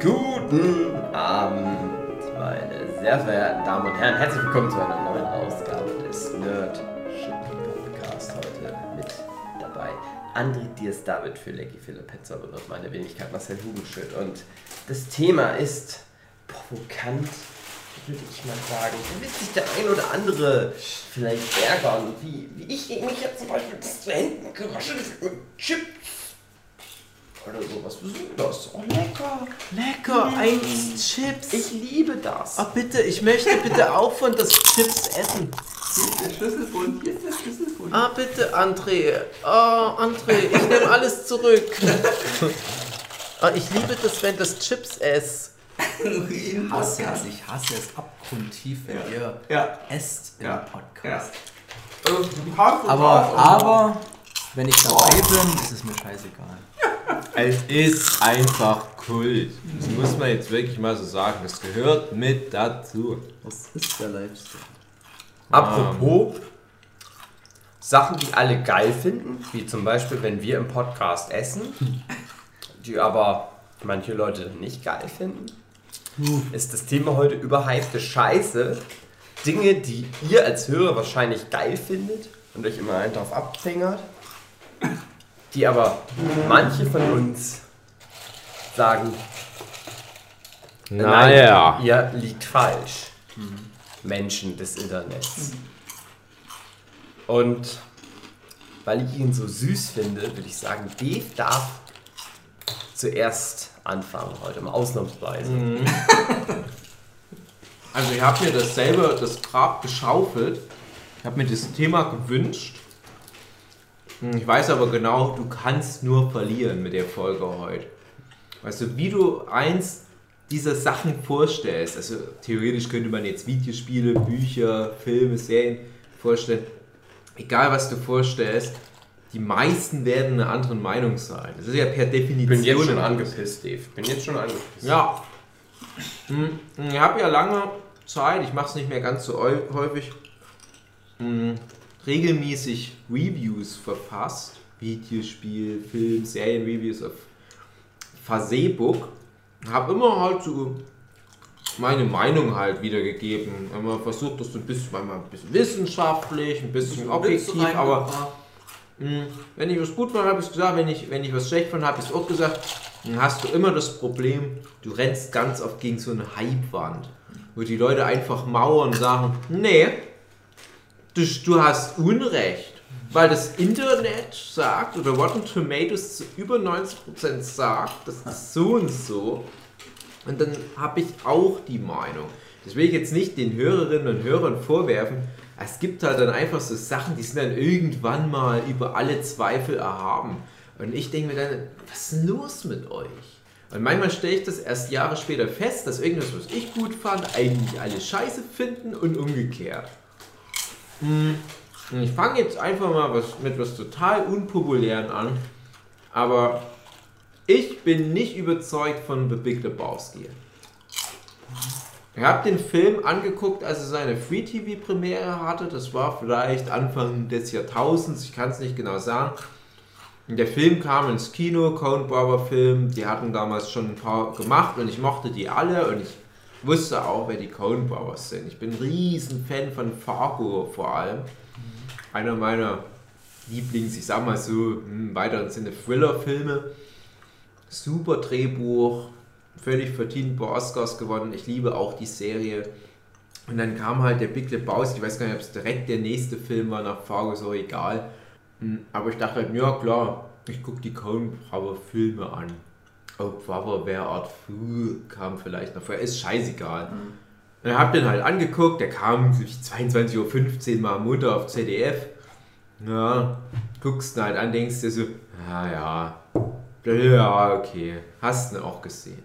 Guten Abend, meine sehr verehrten Damen und Herren. Herzlich willkommen zu einer neuen Ausgabe des Nerdship Podcast. Heute mit dabei André Diers David für Lecky Philipp Petzold und meine Wenigkeit Marcel Hugenschild. Und das Thema ist provokant, würde ich mal sagen. Da wird sich der ein oder andere vielleicht ärgern, wie, wie ich mich jetzt zum Beispiel das zu Händen geraschelt mit Chips oder so. Was ist denn das? Oh, lecker. Lecker, eins Chips. Ich liebe das. Ah, bitte, ich möchte bitte auch von das Chips essen. Hier ist der Schlüsselbund, hier ist der Schlüsselbund. Ah, bitte, André. Oh, André, ich nehme alles zurück. Ah, ich liebe das, wenn das Chips ess. Ich hasse es, ich hasse es abgrundtief, wenn ihr Ja. esst im Ja. Podcast. Ein von Aber, aber, wenn ich dabei bin, ist es mir scheißegal. Es ist einfach Kult. Das muss man jetzt wirklich mal so sagen. Das gehört mit dazu. Das ist der Lifestyle. Apropos Sachen, die alle geil finden, wie zum Beispiel, wenn wir im Podcast essen, die aber manche Leute nicht geil finden, ist das Thema heute überhypte Scheiße. Dinge, die ihr als Hörer wahrscheinlich geil findet und euch immer einen drauf abfingert, die aber manche von uns sagen, Naja. Nein, ihr liegt falsch. Menschen des Internets. Und weil ich ihn so süß finde, würde ich sagen, Dave darf zuerst anfangen heute, mal ausnahmsweise. Also ich habe mir das selber, das Grab geschaufelt. Ich habe mir das Thema gewünscht. Hm, Ich weiß aber genau, du kannst nur verlieren mit der Folge heute. Weißt du, wie du eins dieser Sachen vorstellst. Also theoretisch könnte man jetzt Videospiele, Bücher, Filme, Serien vorstellen. Egal was du vorstellst, die meisten werden einer anderen Meinung sein. Das ist ja per Definition. Ich bin jetzt schon angepisst, Dave. Bin jetzt schon angepisst. Ja. Hm, Ich habe ja lange Zeit, ich mache es nicht mehr ganz so häufig, hm, regelmäßig Reviews verfasst. Videospiel, Film, Serienreviews auf Facebook. Habe immer halt so meine Meinung halt wiedergegeben. Immer versucht, das so ein bisschen, manchmal ein bisschen wissenschaftlich, ein bisschen objektiv, aber mh, wenn ich was gut fand, habe ich es gesagt, wenn ich, wenn ich was schlecht fand, habe ich es auch gesagt. Dann hast du immer das Problem, du rennst ganz oft gegen so eine Hypewand, wo die Leute einfach mauern und sagen, nee, du, du hast Unrecht, weil das Internet sagt oder Rotten Tomatoes zu über 90% sagt, das ist so und so. Und dann habe ich auch die Meinung. Das will ich jetzt nicht den Hörerinnen und Hörern vorwerfen. Es gibt halt dann einfach so Sachen, die sind dann irgendwann mal über alle Zweifel erhaben. Und ich denke mir dann, was ist denn los mit euch? Und manchmal stelle ich das erst Jahre später fest, dass irgendwas, was ich gut fand, eigentlich alle scheiße finden und umgekehrt. Hm, Ich fange jetzt einfach mal was, mit was total Unpopulären an. Aber ich bin nicht überzeugt von The Big Lebowski. Ich habe den Film angeguckt, als er seine Free-TV-Premiere hatte. Das war vielleicht Anfang des Jahrtausends, ich kann es nicht genau sagen. Der Film kam ins Kino, Coen Brother Film. Die hatten damals schon ein paar gemacht und ich mochte die alle und ich wusste auch, wer die Coen Brothers sind. Ich bin ein riesen Fan von Fargo vor allem. Einer meiner Lieblings, ich sag mal so, im weiteren Sinne Thriller-Filme. Super Drehbuch, völlig verdient paar Oscars gewonnen. Ich liebe auch die Serie. Und dann kam halt der Big Lebowski, ich weiß gar nicht, ob es direkt der nächste Film war nach Fargo, so egal. Hm, Aber ich dachte halt, ja klar, ich gucke die Coen Brother Filme an. Oh, Brother, wer Art Fu kam vielleicht noch vorher, ist scheißegal. Und ich hab den halt angeguckt, der kam 22.15 Uhr mal am Montag auf ZDF. Ja, guckst ihn halt an, denkst dir so, ja, ja, ja, okay, hast ihn auch gesehen.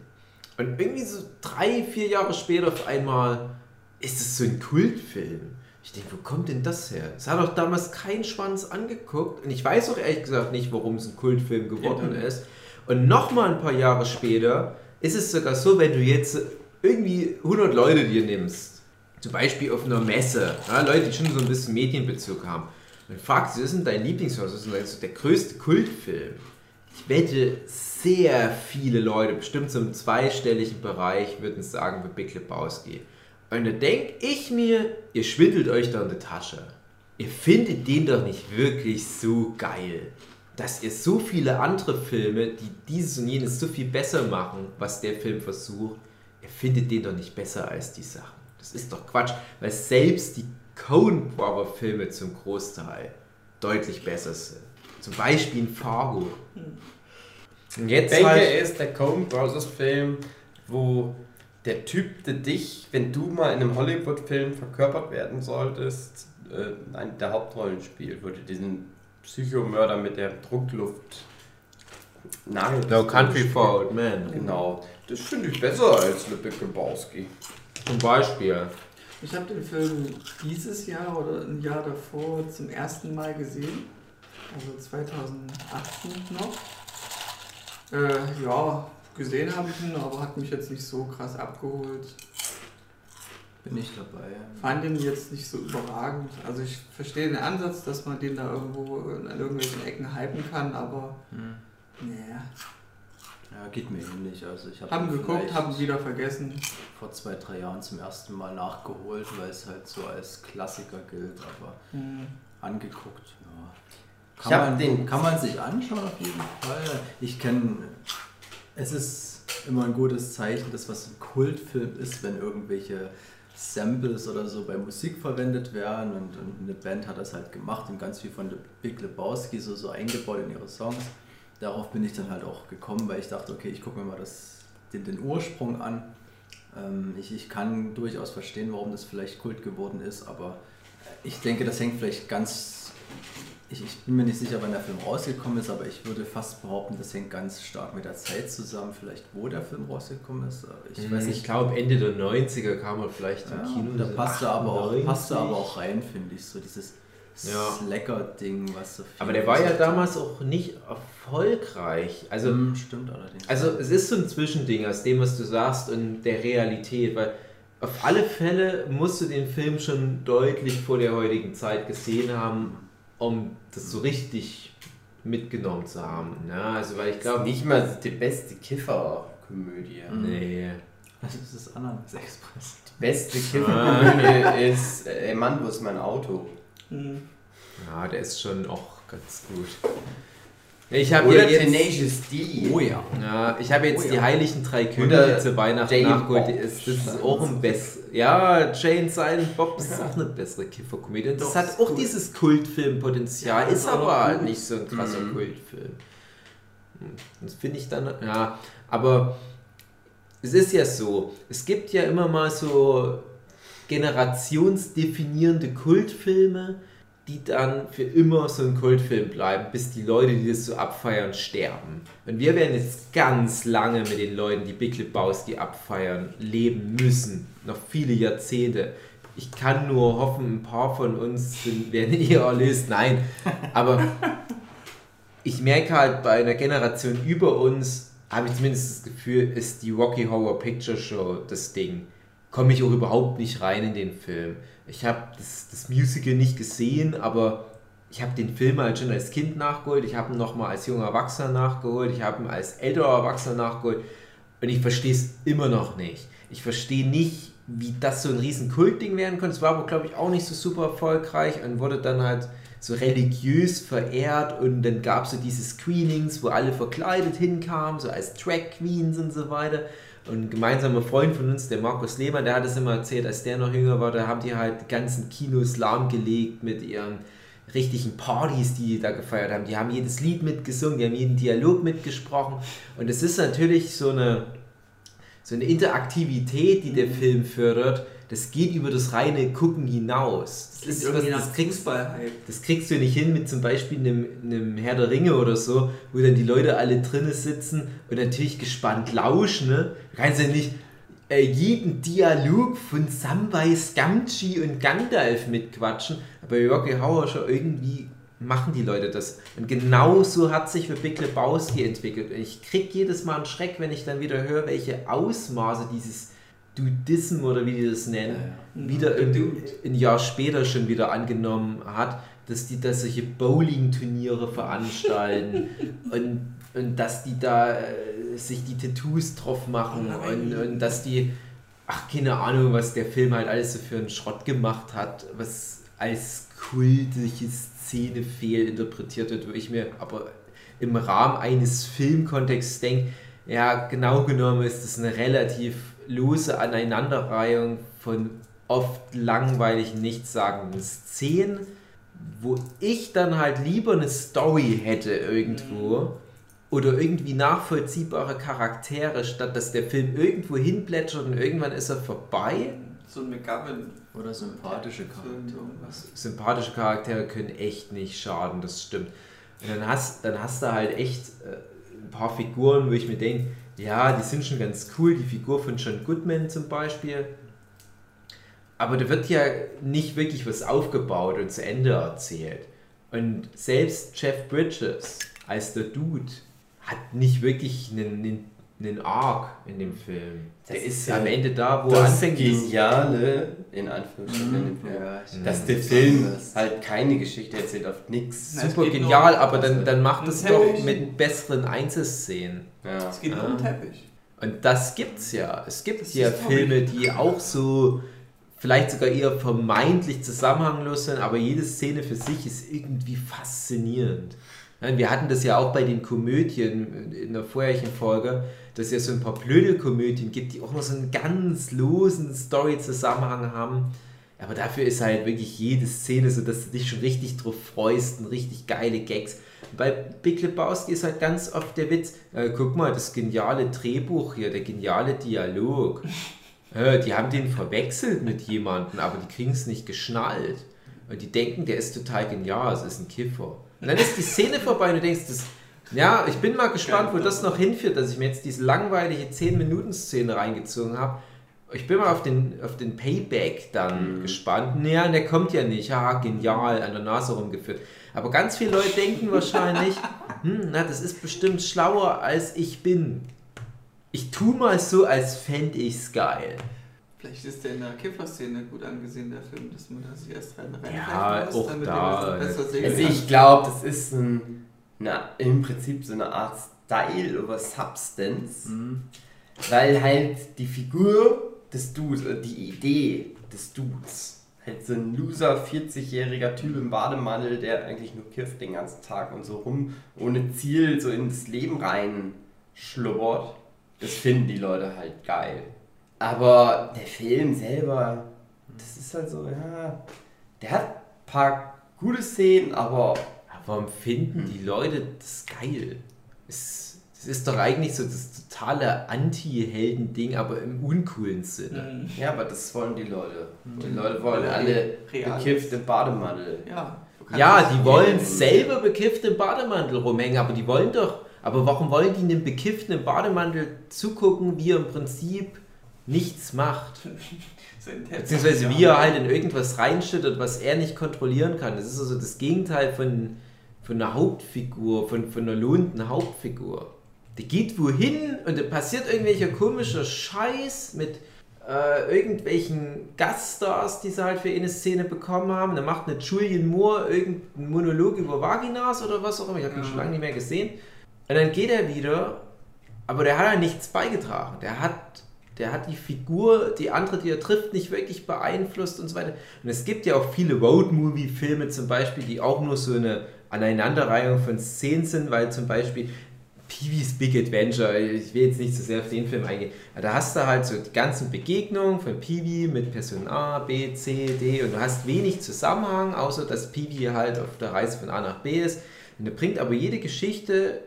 Und irgendwie so drei, vier Jahre später auf einmal ist es so ein Kultfilm. Ich denke, wo kommt denn das her? Es hat doch damals kein Schwanz angeguckt und ich weiß auch ehrlich gesagt nicht, warum es ein Kultfilm geworden ist. Und nochmal ein paar Jahre später ist es sogar so, wenn du jetzt irgendwie 100 Leute dir nimmst, zum Beispiel auf einer Messe, ja, Leute, die schon so ein bisschen Medienbezug haben, und fragst, was ist denn dein Lieblingsfilm, was ist denn der größte Kultfilm? ich wette, sehr viele Leute, bestimmt so im zweistelligen Bereich, würden sagen, für Big Lebowski. Und da denke ich mir, ihr schwindelt euch da in die Tasche. Ihr findet den doch nicht wirklich so geil. Dass ihr so viele andere Filme, die dieses und jenes so viel besser machen, was der Film versucht, ihr findet den doch nicht besser als die Sachen. Das ist doch Quatsch, weil selbst die Coen Brother Filme zum Großteil deutlich besser sind. Zum Beispiel in Fargo. Und Ich jetzt denke, halt, ist der Coen Brothers Film, wo der Typ, der dich, wenn du mal in einem Hollywood-Film verkörpert werden solltest, äh, der Hauptrollen spielt, wo du diesen Psychomörder mit der Druckluft Nagel No Country for Old Men. Genau. Das finde ich besser als Le Big Lebowski. Zum Beispiel. Ich habe den Film dieses Jahr oder ein Jahr davor zum ersten Mal gesehen. Also 2018 noch. Äh, ja, gesehen habe ich ihn, aber hat mich jetzt nicht so krass abgeholt. Bin ich dabei. Fand ihn jetzt nicht so überragend. Also ich verstehe den Ansatz, dass man den da irgendwo an irgendwelchen Ecken hypen kann, aber Hm. naja. Ja, geht mir ähnlich. Also ich habe Haben geguckt, haben wieder vergessen. vor zwei, drei Jahren zum ersten Mal nachgeholt, weil es halt so als Klassiker gilt, aber Hm. angeguckt, ja. Kann hab man, den- kann man sich anschauen auf jeden Fall. Ich kenne, es ist immer ein gutes Zeichen, dass was ein Kultfilm ist, wenn irgendwelche Samples oder so bei Musik verwendet werden und, und eine Band hat das halt gemacht und ganz viel von The Big Lebowski so, so eingebaut in ihre Songs. Darauf bin ich dann halt auch gekommen, weil ich dachte, okay, ich gucke mir mal das, den, den Ursprung an. Ähm, ich, ich kann durchaus verstehen, warum das vielleicht Kult geworden ist, aber ich denke, das hängt vielleicht ganz. Ich, ich bin mir nicht sicher, wann der Film rausgekommen ist, aber ich würde fast behaupten, das hängt ganz stark mit der Zeit zusammen, vielleicht wo der Film rausgekommen ist. Ich weiß Ich glaube, Ende der 90er kam er vielleicht im Ja, Kino. da so passte aber, auch, 98. passte aber auch rein, finde ich. So dieses Ja. Slacker-Ding, was so viel Aber der war ja damals auch nicht erfolgreich. Also, Hm, stimmt allerdings. also es ist so ein Zwischending aus dem, was du sagst und der Realität, weil auf alle Fälle musst du den Film schon deutlich vor der heutigen Zeit gesehen haben, um das so richtig mitgenommen zu haben. Ja, also weil ich Glaube nicht mal die beste Kiffer-Komödie. Mhm. nee. das ist das Ananas Express. Die beste Kiffer-Komödie ist äh, Ey Mann, wo ist mein Auto? Hm. Ja, der ist schon auch ganz gut. Ich habe ja jetzt, Tenacious D. Oh ja. ja, ich habe jetzt Oh ja. die heiligen drei Könige zur Weihnachten Jane nachgeholt. Bob. Das ist auch ein best. Ja, Jane Silent Bob ist auch eine bessere Kifferkomödie. Das Doch, hat auch cool. dieses Kultfilmpotenzial, ist ist aber halt gut. nicht so ein krasser Mhm. Kultfilm. Hm, Das finde ich dann, ja, aber es ist ja so, es gibt ja immer mal so generationsdefinierende Kultfilme, die dann für immer so ein Kultfilm bleiben, bis die Leute, die das so abfeiern, sterben. Und wir werden jetzt ganz lange mit den Leuten, die Big Lebowski abfeiern, leben müssen. Noch viele Jahrzehnte. Ich kann nur hoffen, ein paar von uns sind, werden eher erlöst. Nein, aber ich merke halt bei einer Generation über uns, habe ich zumindest das Gefühl, ist die Rocky Horror Picture Show das Ding. Komme ich auch überhaupt nicht rein in den Film. Ich habe das, das Musical nicht gesehen, aber ich habe den Film halt schon als Kind nachgeholt. Ich habe ihn nochmal als junger Erwachsener nachgeholt. Ich habe ihn als älterer Erwachsener nachgeholt. Und ich verstehe es immer noch nicht. Ich verstehe nicht, wie das so ein riesen Kultding werden konnte. Es war aber, glaube ich, auch nicht so super erfolgreich und wurde dann halt so religiös verehrt und dann gab es so diese Screenings, wo alle verkleidet hinkamen, so als Drag Queens und so weiter. Und ein gemeinsamer Freund von uns, der Markus Lehmann, der hat es immer erzählt, als der noch jünger war, da haben die halt ganzen Kinos lahmgelegt mit ihren richtigen Partys, die die da gefeiert haben. Die haben jedes Lied mitgesungen, die haben jeden Dialog mitgesprochen. Und es ist natürlich so eine, so eine Interaktivität, die der Film fördert. Das geht über das reine Gucken hinaus. Das, Klingt ist irgendwie was, das kriegst das kriegst du nicht hin mit zum Beispiel einem, einem Herr der Ringe oder so, wo dann die Leute alle drinnen sitzen und natürlich gespannt lauschen. Ne? Du kannst ja nicht äh, jeden Dialog von Samwise Gamgee und Gandalf mitquatschen, aber Rocky Horror schon irgendwie machen die Leute das. Und genauso hat sich für Big Lebowski entwickelt. Und ich krieg jedes Mal einen Schreck, wenn ich dann wieder höre, welche Ausmaße dieses Dudism oder wie die das nennen, wieder im, ein Jahr später schon wieder angenommen hat, dass die da solche Bowling-Turniere veranstalten und und dass die da äh, sich die Tattoos drauf machen Oh und, und dass die, ach keine Ahnung, was der Film halt alles so für einen Schrott gemacht hat, was als kultige Szene fehlinterpretiert wird, wo ich mir aber im Rahmen eines Filmkontexts denke, ja, genau genommen ist es eine relativ lose Aneinanderreihung von oft langweiligen, nichtssagenden Szenen, wo ich dann halt lieber eine Story hätte irgendwo oder irgendwie nachvollziehbare Charaktere, statt dass der Film irgendwo hinplätschert und irgendwann ist er vorbei. So ein McGovern. Oder sympathische Charaktere. Sympathische Charaktere können echt nicht schaden, das stimmt. Und dann hast, dann hast du halt echt äh, ein paar Figuren, wo ich mir denke, ja, die sind schon ganz cool. Die Figur von John Goodman zum Beispiel. Aber da wird ja nicht wirklich was aufgebaut und zu Ende erzählt. Und selbst Jeff Bridges als der Dude hat nicht wirklich einen, einen, einen Arc in dem Film. Das Der ist ist ja am Ende da, wo er das anfängt. das- Geniale, in Anführungsstrichen, in dem Film, Ja, ich- dass der Film halt keine Geschichte erzählt auf es Super genial, aber dann, dann macht es doch mit besseren Einzelszenen. Ja. Es geht nur um Ah. Teppich. Und das gibt's ja. Es gibt Das ja. Filme, die auch so vielleicht sogar eher vermeintlich zusammenhanglos sind, aber jede Szene für sich ist irgendwie faszinierend. Wir hatten das ja auch bei den Komödien in der vorherigen Folge, dass es ja so ein paar blöde Komödien gibt, die auch noch so einen ganz losen Story-Zusammenhang haben. Aber dafür ist halt wirklich jede Szene so, dass du dich schon richtig drauf freust und richtig geile Gags. Bei Big Lebowski ist halt ganz oft der Witz, äh, guck mal, das geniale Drehbuch hier, der geniale Dialog. Äh, die haben den verwechselt mit jemandem, aber die kriegen es nicht geschnallt. Und die denken, der ist total genial, es ist ein Kiffer. Und dann ist die Szene vorbei und du denkst, das, ja, ich bin mal gespannt, wo das noch hinführt, dass ich mir jetzt diese langweilige 10-Minuten-Szene reingezogen habe. Ich bin mal auf den, auf den Payback dann gespannt. Naja, der kommt ja nicht. Ja, genial, an der Nase rumgeführt. Aber ganz viele Leute denken wahrscheinlich, hm, na, das ist bestimmt schlauer als ich bin. Ich tu mal so, als fände ich's geil. Vielleicht ist der in der Kifferszene gut angesehen, der Film, dass man sich erst rein Ja, reingreifen muss, auch damit da, besser sehen Also kann. ich glaube, das ist ein, na, im Prinzip so eine Art Style oder Substance, Mhm. weil halt die Figur des Dudes, die Idee des Dudes, halt so ein loser 40-jähriger Typ im Bademantel, der eigentlich nur kifft den ganzen Tag und so rum, ohne Ziel so ins Leben rein schlubbert, das finden die Leute halt geil. Aber der Film selber, das ist halt so, ja, der hat ein paar gute Szenen, aber Warum finden die Leute das geil? Es, das ist doch eigentlich so das totale Anti-Helden-Ding, aber im uncoolen Sinne. Mhm. Ja, aber das wollen die Leute. Die Leute wollen alle real bekifft im Bademantel. Ja. Ja, die wollen selber bekifft im Bademantel rumhängen, aber die wollen doch. Aber warum wollen die einem Bekifften im Bademantel zugucken, wie er im Prinzip nichts macht? Beziehungsweise wie er halt in irgendwas reinschüttet, was er nicht kontrollieren kann. Das ist also das Gegenteil von, von einer Hauptfigur, von, von einer lohnenden Hauptfigur. Die geht wohin und da passiert irgendwelcher komischer Scheiß mit äh, irgendwelchen Gaststars, die sie halt für eine Szene bekommen haben. Dann macht eine Julian Moore irgendeinen Monolog über Vaginas oder was auch immer. Ich habe ihn Ja. schon lange nicht mehr gesehen. Und dann geht er wieder, aber der hat ja nichts beigetragen. Der hat, der hat die Figur, die andere, die er trifft, nicht wirklich beeinflusst und so weiter. Und es gibt ja auch viele Road-Movie-Filme zum Beispiel, die auch nur so eine Aneinanderreihung von Szenen sind, weil zum Beispiel Pee-wee's Big Adventure, ich will jetzt nicht so sehr auf den Film eingehen, aber da hast du halt so die ganzen Begegnungen von Pee-wee mit Person A, B, C, D und du hast wenig Zusammenhang, außer dass Pee-wee halt auf der Reise von A nach B ist. Und da bringt aber jede Geschichte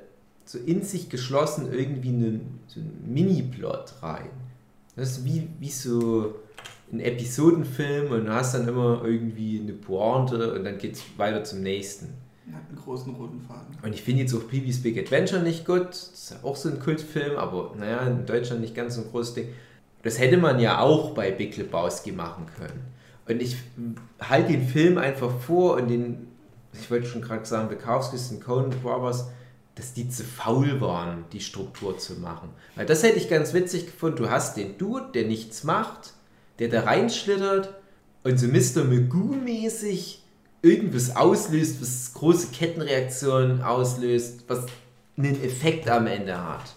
so in sich geschlossen irgendwie einen, so einen Mini-Plot rein. Das ist wie, wie so ein Episodenfilm und du hast dann immer irgendwie eine Pointe und dann geht es weiter zum nächsten. Hat einen großen roten Faden. Und ich finde jetzt auch Pee-wee's Big Adventure nicht gut. Das ist ja auch so ein Kultfilm, aber naja, in Deutschland nicht ganz so ein großes Ding. Das hätte man ja auch bei Big Lebowski machen können. Und ich halte den Film einfach vor und den, ich wollte schon gerade sagen, Bukowskis und Coen Brothers, dass die zu faul waren, die Struktur zu machen. Weil das hätte ich ganz witzig gefunden. Du hast den Dude, der nichts macht, der da reinschlittert und so Mr. Magoo-mäßig irgendwas auslöst, was große Kettenreaktionen auslöst, was einen Effekt am Ende hat.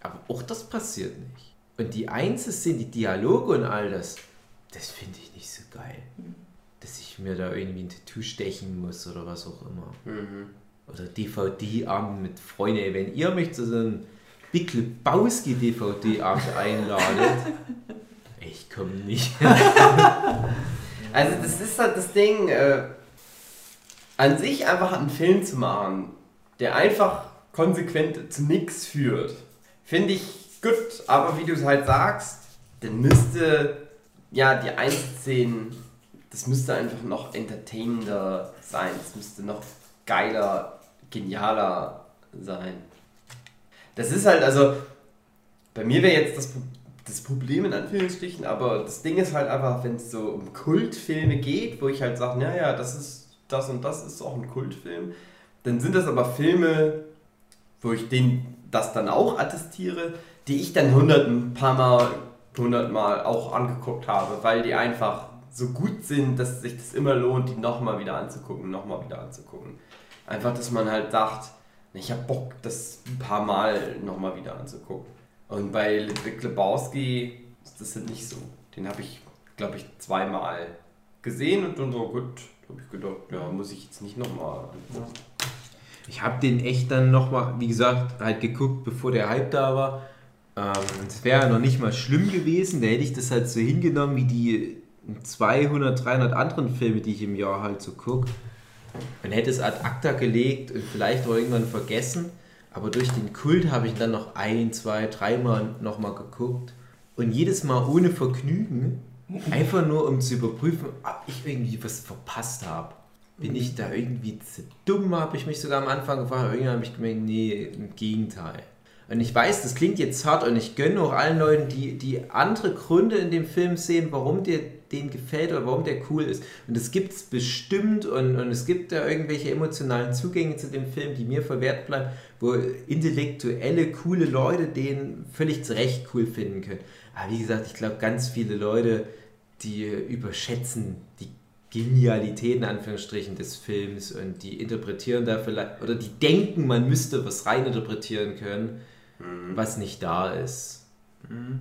Aber auch das passiert nicht. Und die Einzelszenen, die Dialoge und all das, das finde ich nicht so geil. Dass ich mir da irgendwie ein Tattoo stechen muss oder was auch immer. Mhm. Oder DVD-Abend mit Freunden. Wenn ihr mich zu so einem Big Lebowski DVD-Abend einladet, ich komme nicht. Also das ist halt das Ding, äh, an sich einfach einen Film zu machen, der einfach konsequent zu nichts führt, finde ich gut, aber wie du es halt sagst, dann müsste, ja, die Einzelszenen, das müsste einfach noch entertainender sein, es müsste noch geiler, genialer sein. Das ist halt, also, bei mir wäre jetzt das, das Problem in Anführungsstrichen, aber das Ding ist halt einfach, wenn es so um Kultfilme geht, wo ich halt sage, naja, das ist das und das ist auch ein Kultfilm, dann sind das aber Filme, wo ich den, das dann auch attestiere, die ich dann hundert, ein paar Mal, hundertmal auch angeguckt habe, weil die einfach so gut sind, dass sich das immer lohnt, die nochmal wieder anzugucken, nochmal wieder anzugucken. Einfach, dass man halt sagt, ich habe Bock, das ein paar Mal nochmal wieder anzugucken. Und bei Ludwig Lebowski ist das halt nicht so. Den habe ich, glaube ich, zweimal gesehen und dann so, gut, habe ich gedacht, ja, muss ich jetzt nicht nochmal angucken. Ich habe den echt dann nochmal, wie gesagt, halt geguckt, bevor der Hype da war. Es wäre ja noch nicht mal schlimm gewesen, da hätte ich das halt so hingenommen wie die 200, 300 anderen Filme, die ich im Jahr halt so gucke. Und hätte es ad acta gelegt und vielleicht auch irgendwann vergessen. Aber durch den Kult habe ich dann noch ein, zwei, dreimal nochmal geguckt. Und jedes Mal ohne Vergnügen, einfach nur um zu überprüfen, ob ich irgendwie was verpasst habe. Bin ich da irgendwie zu dumm, habe ich mich sogar am Anfang gefragt. Irgendwann habe ich gemerkt, nee, im Gegenteil. Und ich weiß, das klingt jetzt hart und ich gönne auch allen Leuten, die, die andere Gründe in dem Film sehen, warum dir den gefällt oder warum der cool ist. Und das gibt es bestimmt und, und es gibt da irgendwelche emotionalen Zugänge zu dem Film, die mir verwehrt bleiben, wo intellektuelle, coole Leute den völlig zu Recht cool finden können. Aber wie gesagt, ich glaube, ganz viele Leute, die überschätzen die Genialität in Anführungsstrichen des Films und die interpretieren da vielleicht, oder die denken, man müsste was reininterpretieren können, was nicht da ist. Mhm.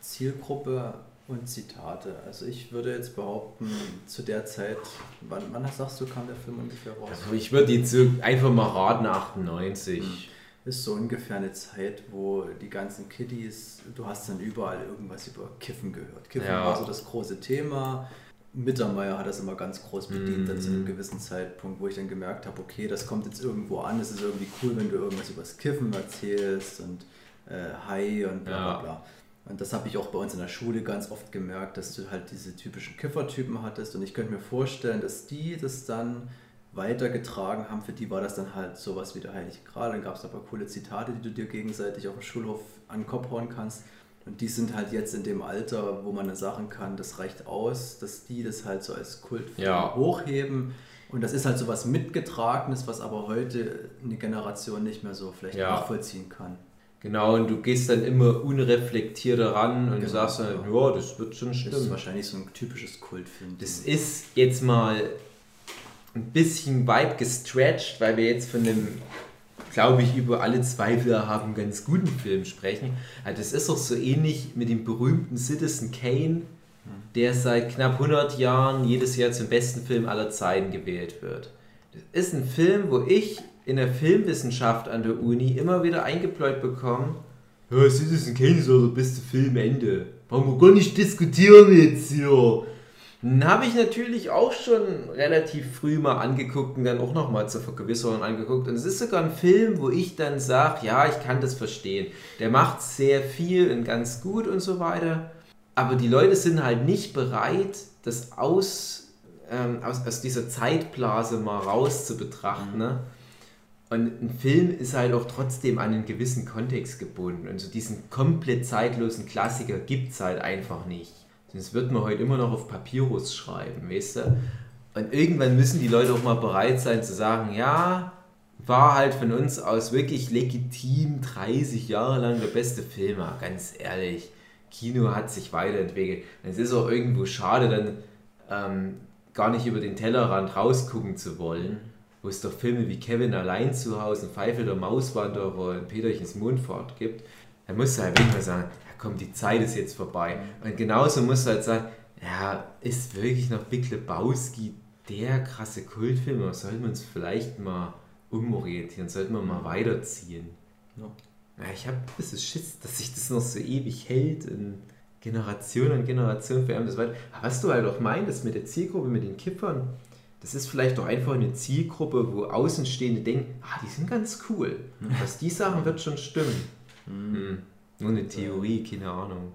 Zielgruppe und Zitate. Also ich würde jetzt behaupten, zu der Zeit, wann, wann sagst du, kam der Film ungefähr raus? Also ich würde jetzt einfach mal raten, 98. Ist so ungefähr eine Zeit, wo die ganzen Kiddies, du hast dann überall irgendwas über Kiffen gehört. Kiffen Ja. war so das große Thema. Mittermeier hat das immer ganz groß bedient, dann zu einem gewissen Zeitpunkt, wo ich dann gemerkt habe, okay, das kommt jetzt irgendwo an, es ist irgendwie cool, wenn du irgendwas über das Kiffen erzählst und äh, Hi und bla bla Ja. bla. Und das habe ich auch bei uns in der Schule ganz oft gemerkt, dass du halt diese typischen Kiffertypen hattest und ich könnte mir vorstellen, dass die das dann weitergetragen haben. Für die war das dann halt sowas wie der Heilige Gral. Dann gab es aber coole Zitate, die du dir gegenseitig auf dem Schulhof an den Kopf hauen kannst. Und die sind halt jetzt in dem Alter, wo man dann sagen kann, das reicht aus, dass die das halt so als Kultfilm Ja. hochheben. Und das ist halt so was Mitgetragenes, was aber heute eine Generation nicht mehr so vielleicht Ja. nachvollziehen kann. Genau, und du gehst dann immer unreflektierter ran und Genau, sagst dann, ja. ja, das wird schon Das ist stimmen. wahrscheinlich so ein typisches Kultfilm. Das ist jetzt mal ein bisschen weit gestretched, weil wir jetzt von einem, glaube ich, über alle Zweifel haben ganz guten Film sprechen. Also das ist doch so ähnlich mit dem berühmten Citizen Kane, der seit knapp 100 Jahren jedes Jahr zum besten Film aller Zeiten gewählt wird. Das ist ein Film, wo ich in der Filmwissenschaft an der Uni immer wieder eingebläut bekomme, ja, Citizen Kane ist der beste Film, Ende. Brauchen wir gar nicht diskutieren jetzt hier. Habe ich natürlich auch schon relativ früh mal angeguckt und dann auch nochmal zur Vergewisserung angeguckt. Und es ist sogar ein Film, wo ich dann sage, ja, ich kann das verstehen. Der macht sehr viel und ganz gut und so weiter. Aber die Leute sind halt nicht bereit, das aus, ähm, aus, aus dieser Zeitblase mal raus zu betrachten. Ne? Und ein Film ist halt auch trotzdem an einen gewissen Kontext gebunden. Und so diesen komplett zeitlosen Klassiker gibt es halt einfach nicht. Sonst wird man heute immer noch auf Papyrus schreiben, weißt du? Und irgendwann müssen die Leute auch mal bereit sein zu sagen, ja, war halt von uns aus wirklich legitim 30 Jahre lang der beste Film, aber ganz ehrlich. Kino hat sich weiterentwickelt. Und es ist auch irgendwo schade, dann ähm, gar nicht über den Tellerrand rausgucken zu wollen wo es doch Filme wie Kevin allein zu Hause, Pfeife der Mauswanderer und Peterchens Mondfahrt gibt, dann musst du halt wirklich mal sagen, komm, die Zeit ist jetzt vorbei. Und genauso musst du halt sagen, ja, ist wirklich noch Big Lebowski der krasse Kultfilm, oder sollten wir uns vielleicht mal umorientieren, sollten wir mal weiterziehen. Ja. Ja, ich habe ein bisschen Schiss, dass sich das noch so ewig hält in Generation und Generation für das weiter. Aber was du halt auch meintest mit der Zielgruppe, mit den Kippern, das ist vielleicht doch einfach eine Zielgruppe, wo Außenstehende denken, ah, die sind ganz cool. Was die sagen, wird schon stimmen. Hm. Nur eine Theorie, keine Ahnung.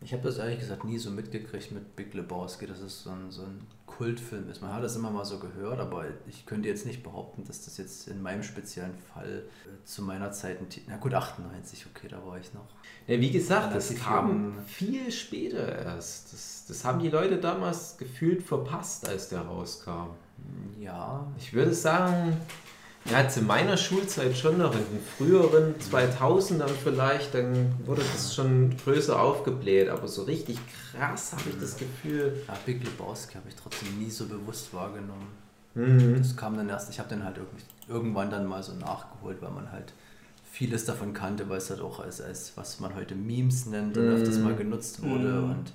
Ich habe das ehrlich gesagt nie so mitgekriegt mit Big Lebowski, dass es so ein, so ein Kultfilm ist. Man hat das immer mal so gehört, aber ich könnte jetzt nicht behaupten, dass das jetzt in meinem speziellen Fall äh, zu meiner Zeit ein Na gut, 98, okay, da war ich noch. Ja, wie gesagt, das kam jung. viel später erst. Das, das haben die Leute damals gefühlt verpasst, als der rauskam. Ja, Ich würde sagen, ja, zu meiner Schulzeit schon noch, in den früheren 2000ern vielleicht, dann wurde das schon größer aufgebläht, aber so richtig krass habe ich das Gefühl. ja Big Lebowski habe ich trotzdem nie so bewusst wahrgenommen. Mhm. Das kam dann erst, ich habe den halt irgendwann dann mal so nachgeholt, weil man halt vieles davon kannte, weil es halt auch als, als was man heute Memes nennt und öfters mal genutzt wurde Mhm. und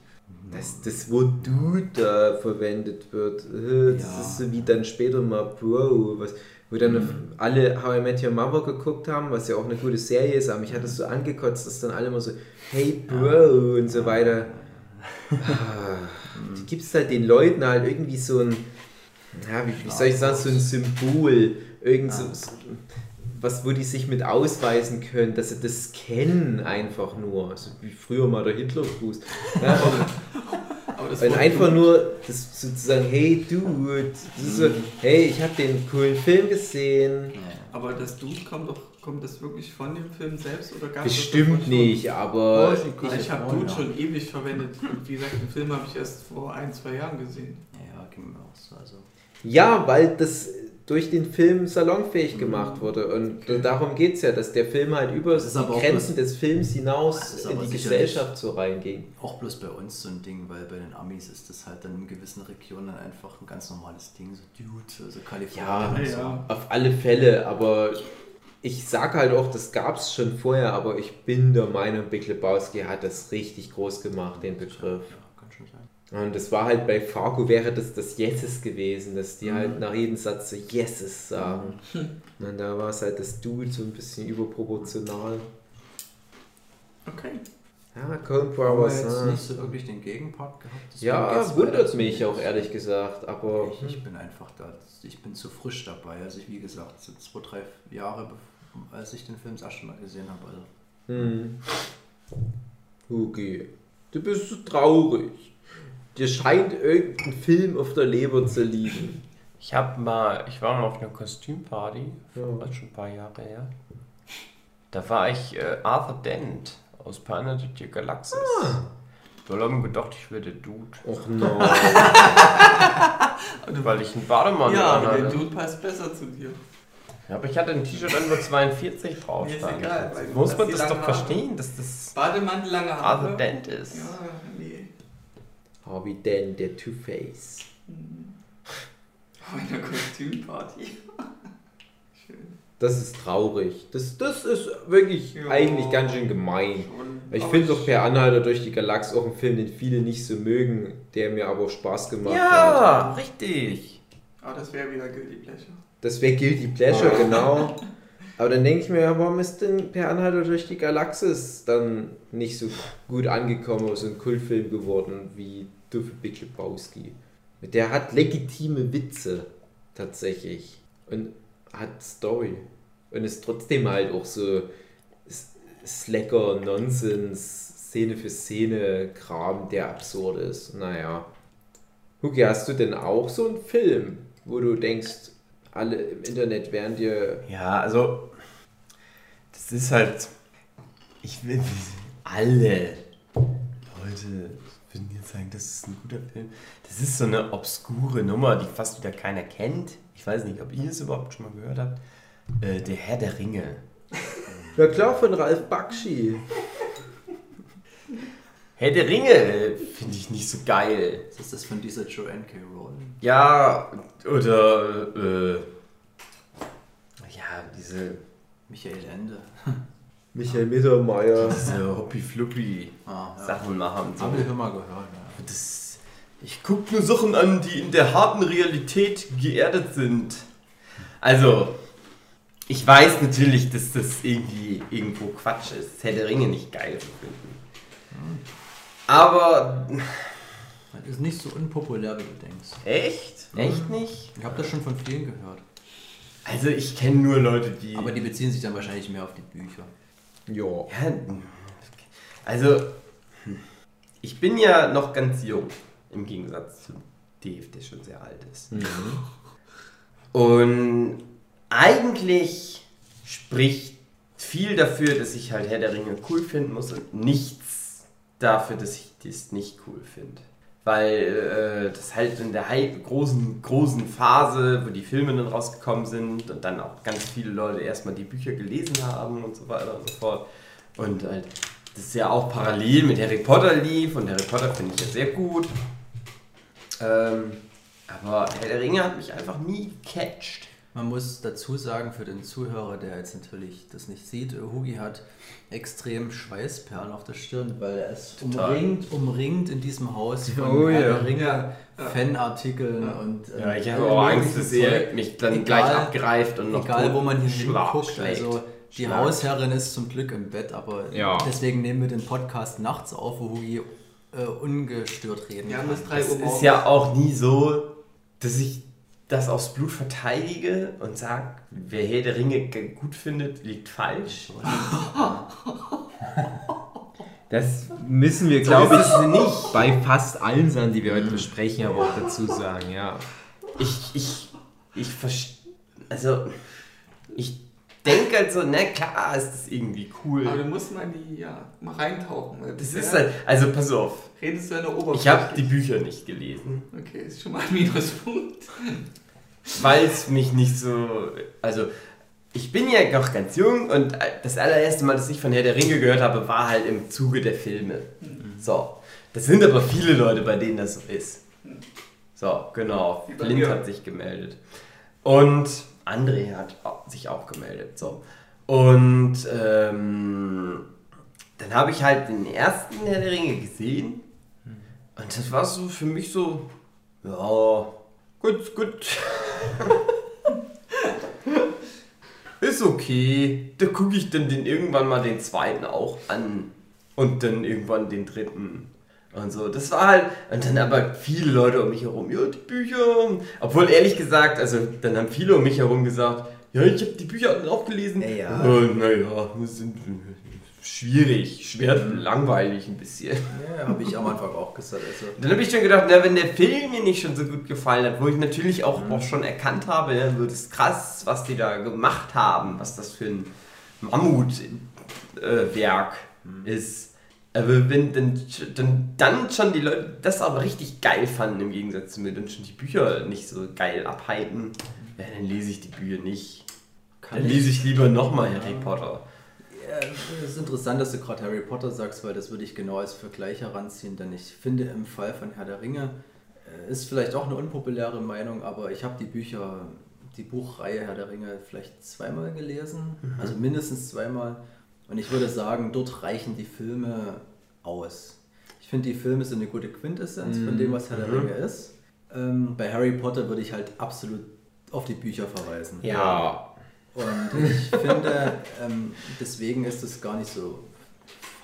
Dass das Wort Dude da verwendet wird, äh, das Ja. ist so wie dann später mal Bro, was, wo dann alle How I Met Your Mother geguckt haben, was ja auch eine gute Serie ist, aber mich hat das so angekotzt, dass dann alle immer so, hey Bro und so weiter. Ah, Du gibst halt den Leuten halt irgendwie so ein, ja, wie, wie soll ich sagen, so ein Symbol, irgend so, so, was, wo die sich mit ausweisen können, dass sie das kennen einfach nur, also wie früher mal der Hitlergruß. Ja, Wort einfach nur das sozusagen, hey Dude, das ist so, hey, ich habe den coolen Film gesehen. Aber das Dude kommt doch, kommt das wirklich von dem Film selbst oder es das Bestimmt nicht, aber Ich, ich habe Dude ja. schon ewig verwendet. Und wie gesagt, den Film habe ich erst vor ein, zwei Jahren gesehen. ja, ging mir auch so. Also. Ja, weil das durch den Film salonfähig gemacht wurde. Und darum geht es ja, dass der Film halt über die Grenzen des Films hinaus in die Gesellschaft so reinging. Auch bloß bei uns so ein Ding, weil bei den Amis ist das halt dann in gewissen Regionen einfach ein ganz normales Ding, so Dude, also Kalifornien. Ja, so. ja. Auf alle Fälle, aber ich sag halt auch, das gab es schon vorher, aber ich bin der Meinung, Big Lebowski hat das richtig groß gemacht, den Begriff. Ja, kann schon sein. Und das war halt bei Fargo wäre das das Yeses gewesen, dass die halt nach jedem Satz so Yeses sagen. Und da war es halt das Dude so ein bisschen überproportional. Okay. Ja, Coen Aber Brothers. jetzt ah. nicht so wirklich den Gegenpart gehabt. deswegen Ja, geht's wundert mich auch ehrlich gesagt, aber Ich, ich bin einfach da, ich bin zu frisch dabei. Also ich, wie gesagt, so zwei, drei Jahre, als ich den Film das erste Mal gesehen habe. Also Hm. Okay. Du bist so traurig. Dir scheint irgendein Film auf der Leber zu liegen. Ich habe mal, ich war mal auf einer Kostümparty, Ja. schon ein paar Jahre her. Da war ich äh, Arthur Dent aus Planet of the Galaxis. Da haben gedacht, ich werde Dude, Och no. weil ich einen Bademantel Ja, aber der. Dude passt besser zu dir. Ja, aber ich hatte ein T-Shirt an, wo 42 drauf Mir ist egal, Muss man das doch verstehen, dass das Bademantel, lange Haare. Arthur Dent ist. Ja, Harvey Dent, der Two-Face. Auf einer Kostümparty. Schön. Das ist traurig. Das, das ist wirklich Ja. eigentlich ganz schön gemein. Und- Ich finde doch Per Anhalter durch die Galaxie auch ein Film, den viele nicht so mögen, der mir aber auch Spaß gemacht hat. Ja, richtig. Aber das wäre wieder Guilty Pleasure. Das wäre Guilty Pleasure, genau. Aber dann denke ich mir, ja, warum ist denn Per Anhalter durch die Galaxis dann nicht so gut angekommen, so ein Kultfilm geworden wie Duffe Big Lebowski? Der hat legitime Witze, tatsächlich. Und hat Story. Und ist trotzdem halt auch so Slacker, Nonsens, Szene für Szene Kram, der absurd ist. Naja. Huki, hast du denn auch so einen Film, wo du denkst, alle im Internet wären dir. Ja, also das ist halt, ich will alle Leute sagen, das ist ein guter Film. Das ist so eine obskure Nummer, die fast wieder keiner kennt. Ich weiß nicht, ob ihr es überhaupt schon mal gehört habt. Äh, der Herr der Ringe. Ja klar, von Ralf Bakshi. Herr der Ringe finde ich nicht so geil. ist das von dieser Joanne K. Rowling? Ja, oder äh, ja, diese, Michael Ende. Michael Mittermeier. diese Hoppy-Fluppy Ah, ja. Sachen machen. Habe ich immer gehört, ja. Das, ich gucke nur Sachen an, die in der harten Realität geerdet sind. Also, ich weiß natürlich, dass das irgendwie irgendwo Quatsch ist. Herr der Ringe nicht geil zu finden. Aber, Das ist nicht so unpopulär, wie du denkst. echt? Echt nicht? Ich habe das schon von vielen gehört. Also, ich kenne nur Leute, die... Aber die beziehen sich dann wahrscheinlich mehr auf die Bücher. Ja. Ja, also. Ich bin ja noch ganz jung, im Gegensatz zu Dave, der schon sehr alt ist. Und eigentlich spricht viel dafür, dass ich halt Herr der Ringe cool finden muss und nichts dafür, dass ich das nicht cool finde. Weil äh, das halt in der großen, großen Phase, wo die Filme dann rausgekommen sind und dann auch ganz viele Leute erstmal die Bücher gelesen haben und so weiter und so fort. Und halt, das ja auch parallel mit Harry Potter lief und Harry Potter finde ich ja sehr gut. Ähm, aber Herr der Ringe hat mich einfach nie gecatcht. Man muss dazu sagen, für den Zuhörer, der jetzt natürlich das nicht sieht, äh, Hugi hat extrem Schweißperlen auf der Stirn, weil er ist Total. umringt, umringt in diesem Haus von Oh Herr ja. der Ringe Ja. Fanartikeln und ähm, Ja, ich habe allem auch Angst, dass ihr Zeug. mich dann Egal- gleich abgreift und noch Egal, wo man hier hinguckt. Also die Schlag. Hausherrin ist zum Glück im Bett, aber Ja. deswegen nehmen wir den Podcast nachts auf, wo Hugi äh, ungestört reden Wir kann. haben bis 3 Es Uhr ist morgens. ja auch nie so, dass ich das aufs Blut verteidige und sage, wer Herr der Ringe gut findet, liegt falsch. Das müssen wir, glaube ich, nicht bei fast allen Sachen, die wir heute besprechen, aber auch dazu sagen, ja. Ich, ich, ich verstehe, also, ich denke halt so, na klar ist das irgendwie cool. Aber du musst mal in die, ja, mal reintauchen. Das ist halt, also pass auf, Redest du an der Oberfläche? ich habe die Bücher nicht gelesen. Okay, ist schon mal ein Minuspunkt. weil es mich nicht so. Also, ich bin ja noch ganz jung und das allererste Mal, dass ich von Herr der Ringe gehört habe, war halt im Zuge der Filme. So. Das sind aber viele Leute, bei denen das so ist. So, genau. Mir. hat sich gemeldet. Und André hat sich auch gemeldet. So. Und ähm, dann habe ich halt den ersten Herr der Ringe gesehen. Und das war so für mich so, ja, gut, gut. Ist okay. Da gucke ich dann den irgendwann mal den zweiten auch an. Und dann irgendwann den dritten. Und so. Das war halt. Und dann aber viele Leute um mich herum, ja, die Bücher. Obwohl ehrlich gesagt, also dann haben viele um mich herum gesagt, ja, ich habe die Bücher auch gelesen. Ja, ja. Äh, naja, das sind schwierig, schwer, langweilig ein bisschen. Ja, habe ich am Anfang auch gesagt. Also, Dann habe ich schon gedacht, na, wenn der Film mir nicht schon so gut gefallen hat, wo ich natürlich auch, auch schon erkannt habe, ja, so das krass, was die da gemacht haben, was das für ein Mammutwerk äh, Werk ist. Aber wenn dann, dann, dann schon die Leute das aber richtig geil fanden, im Gegensatz zu mir, dann schon die Bücher nicht so geil abhalten, ja, dann lese ich die Bücher nicht. kann Dann lese ich lieber nochmal Harry Potter. Ja, es ist interessant, dass du gerade Harry Potter sagst, weil das würde ich genau als Vergleich heranziehen, denn ich finde im Fall von Herr der Ringe, äh, ist vielleicht auch eine unpopuläre Meinung, aber ich habe die Bücher, die Buchreihe Herr der Ringe vielleicht zweimal gelesen, also mindestens zweimal. Und ich würde sagen, dort reichen die Filme aus. Ich finde, die Filme sind eine gute Quintessenz von dem, was Herr der Ringe ist. Ähm, bei Harry Potter würde ich halt absolut auf die Bücher verweisen. Ja. Und ich finde, ähm, deswegen ist es gar nicht so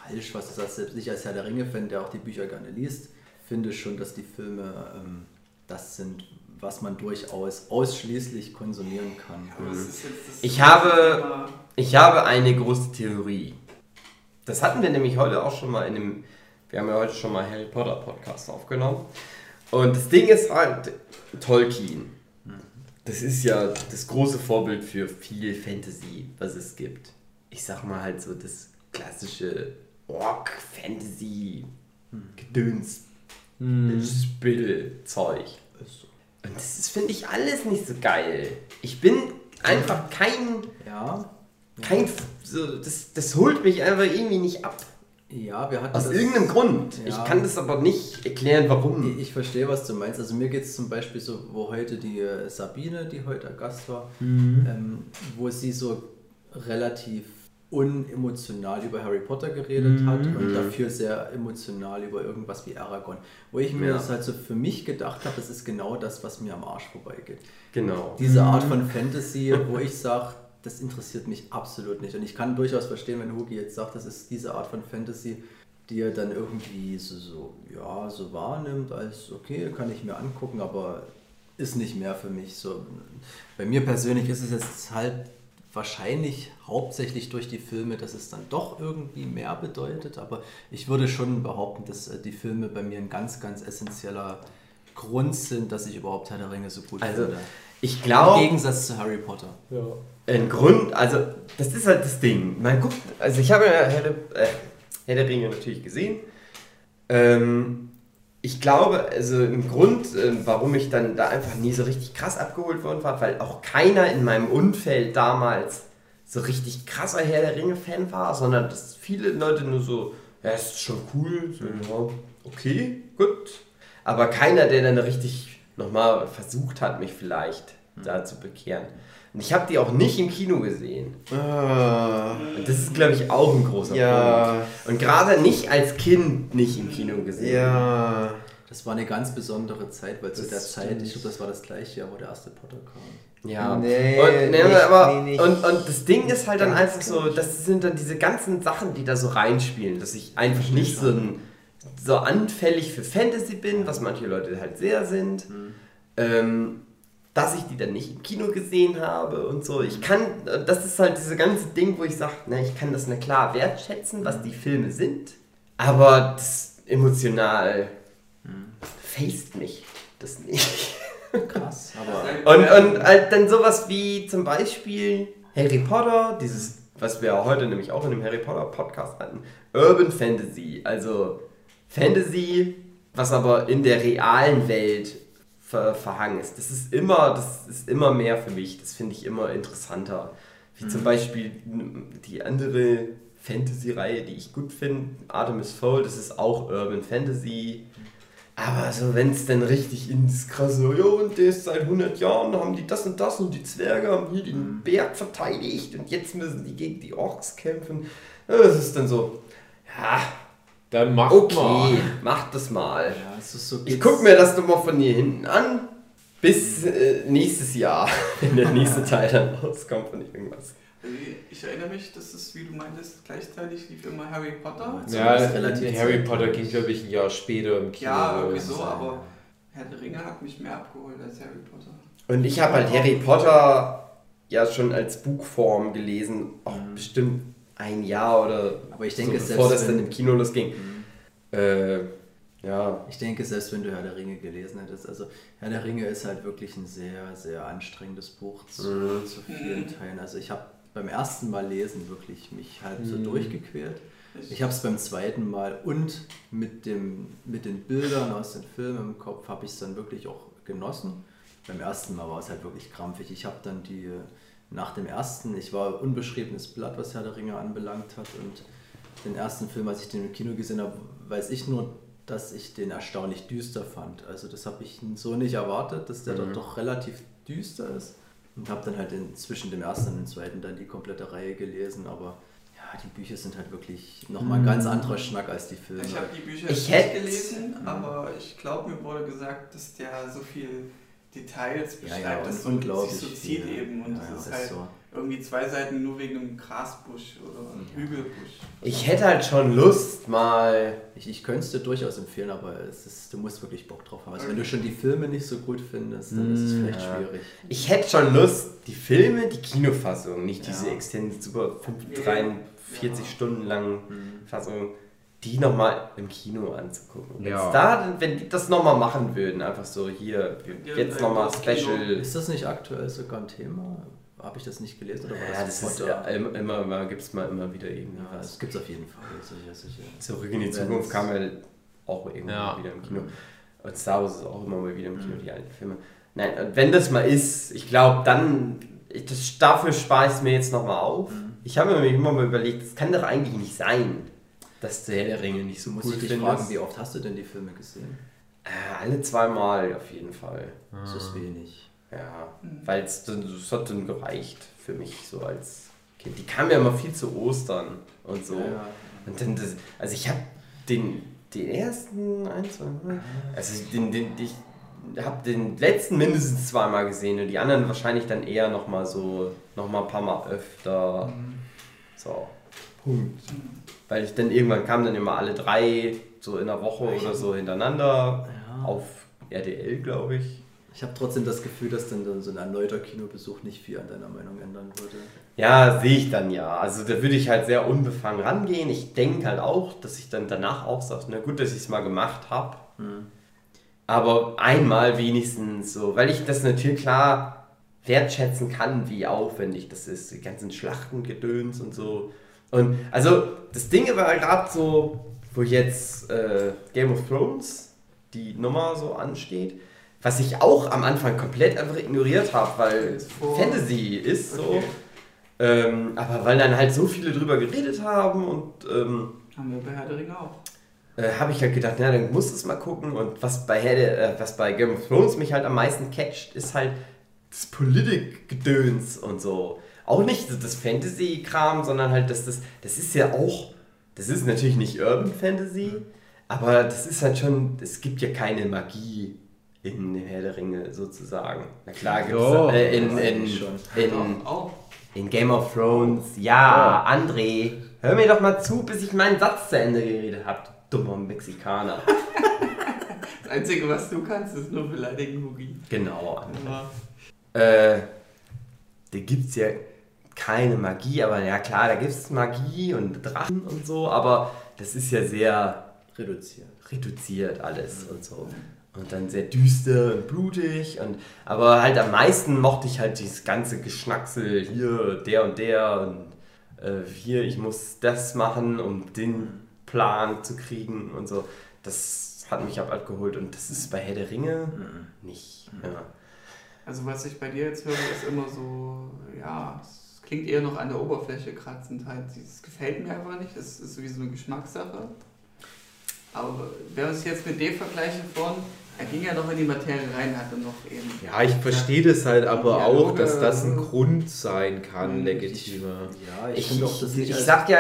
falsch, was du sagst. Selbst ich als Herr der Ringe-Fan, der auch die Bücher gerne liest, finde schon, dass die Filme ähm, das sind, was man durchaus ausschließlich konsumieren kann. Ist das Ich habe- Ich habe eine große Theorie. Das hatten wir nämlich heute auch schon mal in dem. Wir haben ja heute schon mal Harry Potter Podcast aufgenommen. Und das Ding ist halt Tolkien. Das ist ja das große Vorbild für viel Fantasy, was es gibt. Ich sag mal halt so das klassische Ork-Fantasy Gedöns Spill-Zeug. Und das finde ich, alles nicht so geil. Ich bin einfach kein Ja, kein, so, das, das holt mich einfach irgendwie nicht ab. Ja, wir hatten Aus das- irgendeinem Grund. Ja. Ich kann das aber nicht erklären, warum. Ich verstehe, was du meinst. Also mir geht es zum Beispiel so, wo heute die äh, Sabine, die heute Gast war, Mhm. ähm, wo sie so relativ unemotional über Harry Potter geredet Mhm. hat und dafür sehr emotional über irgendwas wie Aragorn. Wo ich mir Ja. das halt so für mich gedacht habe, das ist genau das, was mir am Arsch vorbeigeht. Genau. Diese Art von Fantasy, wo ich sage, das interessiert mich absolut nicht. Und ich kann durchaus verstehen, wenn Hugi jetzt sagt, das ist diese Art von Fantasy, die er dann irgendwie so, so, ja, so wahrnimmt, als okay, kann ich mir angucken, aber ist nicht mehr für mich. So, bei mir persönlich ist es jetzt halt wahrscheinlich hauptsächlich durch die Filme, dass es dann doch irgendwie mehr bedeutet, aber ich würde schon behaupten, dass äh, die Filme bei mir ein ganz, ganz essentieller Grund sind, dass ich überhaupt Herr der Ringe so gut Also, finde. ich Im glaube, Gegensatz zu Harry Potter. ein Grund, also, das ist halt das Ding. Man guckt, also, ich habe ja Herr der, äh, Herr der Ringe natürlich gesehen. Ähm, ich glaube, also, ein Grund, äh, warum ich dann da einfach nie so richtig krass abgeholt worden war, weil auch keiner in meinem Umfeld damals so richtig krasser Herr der Ringe-Fan war, sondern dass viele Leute nur so, ja, ist schon cool, so, ja, okay, gut. Aber keiner, der dann richtig nochmal versucht hat, mich vielleicht da zu bekehren. Und ich habe die auch nicht im Kino gesehen. Ah, Und das ist, glaube ich, auch ein großer ja, Punkt. Und gerade nicht als Kind nicht im Kino gesehen. ja. Das war eine ganz besondere Zeit, weil zu Das der Zeit, stimmt. ich glaube, das war das gleiche Jahr, wo der erste Potter kam. Ja. Nee, und, nee, nicht- aber, nee, nicht und, und das Ding ist halt dann einfach so, das sind dann diese ganzen Sachen, die da so reinspielen, dass ich einfach nicht so, ein, so anfällig für Fantasy bin, was manche Leute halt sehr sind. Ähm, dass ich die dann nicht im Kino gesehen habe und so. Ich kann, das ist halt dieses ganze Ding, wo ich sage, ne, ich kann das na klar wertschätzen, was die Filme sind, aber das emotional faced mich das nicht. Krass, aber Und, und halt dann sowas wie zum Beispiel Harry Potter, dieses, was wir heute nämlich auch in dem Harry Potter Podcast hatten, Urban Fantasy, also Fantasy, was aber in der realen Welt ver verhangen ist. Das ist immer, das ist immer mehr für mich. Das finde ich immer interessanter. Wie zum Beispiel die andere Fantasy-Reihe, die ich gut finde, Artemis Fowl, das ist auch Urban Fantasy. Aber so, wenn es dann richtig ins krasse, ja, und der ist seit 100 Jahren, haben die das und das und die Zwerge haben hier den Berg verteidigt und jetzt müssen die gegen die Orks kämpfen. Ja, Das ist dann so, ja, Dann macht okay, mal. mach das mal. ja, ist so Ich guck mir das nochmal von hier hinten an, bis äh, nächstes Jahr, wenn der nächste Teil dann rauskommt von irgendwas. Ich erinnere mich, dass es, wie du meintest, gleichzeitig lief immer Harry Potter. Also Ja, Harry. Potter ging, glaube ich, ein Jahr später im Kino. Ja, irgendwie so. so, aber Herr der Ringe hat mich mehr abgeholt als Harry Potter. Und ich habe halt Harry Potter ja schon als Buchform gelesen, auch bestimmt ein Jahr oder Aber ich denke, so, selbst bevor das wenn- dann im Kino losging. Äh, ja, Ich denke, selbst wenn du Herr der Ringe gelesen hättest, also Herr der Ringe ist halt wirklich ein sehr, sehr anstrengendes Buch zu, Mhm. zu vielen Teilen. Also ich habe beim ersten Mal lesen wirklich mich halb so Mhm. durchgequält. Ich habe es beim zweiten Mal und mit, dem, mit den Bildern aus den Filmen im Kopf habe ich es dann wirklich auch genossen. Beim ersten Mal war es halt wirklich krampfig. Ich habe dann die, nach dem ersten, ich war unbeschriebenes Blatt, was Herr der Ringe anbelangt hat und den ersten Film, als ich den im Kino gesehen habe, weiß ich nur, dass ich den erstaunlich düster fand. Also das habe ich so nicht erwartet, dass der doch, doch relativ düster ist. Und habe dann halt in, zwischen dem ersten und dem zweiten dann die komplette Reihe gelesen, aber ja, die Bücher sind halt wirklich nochmal ein ganz anderer Schnack als die Filme. Ich habe die Bücher Ich nicht gelesen, aber ich glaube, mir wurde gesagt, dass der so viel Details ja, beschreibt, ja, dass und es unglaublich sich so zieht viel. eben und Ja, es ja, ist halt so. irgendwie zwei Seiten nur wegen einem Grasbusch oder einem Hügelbusch. ich hätte halt schon Lust mal. Ich, ich könnte es dir durchaus empfehlen, aber es ist, du musst wirklich Bock drauf haben. Also wenn du schon die Filme nicht so gut findest, dann ist es vielleicht Ja. schwierig. Ich hätte schon Lust, die Filme, die Kinofassung, nicht diese Ja. Extended super fünf- Ja. 43 Stunden langen Fassung, die nochmal im Kino anzugucken. Wenn's Ja. da, wenn die das nochmal machen würden, einfach so hier, jetzt nochmal das Kino. Special. Ist das nicht aktuell sogar ein Thema? Habe ich das nicht gelesen oder war Ja, das ist Potter? ja, immer, immer, immer gibt es mal immer wieder irgendwie Ja, was. das gibt es auf jeden Fall. Sicher, sicher. Zurück in die Zukunft kam ja auch irgendwann Ja. wieder im Kino. Und Star Wars ist auch immer mal wieder im Kino, die alten Filme. Nein, wenn das mal ist, ich glaube, dann, ich, das, dafür spare ich es mir jetzt nochmal auf. Ich habe mir immer mal überlegt, das kann doch eigentlich nicht sein. Dass der Herr der Ringe nicht so Muss cool ich dich findest. fragen, wie oft hast du denn die Filme gesehen? Äh, alle zweimal auf jeden Fall. Das ist wenig. Ja, weil es hat dann gereicht für mich so als Kind. Die kamen ja immer viel zu Ostern und so. Ja. Und dann das, also ich habe den, den ersten, ein, zwei, drei, also den, den, ich habe den letzten mindestens zweimal gesehen und die anderen wahrscheinlich dann eher nochmal so, nochmal ein paar Mal öfter. So, Punkt. Weil ich dann irgendwann kamen dann immer alle drei so in der Woche oder so hintereinander Ja. auf RDL, glaube ich. Ich habe trotzdem das Gefühl, dass dann, dann so ein erneuter Kinobesuch nicht viel an deiner Meinung ändern würde. Ja, sehe ich dann ja. Also da würde ich halt sehr unbefangen rangehen. Ich denke halt auch, dass ich dann danach auch sage, na gut, dass ich es mal gemacht habe. Aber einmal wenigstens so, weil ich das natürlich klar wertschätzen kann, wie aufwendig das ist, die ganzen Schlachtengedöns und so. Und also das Ding war gerade so, wo jetzt äh, Game of Thrones die Nummer so ansteht, was ich auch am Anfang komplett einfach ignoriert habe, weil vor- Fantasy ist so. Okay. Ähm, aber weil dann halt so viele drüber geredet haben und ähm, Haben wir bei Herr der Ringe auch. äh, habe ich halt gedacht, na dann muss es mal gucken. Und was bei, Herr äh, was bei Game of Thrones mich halt am meisten catcht, ist halt das Politik-Gedöns und so. Auch nicht das Fantasy-Kram, sondern halt das, das, das ist ja auch, das ist natürlich nicht Urban Fantasy, aber das ist halt schon, es gibt ja keine Magie in Herr der Ringe sozusagen. Na klar gibt es Ja, äh, in, in, in, in Game of Thrones, ja, André, hör mir doch mal zu, bis ich meinen Satz zu Ende geredet habe, du dummer Mexikaner. Das Einzige, was du kannst, ist nur beleidigen, Hugi. genau. Aber Äh, da gibt es ja keine Magie, aber ja klar, da gibt es Magie und Drachen und so, aber das ist ja sehr Reduziert. reduziert alles und so. Und dann sehr düster und blutig. Und, aber halt am meisten mochte ich halt dieses ganze Geschnacksel hier, der und der und äh, hier, ich muss das machen, um den Plan zu kriegen und so. Das hat mich ab abgeholt und das ist bei Herr der Ringe nicht. Ja. Also was ich bei dir jetzt höre, ist immer so, ja, es klingt eher noch an der Oberfläche kratzend halt. Es gefällt mir einfach nicht, es ist sowieso eine Geschmackssache. Aber wenn ich es jetzt mit dem vergleiche von, er ging ja noch in die Materie rein, hatte noch eben. Ja, ich verstehe das halt aber Dialoge, auch, dass das ein Grund sein kann, legitimer. Ja, ich, Ich, finde auch, ich, das ich, nicht ich als- sag ja,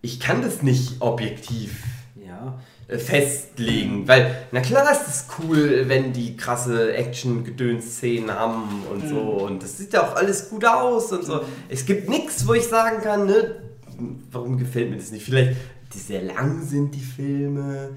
ich kann das nicht objektiv Ja, festlegen, weil na klar ist es cool, wenn die krasse Action-Gedöns-Szenen haben und so. Und das sieht ja auch alles gut aus und so. Es gibt nichts, wo ich sagen kann, ne, warum gefällt mir das nicht? Vielleicht, die sehr lang sind, die Filme,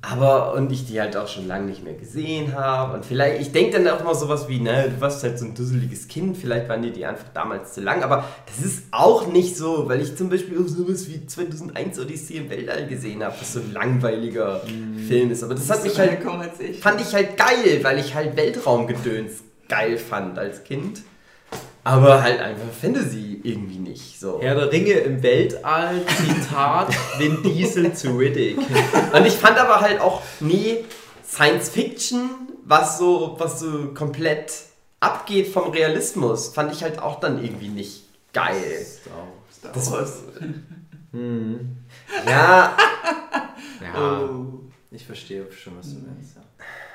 aber und ich die halt auch schon lange nicht mehr gesehen habe und vielleicht, ich denke dann auch mal sowas wie, ne, du warst halt so ein dusseliges Kind, vielleicht waren dir die einfach damals zu lang, aber das ist auch nicht so, weil ich zum Beispiel auch sowas wie 2001 Odyssee im Weltall gesehen habe, was so ein langweiliger Film ist, aber das hat mich halt ich. fand ich halt geil, weil ich halt Weltraumgedöns geil fand als Kind. Aber halt einfach Fantasy irgendwie nicht. So. Herr der Ringe im Weltall, Zitat, Vin Diesel zu Riddick. Und ich fand aber halt auch nie Science Fiction, was so, was so komplett abgeht vom Realismus, fand ich halt auch dann irgendwie nicht geil. Star Das Wars. Hm. Ja, Ja. Oh. ich verstehe schon, was du meinst. Ja.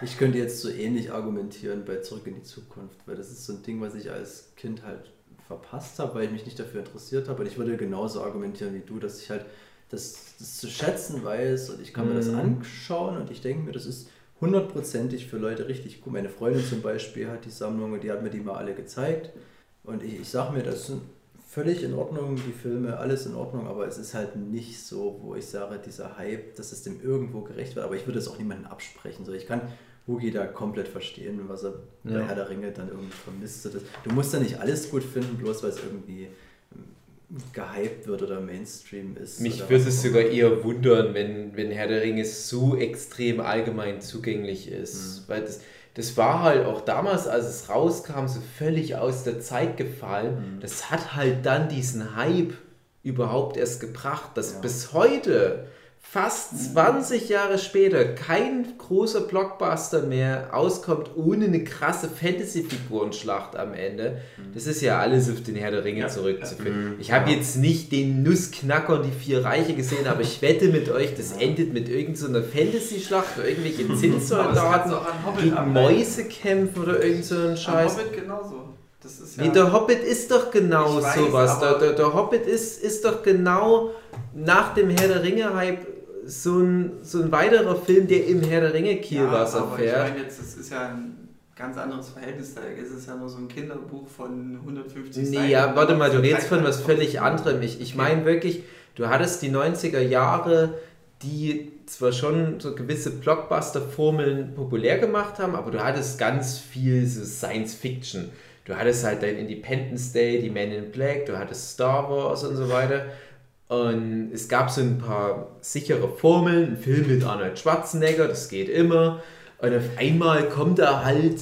Ich könnte jetzt so ähnlich argumentieren bei Zurück in die Zukunft, weil das ist so ein Ding, was ich als Kind halt verpasst habe, weil ich mich nicht dafür interessiert habe. Und ich würde genauso argumentieren wie du, dass ich halt das, das zu schätzen weiß und ich kann mir das Mhm. anschauen und ich denke mir, das ist hundertprozentig für Leute richtig gut. Meine Freundin zum Beispiel hat die Sammlung und die hat mir die mal alle gezeigt. Und ich, ich sage mir, das sind völlig in Ordnung, die Filme, alles in Ordnung, aber es ist halt nicht so, wo ich sage, dieser Hype, dass es dem irgendwo gerecht wird. Aber ich würde es auch niemandem absprechen. So, ich kann Woogie da komplett verstehen, was er bei Ja. Herr der Ringe dann irgendwie vermisst. Du musst ja nicht alles gut finden, bloß weil es irgendwie gehypt wird oder Mainstream ist. Mich würde es sogar eher wundern, wenn, wenn Herr der Ringe so extrem allgemein zugänglich ist. Mhm. Weil das, das war halt auch damals, als es rauskam, so völlig aus der Zeit gefallen. Mhm. Das hat halt dann diesen Hype überhaupt erst gebracht, dass Ja. bis heute fast 20 Jahre später kein großer Blockbuster mehr auskommt ohne eine krasse Fantasy-Figurenschlacht am Ende. Das ist ja alles auf den Herr der Ringe zurückzuführen. Ich habe jetzt nicht den Nussknacker und die vier Reiche gesehen, aber ich wette mit euch, das endet mit irgendeiner Fantasy-Schlacht, wo irgendwelche Zinssoldaten gegen. Mäuse kämpfen oder irgend so einen Scheiß. Hobbit genauso. Das ist ja. Nee, der Hobbit ist doch genau weiß, sowas. Der, der, der Hobbit ist, ist doch genau nach dem Herr der Ringe-Hype so ein, so ein weiterer Film, der im Herr der Ringe Kielwasser aber Ich fährt. meine jetzt, das ist ja ein ganz anderes Verhältnis. Da ist es ja nur so ein Kinderbuch von 150 Nee, Seiten. ja, warte mal, du redest von was völlig anderem. Ich, ich meine wirklich, du hattest die 90er Jahre, die zwar schon so gewisse Blockbuster-Formeln populär gemacht haben, aber du hattest ganz viel so Science-Fiction. Du hattest halt dein Independence Day, die Men in Black, du hattest Star Wars und so weiter. Und es gab so ein paar sichere Formeln, ein Film mit Arnold Schwarzenegger, das geht immer. Und auf einmal kommt da halt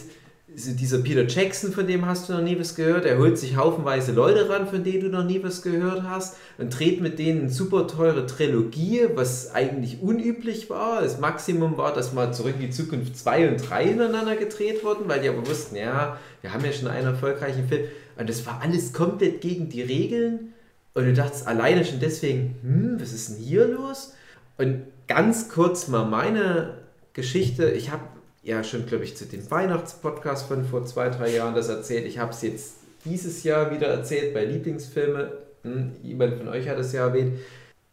so dieser Peter Jackson, von dem hast du noch nie was gehört. Er holt sich haufenweise Leute ran, von denen du noch nie was gehört hast und dreht mit denen eine super teure Trilogie, was eigentlich unüblich war. Das Maximum war, dass mal zurück in die Zukunft 2 und 3 hintereinander gedreht wurden, weil die aber wussten, ja, wir haben ja schon einen erfolgreichen Film. Und das war alles komplett gegen die Regeln. Und du dachtest alleine schon deswegen, hm, was ist denn hier los? Und ganz kurz mal meine Geschichte. Ich habe ja schon, glaube ich, zu dem Weihnachtspodcast von vor zwei, drei Jahren das erzählt. Ich habe es jetzt dieses Jahr wieder erzählt bei Lieblingsfilme. Hm, jemand von euch hat es ja erwähnt.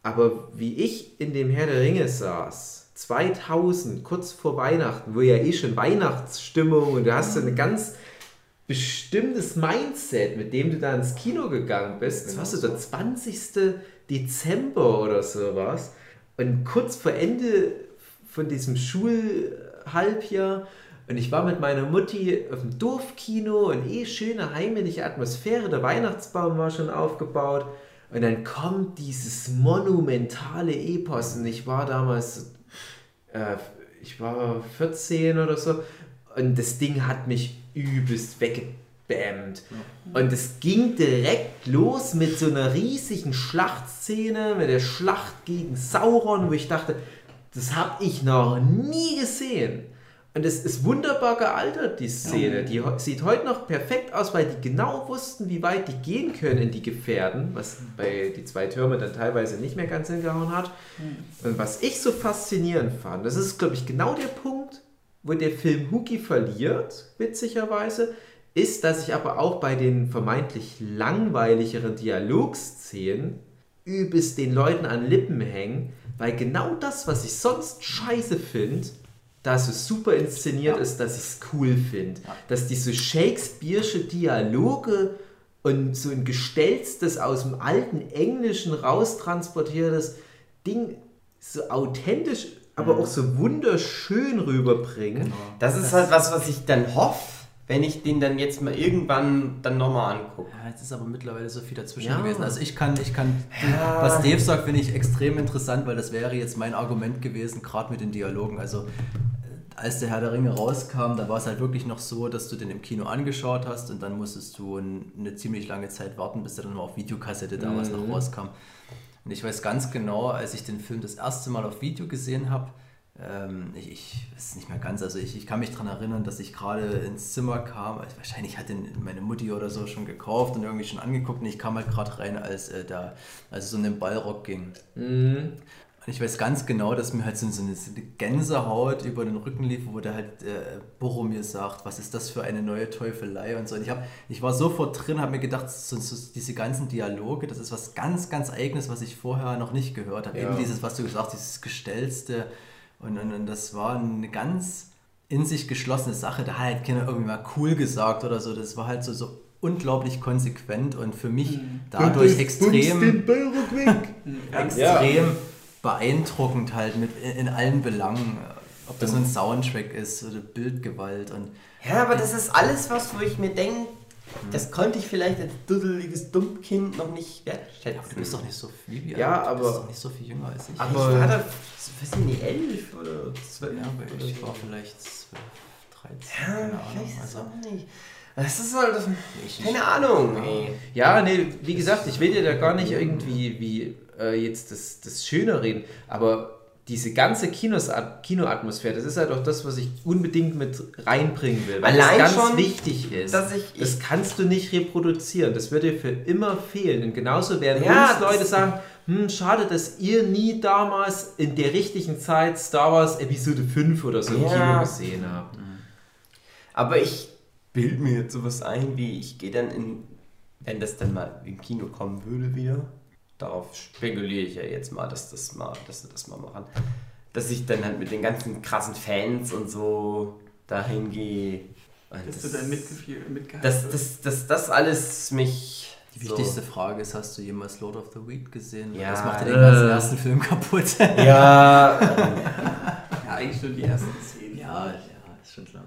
Aber wie ich in dem Herr der Ringe saß, 2000, kurz vor Weihnachten, wo ja eh schon Weihnachtsstimmung und du hast so eine ganz bestimmtes Mindset, mit dem du da ins Kino gegangen bist. Das war so der 20. Dezember oder sowas. Und kurz vor Ende von diesem Schulhalbjahr und ich war mit meiner Mutti auf dem Dorfkino und eh schöne heimliche Atmosphäre. Der Weihnachtsbaum war schon aufgebaut. Und dann kommt dieses monumentale Epos. Und ich war damals, äh, ich war 14 oder so. Und das Ding hat mich übelst weggebammt. Und es ging direkt los mit so einer riesigen Schlachtszene, mit der Schlacht gegen Sauron, wo ich dachte, das habe ich noch nie gesehen. Und es ist wunderbar gealtert, die Szene. Die sieht heute noch perfekt aus, weil die genau wussten, wie weit die gehen können in die Gefährden, was bei die zwei Türme dann teilweise nicht mehr ganz hingehauen hat. Und was ich so faszinierend fand, das ist, glaube ich, genau der Punkt, wo der Film Hookie verliert, witzigerweise, ist, dass ich aber auch bei den vermeintlich langweiligeren Dialogszenen übelst den Leuten an Lippen hängen, weil genau das, was ich sonst scheiße finde, da so super inszeniert ist, dass ich es cool finde. Dass diese Shakespeare'sche Dialoge und so ein gestelztes, aus dem alten Englischen raustransportiertes Ding so authentisch, aber auch so wunderschön rüberbringen. Das ist halt was, was ich dann hoffe, wenn ich den dann jetzt mal irgendwann dann nochmal angucke. Ja, jetzt ist aber mittlerweile so viel dazwischen Ja. gewesen. Also ich kann, ich kann, Ja. was Dave sagt, finde ich extrem interessant, weil das wäre jetzt mein Argument gewesen, gerade mit den Dialogen. Also äh, als der Herr der Ringe rauskam, da war es halt wirklich noch so, dass du den im Kino angeschaut hast und dann musstest du ein, eine ziemlich lange Zeit warten, bis der dann mal auf Videokassette damals noch rauskam. Und ich weiß ganz genau, als ich den Film das erste Mal auf Video gesehen habe, ähm, ich, ich weiß nicht mehr ganz, also ich, ich kann mich daran erinnern, dass ich gerade ins Zimmer kam, also wahrscheinlich hat den meine Mutti oder so schon gekauft und irgendwie schon angeguckt und ich kam halt gerade rein, als äh, da, als es um den Ballrock ging. Mhm. Und ich weiß ganz genau, dass mir halt so, so, eine, Gänsehaut über den Rücken lief, wo der halt äh, Boromir sagt, was ist das für eine neue Teufelei und so. Und ich, hab, ich war sofort drin, habe mir gedacht, so, so, diese ganzen Dialoge, das ist was ganz, ganz Eigenes, was ich vorher noch nicht gehört habe. Ja. Eben dieses, was du gesagt hast, dieses Gestellste. Und, und, und das war eine ganz in sich geschlossene Sache. Da hat halt keiner irgendwie mal cool gesagt oder so. Das war halt so, so unglaublich konsequent und für mich dadurch extrem extrem beeindruckend halt mit in, allen Belangen. Ob das nun Soundtrack ist oder Bildgewalt und Ja, aber das ist alles was, wo ich mir denke, das konnte ich vielleicht als duddeliges Dummkind noch nicht wertschätzen. aber du bist doch nicht so viel wie Ja, du aber- bist doch nicht so viel jünger als ich. ich aber- war da, was sind die, elf oder zwölf? ja, aber oder ich war vielleicht 12, 13, Ja, keine ich weiß es Also, auch nicht. Das ist halt, ich, keine Ahnung, ey. Ja, nee, wie gesagt, ich will dir da gar nicht irgendwie wie äh, jetzt das, das Schöne reden, aber diese ganze Kinos, Kinoatmosphäre, das ist halt auch das, was ich unbedingt mit reinbringen will. Weil Allein das ganz schon, wichtig ist. dass ich- das kannst du nicht reproduzieren. Das wird dir für immer fehlen. Und genauso werden Ja, uns Leute sagen, hm, schade, dass ihr nie damals in der richtigen Zeit Star Wars Episode 5 oder so im Ja. Kino gesehen habt. Aber ich bild mir jetzt sowas ein, wie ich gehe dann in, wenn das dann mal im Kino kommen würde wieder, darauf spekuliere ich ja jetzt mal, dass das mal, dass sie das mal machen, dass ich dann halt mit den ganzen krassen Fans und so dahin gehe. Dass das- du dann mitgefühl- mitgehalten dass hast. das, das, das alles mich. Die wichtigste Frage ist, hast du jemals Lord of the Weed gesehen? Ja, das macht ja äh. den ganzen ersten Film kaputt. So. Ja, Ja, eigentlich nur die ersten zehn. Ja, ja, ist schon klar.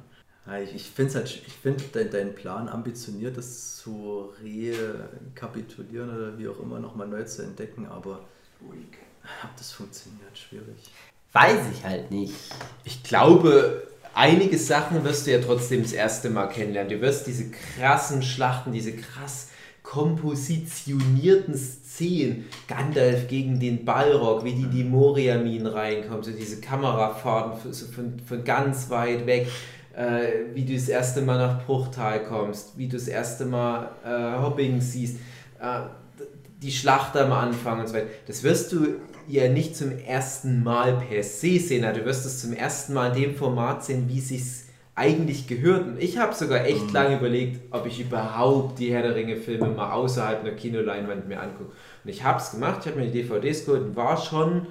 Ich ich finde halt, ich finde dein, dein Plan ambitioniert, das zu rekapitulieren oder wie auch immer nochmal neu zu entdecken, aber ob das funktioniert, schwierig. weiß ich halt nicht. Ich glaube, einige Sachen wirst du ja trotzdem das erste Mal kennenlernen. Du wirst diese krassen Schlachten, diese krass kompositionierten Szenen, Gandalf gegen den Balrog, wie die die Moria-Minen reinkommen, so diese Kamerafahrten von, von ganz weit weg, äh, wie du das erste Mal nach Bruchtal kommst, wie du das erste Mal äh, Hobbing siehst, äh, die Schlacht am Anfang und so weiter. Das wirst du ja nicht zum ersten Mal per se sehen, also du wirst es zum ersten Mal in dem Format sehen, wie es sich eigentlich gehört. Und ich habe sogar echt lange überlegt, ob ich überhaupt die Herr der Ringe-Filme mal außerhalb einer Kinoleinwand mir angucke. Und ich habe es gemacht, ich habe mir die DVDs geholt und war schon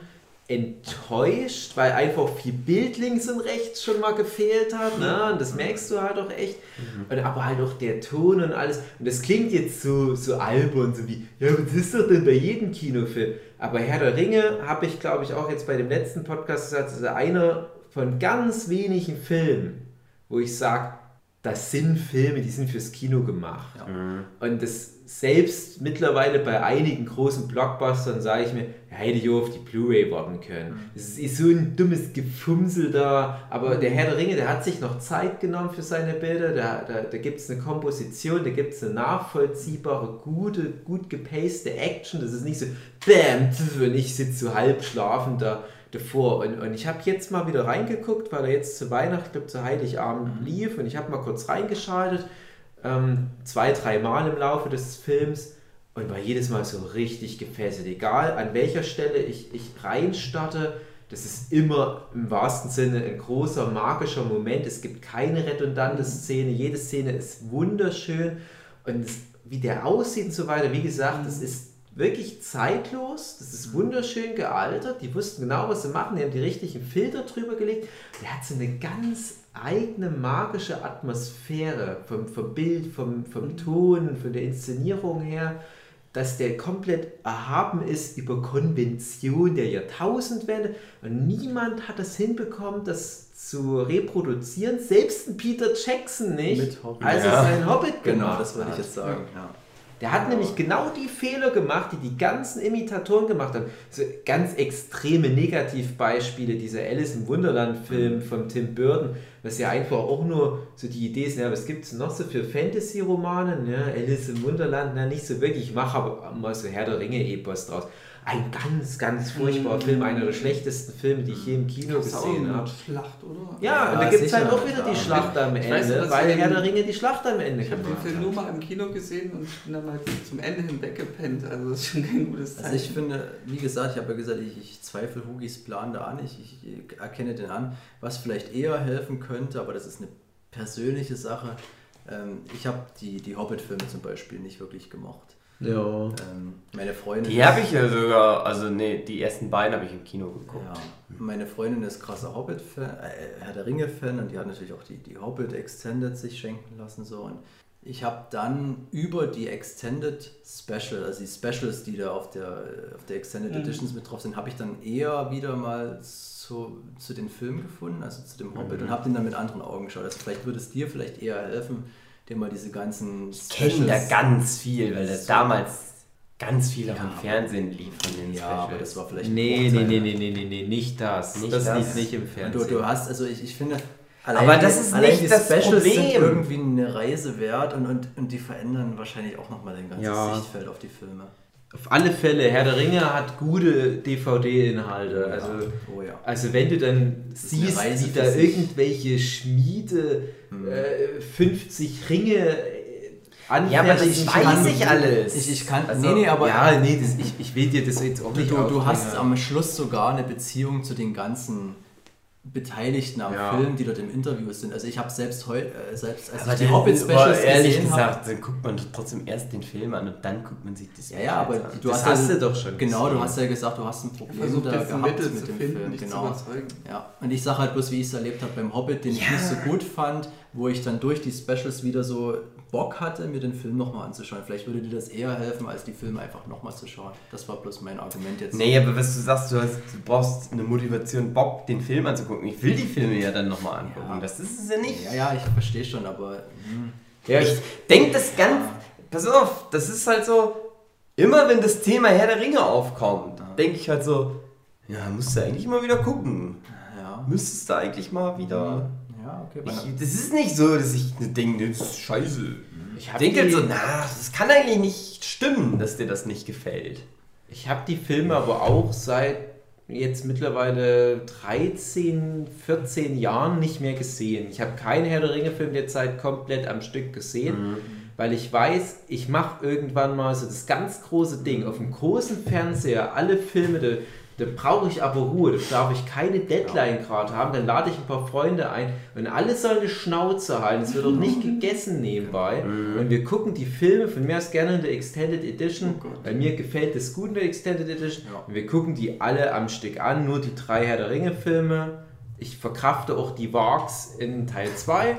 enttäuscht, weil einfach viel Bild links und rechts schon mal gefehlt hat. Ne? Und das merkst du halt auch echt. Und, aber halt auch der Ton und alles. Und das klingt jetzt so, so albern, so wie, ja, das ist doch dann bei jedem Kinofilm. Aber Herr der Ringe habe ich, glaube ich, auch jetzt bei dem letzten Podcast gesagt, das ist einer von ganz wenigen Filmen, wo ich sage, das sind Filme, die sind fürs Kino gemacht. Und das selbst mittlerweile bei einigen großen Blockbustern sage ich mir, ja, hätte ich auf die Blu-ray warten können. Es ist so ein dummes Gefumsel da, aber der Herr der Ringe, der hat sich noch Zeit genommen für seine Bilder, da, da, da gibt es eine Komposition, da gibt es eine nachvollziehbare, gute, gut gepaste Action, das ist nicht so BAM, und ich sitze so halb schlafend da davor. Und, und ich habe jetzt mal wieder reingeguckt, weil er jetzt zu Weihnachten, ich glaube zu Heiligabend lief. Und ich habe mal kurz reingeschaltet, ähm, zwei, drei Mal im Laufe des Films. Und war jedes Mal so richtig gefesselt. Egal an welcher Stelle ich, ich reinstarte, das ist immer im wahrsten Sinne ein großer magischer Moment. Es gibt keine redundante Szene, jede Szene ist wunderschön. Und es, wie der aussieht und so weiter, wie gesagt, das ist wirklich zeitlos, das ist wunderschön gealtert, die wussten genau, was sie machen, die haben die richtigen Filter drüber gelegt. Der hat so eine ganz eigene magische Atmosphäre vom, vom Bild, vom, vom Ton, von der Inszenierung her, dass der komplett erhaben ist über Konvention der Jahrtausendwende und niemand hat das hinbekommen, das zu reproduzieren, selbst ein Peter Jackson nicht, Mit Hobbit. als Ja. er seinen Hobbit Genau, gemacht das wollte ich jetzt sagen. Ja. Der hat nämlich genau die Fehler gemacht, die die ganzen Imitatoren gemacht haben. So ganz extreme Negativbeispiele, dieser Alice im Wunderland-Film von Tim Burton, was ja einfach auch nur so die Idee ist, ja, was gibt es noch so für Fantasy-Romane? Ne? Alice im Wunderland, na, nicht so wirklich. Ich mache aber mal so Herr der Ringe-Epos draus. Ein ganz, ganz furchtbarer Film, einer der schlechtesten Filme, die ich je im Kino Das gesehen habe. Schlacht, oder? Ja, Ja, und da gibt es halt auch wieder die. Schlacht am Ich weiß Ende, dass weil Herr der Ringe die Schlacht am Ende Ich habe den Film nur mal im Kino gesehen und ich bin dann mal zum Ende hin weggepennt. Also das ist schon kein gutes Zeichen. Also ich finde, wie gesagt, ich habe ja gesagt, ich, ich zweifle Hugis Plan da an, ich, ich erkenne den an, was vielleicht eher helfen könnte, aber das ist eine persönliche Sache. Ähm, ich habe die, die Hobbit-Filme zum Beispiel nicht wirklich gemocht. Ja. Ähm, meine Freundin. Die habe ich ja sogar, also nee, die ersten beiden habe ich im Kino geguckt. Ja, meine Freundin ist krasser Hobbit-Fan, äh, Herr der Ringe-Fan und die hat natürlich auch die, die Hobbit Extended sich schenken lassen. So. Und ich habe dann über die Extended Special, also die Specials, die da auf der, auf der Extended Mhm. Editions mit drauf sind, habe ich dann eher wieder mal zu, zu den Filmen gefunden, also zu dem Hobbit und habe den dann mit anderen Augen geschaut. Also vielleicht würde es dir vielleicht eher helfen, dir mal diese ganzen Ich kenne da ganz viel, weil das So. damals ganz viel auf Ja, dem Fernsehen lief von den Ja, aber Specials. das war vielleicht Nee, nee, nee, nee, nee, nee, nee, nicht das. Nicht das, das. lief nicht im Fernsehen. du, du hast, also ich, ich finde, Aber das ist allein nicht das Specials sind Problem. irgendwie eine Reise wert und, und, und die verändern wahrscheinlich auch nochmal den ganzen Ja. Sichtfeld auf die Filme. Auf alle Fälle, Herr der Ringe hat gute DVD-Inhalte. Also, oh ja. also wenn du dann siehst, wie da sich. irgendwelche Schmiede Hm. äh, 50 Ringe äh, Ja, aber das anfertigen weiß kann. ich alles. Ich, ich kann, Also, nee, nee, aber ja, nee, das, ich, ich will dir das jetzt auch du, nicht du, du hast am Schluss sogar eine Beziehung zu den ganzen Beteiligten am Ja. Film, die dort im Interview sind. Also ich habe selbst heute, äh, selbst als Aber ich die Hobbit-Specials aber ehrlich gesehen habe, gesagt, dann guckt man trotzdem erst den Film an und dann guckt man sich das Ja, ja, aber Specials an. du Das hast, hast ja, du doch schon Genau, gesehen. du hast ja gesagt, du hast ein Problem Versucht da gehabt Mittel mit zu dem finden, Film. Genau. Ja, und ich sage halt bloß, wie ich es erlebt habe beim Hobbit, den ich Ja. nicht so gut fand, wo ich dann durch die Specials wieder so Bock hatte, mir den Film nochmal anzuschauen. Vielleicht würde dir das eher helfen, als die Filme einfach nochmal zu schauen. Das war bloß mein Argument jetzt. Nee, aber was du sagst, du, hast, du brauchst eine Motivation, Bock, den Film anzugucken. Ich will die Filme ja dann nochmal angucken. Ja. Das ist es ja nicht. Ja, ja, ich verstehe schon, aber hm, Ja, Ich denke das ganz. Pass auf, das ist halt so. Immer wenn das Thema Herr der Ringe aufkommt, Ja. denke ich halt so, ja, musst du eigentlich mal wieder gucken. ja. Müsstest du eigentlich mal wieder. Ja, okay. Ich, das ist nicht so, dass ich denke, das ist scheiße. Ich denke die- so, na, das kann eigentlich nicht stimmen, dass dir das nicht gefällt. Ich habe die Filme aber auch seit jetzt mittlerweile 13, 14 Jahren nicht mehr gesehen. Ich habe keinen Herr der Ringe-Film derzeit komplett am Stück gesehen, weil ich weiß, ich mache irgendwann mal so das ganz große Ding auf dem großen Fernseher, alle Filme, da, da brauche ich aber Ruhe, da darf ich keine Deadline gerade haben, dann lade ich ein paar Freunde ein. Und alle sollen eine Schnauze halten, es wird auch nicht gegessen nebenbei. Und wir gucken die Filme von mir aus gerne in der Extended Edition, Oh weil mir gefällt das gut in der Extended Edition. Ja. und wir gucken die alle am Stück an, nur die drei Herr der Ringe Filme. Ich verkrafte auch die Varks in Teil 2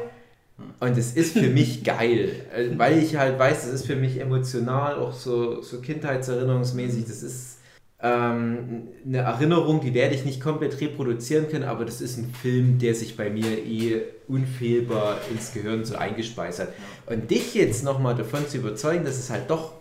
und es ist für mich geil, äh, weil ich halt weiß, es ist für mich emotional, auch so, so kindheitserinnerungsmäßig, das ist ähm, eine Erinnerung, die werde ich nicht komplett reproduzieren können, aber das ist ein Film, der sich bei mir eh unfehlbar ins Gehirn so eingespeist hat. Und dich jetzt nochmal davon zu überzeugen, dass es halt doch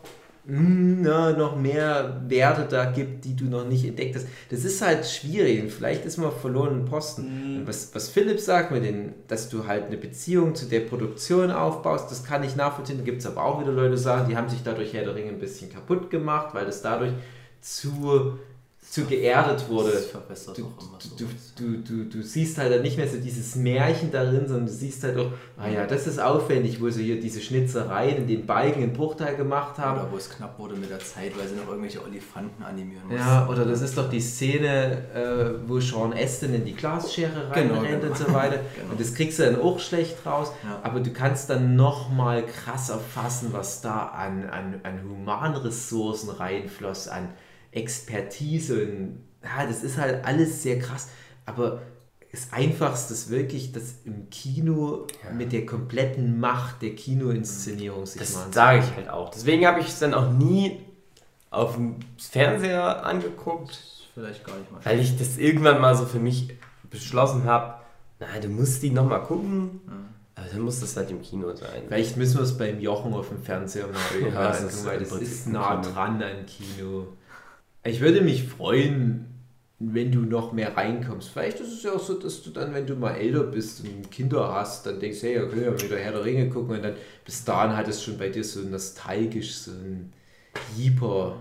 mm, na, noch mehr Werte da gibt, die du noch nicht entdeckt hast, das ist halt schwierig. Und vielleicht ist man auf verlorenen Posten. Und Was, was Philipp sagt, mit den, dass du halt eine Beziehung zu der Produktion aufbaust, das kann ich nachvollziehen. Da gibt es aber auch wieder Leute, die sagen, die haben sich dadurch Herr der Ringe ein bisschen kaputt gemacht, weil das dadurch zu, zu geerdet wurde. Das verbessert Du, auch immer so. du, du, du, du siehst halt dann nicht mehr so dieses Märchen darin, sondern du siehst halt auch, ah ja, das ist aufwendig, wo sie hier diese Schnitzereien in den Balken in Bruchteil gemacht haben. Oder wo es knapp wurde mit der Zeit, weil sie noch irgendwelche Olifanten animieren mussten. Ja, oder das ist doch die Szene, äh, wo Sean Astin in die Glasschere Genau, reinrennt genau. und so weiter. Genau. Und das kriegst du dann auch schlecht raus. Ja. Aber du kannst dann nochmal krasser fassen, was da an, an, an Humanressourcen reinfloss, an Expertise. Und, ja, das ist halt alles sehr krass. Aber das Einfachste ist wirklich, das im Kino mit der kompletten Macht der Kinoinszenierung sich Das sage ich halt auch. Deswegen habe ich es dann auch nie auf dem Fernseher angeguckt, vielleicht gar nicht mal weil ich das irgendwann mal so für mich beschlossen habe, na, du musst die nochmal gucken, aber dann muss das halt im Kino sein. Vielleicht müssen wir es beim Jochen auf dem Fernseher mal Ja, das ist weil das ist nah dran an Kino. Ich würde mich freuen, wenn du noch mehr reinkommst. Vielleicht ist es ja auch so, dass du dann, wenn du mal älter bist und Kinder hast, dann denkst, hey, okay, ja, wieder Herr der Ringe gucken und dann bis dahin hat es schon bei dir so nostalgisch, so ein Jeeper.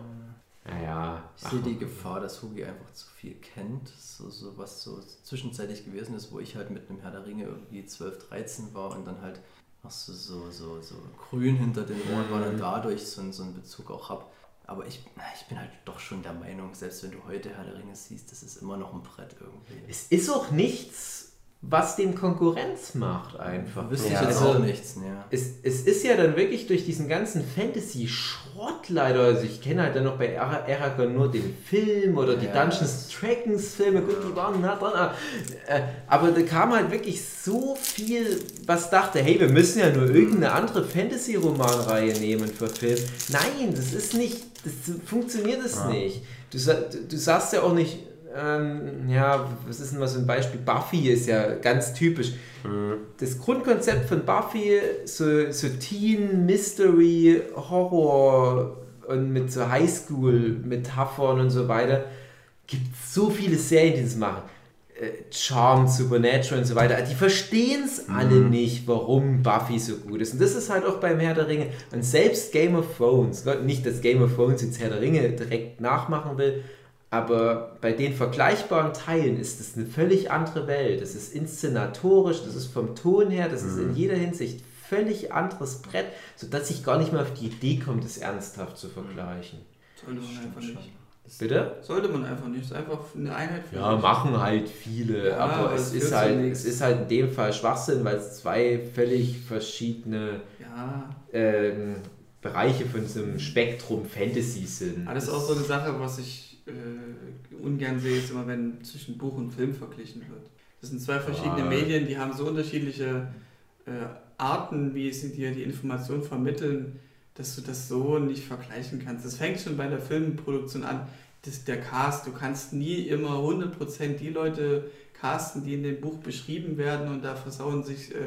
Naja. Ich sehe die Gefahr, dass Hugi einfach zu viel kennt. So, so was so zwischenzeitlich gewesen ist, wo ich halt mit einem Herr der Ringe irgendwie 12, 13 war und dann halt noch so, so, so, so grün hinter den Ohren war und dadurch so, so einen Bezug auch habe. Aber ich, ich bin halt doch schon der Meinung, selbst wenn du heute Herr der Ringe siehst, das ist immer noch ein Brett irgendwie. Es ist auch nichts, was dem Konkurrenz macht einfach. Wüsste Ja, ich jetzt also- auch nichts, ne. Es, es ist ja dann wirklich durch diesen ganzen Fantasy-Schrott leider, also ich kenne halt dann noch bei Aragorn nur den Film oder die Ja, Dungeons Dragons Filme, gut, die waren nah dran, aber, äh, aber da kam halt wirklich so viel, was dachte, hey, wir müssen ja nur irgendeine andere Fantasy-Romanreihe nehmen für Film. Nein, das ist nicht, das funktioniert es nicht. Du, du, du sagst ja auch nicht, ähm, ja, was ist denn mal so ein Beispiel? Buffy ist ja ganz typisch das Grundkonzept von Buffy, so, so Teen, Mystery, Horror und mit so Highschool-Metaphern und so weiter, gibt so viele Serien, die das machen. Charmed, Supernatural und so weiter, die verstehen es alle nicht, warum Buffy so gut ist. Und das ist halt auch beim Herr der Ringe. Und selbst Game of Thrones, nicht, dass Game of Thrones jetzt Herr der Ringe direkt nachmachen will, aber bei den vergleichbaren Teilen ist es eine völlig andere Welt. Das ist inszenatorisch, das ist vom Ton her, das ist in jeder Hinsicht völlig anderes Brett, sodass ich gar nicht mehr auf die Idee komme, das ernsthaft zu vergleichen. Sollte man einfach nicht. Bitte? Sollte man einfach nicht. Es ist einfach eine Einheit für Ja, machen halt viele, Ja, aber es ist, halt, nichts. es ist halt in dem Fall Schwachsinn, weil es zwei völlig verschiedene Ja, ähm, Bereiche von so einem Spektrum Fantasy sind. aber das ist auch so eine Sache, was ich äh, ungern sehe, ist immer, wenn zwischen Buch und Film verglichen wird. Das sind zwei verschiedene Ah. Medien, die haben so unterschiedliche äh, Arten, wie sie dir die Information vermitteln, dass du das so nicht vergleichen kannst. Das fängt schon bei der Filmproduktion an. Das, der Cast, du kannst nie immer 100% die Leute casten, die in dem Buch beschrieben werden und da versauen sich, äh,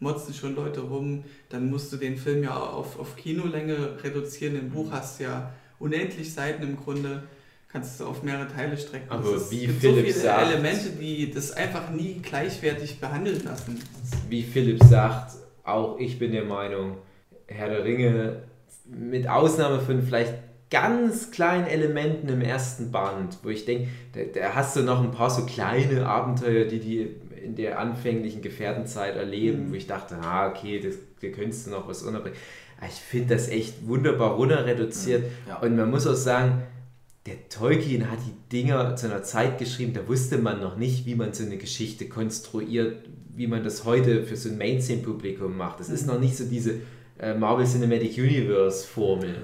motzen schon Leute rum. Dann musst du den Film ja auf, auf Kinolänge reduzieren. Im Buch hast du ja unendlich Seiten im Grunde, kannst du auf mehrere Teile strecken. Aber Es ist- wie gibt Philipp so viele sagt- Elemente, die das einfach nie gleichwertig behandeln lassen. Wie Philipp sagt, auch ich bin der Meinung, Herr der Ringe, mit Ausnahme von vielleicht ganz kleinen Elementen im ersten Band, wo ich denke, da, da hast du noch ein paar so kleine Abenteuer, die die in der anfänglichen Gefährdenzeit erleben, Mhm. wo ich dachte, ah, okay, das, da könntest du noch was unterbringen. Aber Ich finde das echt wunderbar runter reduziert. Ja. Und man muss auch sagen, der Tolkien hat die Dinger zu einer Zeit geschrieben, da wusste man noch nicht, wie man so eine Geschichte konstruiert, wie man das heute für so ein Mainstream-Publikum macht. Das ist noch nicht so diese äh, Marvel Cinematic Universe-Formel.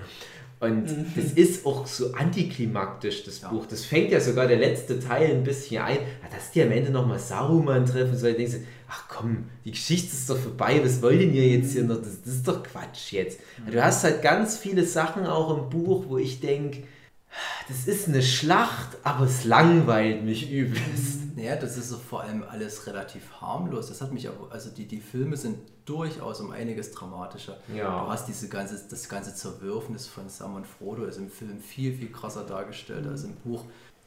Und das ist auch so antiklimaktisch, das Ja. Buch. Das fängt ja sogar der letzte Teil ein bisschen ein. Ja, dass die am Ende nochmal Saruman treffen, so, denkst du, ach komm, die Geschichte ist doch vorbei, was wollt ihr jetzt hier noch? Das, das ist doch Quatsch jetzt. Du hast halt ganz viele Sachen auch im Buch, wo ich denke, das ist eine Schlacht, aber es langweilt mich übelst. Naja, das ist so vor allem alles relativ harmlos. Das hat mich aber, also die, die Filme sind durchaus um einiges dramatischer. Ja. Du hast diese ganze, das ganze Zerwürfnis von Sam und Frodo ist im Film viel, viel krasser dargestellt als im Buch.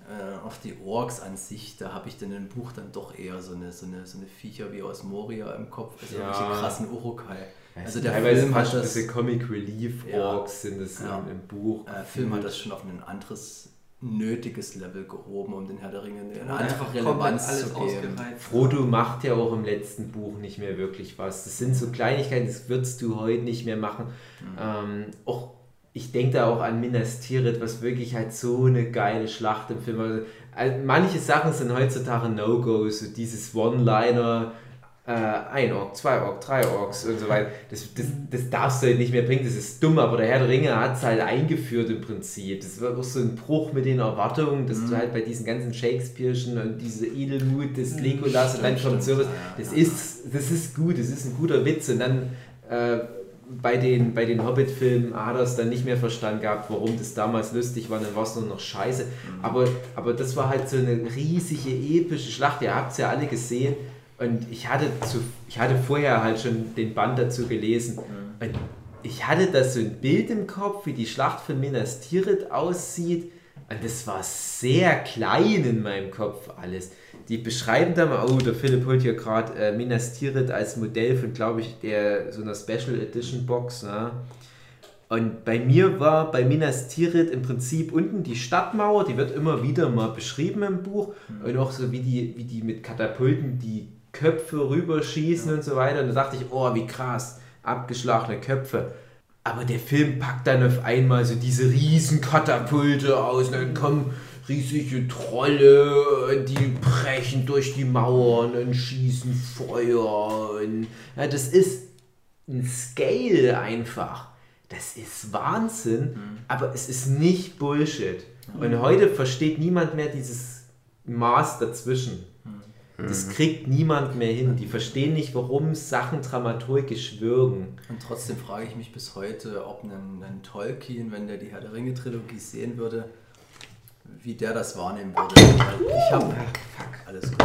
Äh, auch die Orks an sich, da habe ich dann im Buch dann doch eher so eine, so eine, so eine Viecher wie aus Moria im Kopf, also Ja. irgendwelche krassen Urukai. Also der Teilweise Film hat das, diese Comic Relief Ja. Orks sind es Ja. im, im Buch. äh, Film hat das schon auf ein anderes nötiges Level gehoben, um den Herr der Ringe eine einfach komplett Relevanz alles zu geben. ausgereizt. Frodo macht ja auch im letzten Buch nicht mehr wirklich was. Das sind so Kleinigkeiten, das würdest du heute nicht mehr machen. Ähm, auch, ich denke da auch an Minas Tirith, was wirklich halt so eine geile Schlacht im Film war. Also, manche Sachen sind heutzutage No-Go, so dieses One-Liner, äh, ein Ork, zwei Ork, drei Orks und so weiter. Das, das, das darfst du halt nicht mehr bringen, das ist dumm, aber der Herr der Ringe hat es halt eingeführt im Prinzip. Das war auch so ein Bruch mit den Erwartungen, dass du halt bei diesen ganzen Shakespeare'schen und diese Edelmut des Legolas und dann kommt sowas. Das ist, das ist gut, das ist ein guter Witz und dann äh, bei den, bei den Hobbit-Filmen hat er es dann nicht mehr verstanden gehabt, warum das damals lustig war, dann war es nur noch scheiße. Aber, aber das war halt so eine riesige, epische Schlacht. Ihr habt es ja alle gesehen. Und ich hatte, zu, ich hatte vorher halt schon den Band dazu gelesen. Und ich hatte das so ein Bild im Kopf, wie die Schlacht von Minas Tirith aussieht. Und das war sehr klein in meinem Kopf alles. Die beschreiben da mal, oh, der Philipp holt hier gerade äh, Minas Tirith als Modell von, glaube ich, der so einer Special Edition Box. Ne? Und bei mir war bei Minas Tirith im Prinzip unten die Stadtmauer, die wird immer wieder mal beschrieben im Buch. Und auch so, wie die, wie die mit Katapulten die Köpfe rüberschießen und so weiter. Und da dachte ich, oh, wie krass, abgeschlagene Köpfe. Aber der Film packt dann auf einmal so diese riesen Katapulte aus und dann kommen riesige Trolle, die brechen durch die Mauern und schießen Feuer. Und, ja, das ist ein Scale einfach. Das ist Wahnsinn, aber es ist nicht Bullshit. Und heute versteht niemand mehr dieses Maß dazwischen. Das kriegt niemand mehr hin. Die verstehen nicht, warum Sachen dramaturgisch wirken. Und trotzdem frage ich mich bis heute, ob ein, ein Tolkien, wenn der die Herr der Ringe-Trilogie sehen würde, wie der das wahrnehmen würde. Weil ich habe alles gut.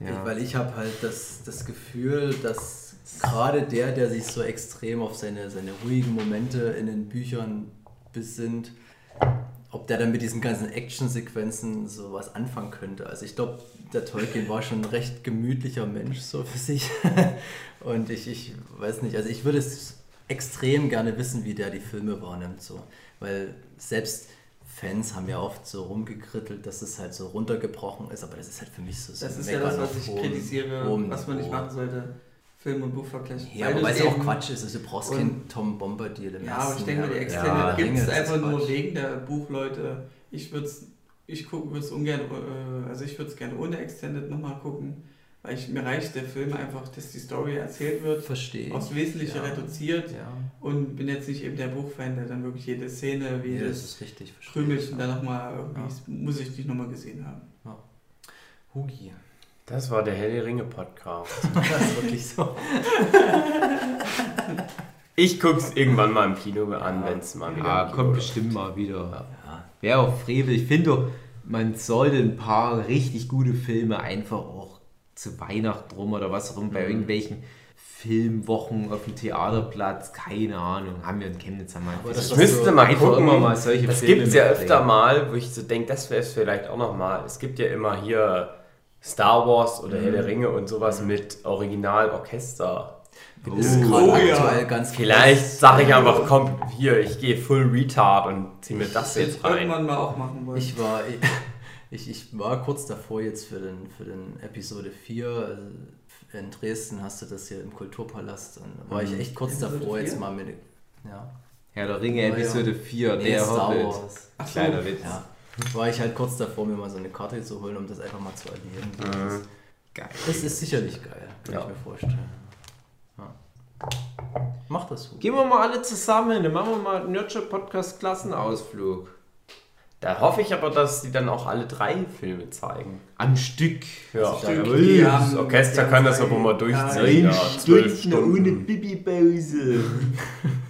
Ja. Ich, weil ich habe halt das, das Gefühl, dass gerade der, der sich so extrem auf seine, seine ruhigen Momente in den Büchern besinnt, ob der dann mit diesen ganzen Action-Sequenzen so was anfangen könnte. Also ich glaube, der Tolkien war schon ein recht gemütlicher Mensch so für sich. Und ich, ich weiß nicht, also ich würde es extrem gerne wissen, wie der die Filme wahrnimmt. So. Weil selbst Fans haben ja oft so rumgekrittelt, dass es halt so runtergebrochen ist, aber das ist halt für mich so so Das ist ja das, was ich kritisiere, was man nicht machen sollte. Film und Buchvergleich. Ja, Weil aber es auch eben- Quatsch ist. Also du brauchst keinen Tom Bombadil im Ja, aber ich denke mal, die Extended der gibt es einfach nur Quatsch. wegen der Buchleute. Ich würde es ich würde es ungern, äh, also ich würde es gerne ohne Extended nochmal gucken, weil ich, mir reicht der Film einfach, dass die Story erzählt wird, Verstehe. aufs Wesentliche Ja. reduziert Ja, und bin jetzt nicht eben der Buchfan, der dann wirklich jede Szene, wie nee, das ist richtig. Krümelchen ich. da nochmal irgendwie, Ja. muss ich nicht nochmal gesehen haben. Hugi. Das war der Helle Ringe Podcast. Das ist wirklich so. Ich guck's irgendwann mal im Kino an, wenn es mal wieder. Ja, im Kino kommt läuft. bestimmt mal wieder. Ja. Wäre auch Frevel. Ich finde doch, man sollte ein paar richtig gute Filme einfach auch zu Weihnachten rum oder was auch immer, bei irgendwelchen Filmwochen auf dem Theaterplatz, keine Ahnung, haben wir in Chemnitz einmal. Aber das was müsste so mal einfach gucken. immer mal solche das Filme gibt es ja öfter mal, wo ich so denke, das wäre es vielleicht auch noch mal. Es gibt ja immer hier Star Wars oder Herr der Ringe und sowas mit Originalorchester. Das ist gerade Oh, ja. aktuell ganz Vielleicht sage ich einfach, komm, hier, ich gehe full retard und zieh mir das jetzt rein. Irgendwann mal auch machen wollen. Ich war, ich, ich war kurz davor jetzt für den, für den Episode 4. Also in Dresden hast du das hier im Kulturpalast. Und da war ich echt kurz Episode davor, jetzt 4? mal mit. Ja, Herr der Ringe, Ja, ja. Episode 4, Nee, der Star Hobbit. Wars. Ach so. Kleiner Witz. Ja. War ich halt kurz davor, mir mal so eine Karte zu holen, um das einfach mal zu erleben. Das, ist, Geil. das ist sicherlich geil, kann Ja. ich mir vorstellen. Ja. Mach das so. Gehen wir mal alle zusammen, dann machen wir mal einen Nurture Podcast Klassenausflug. Da hoffe ich aber, dass die dann auch alle drei Filme zeigen. Am Stück. Ja, Stück, die das Orchester die kann das aber mal Ja, durchziehen. Ja, zwölf Stunden. Bibi-Pause.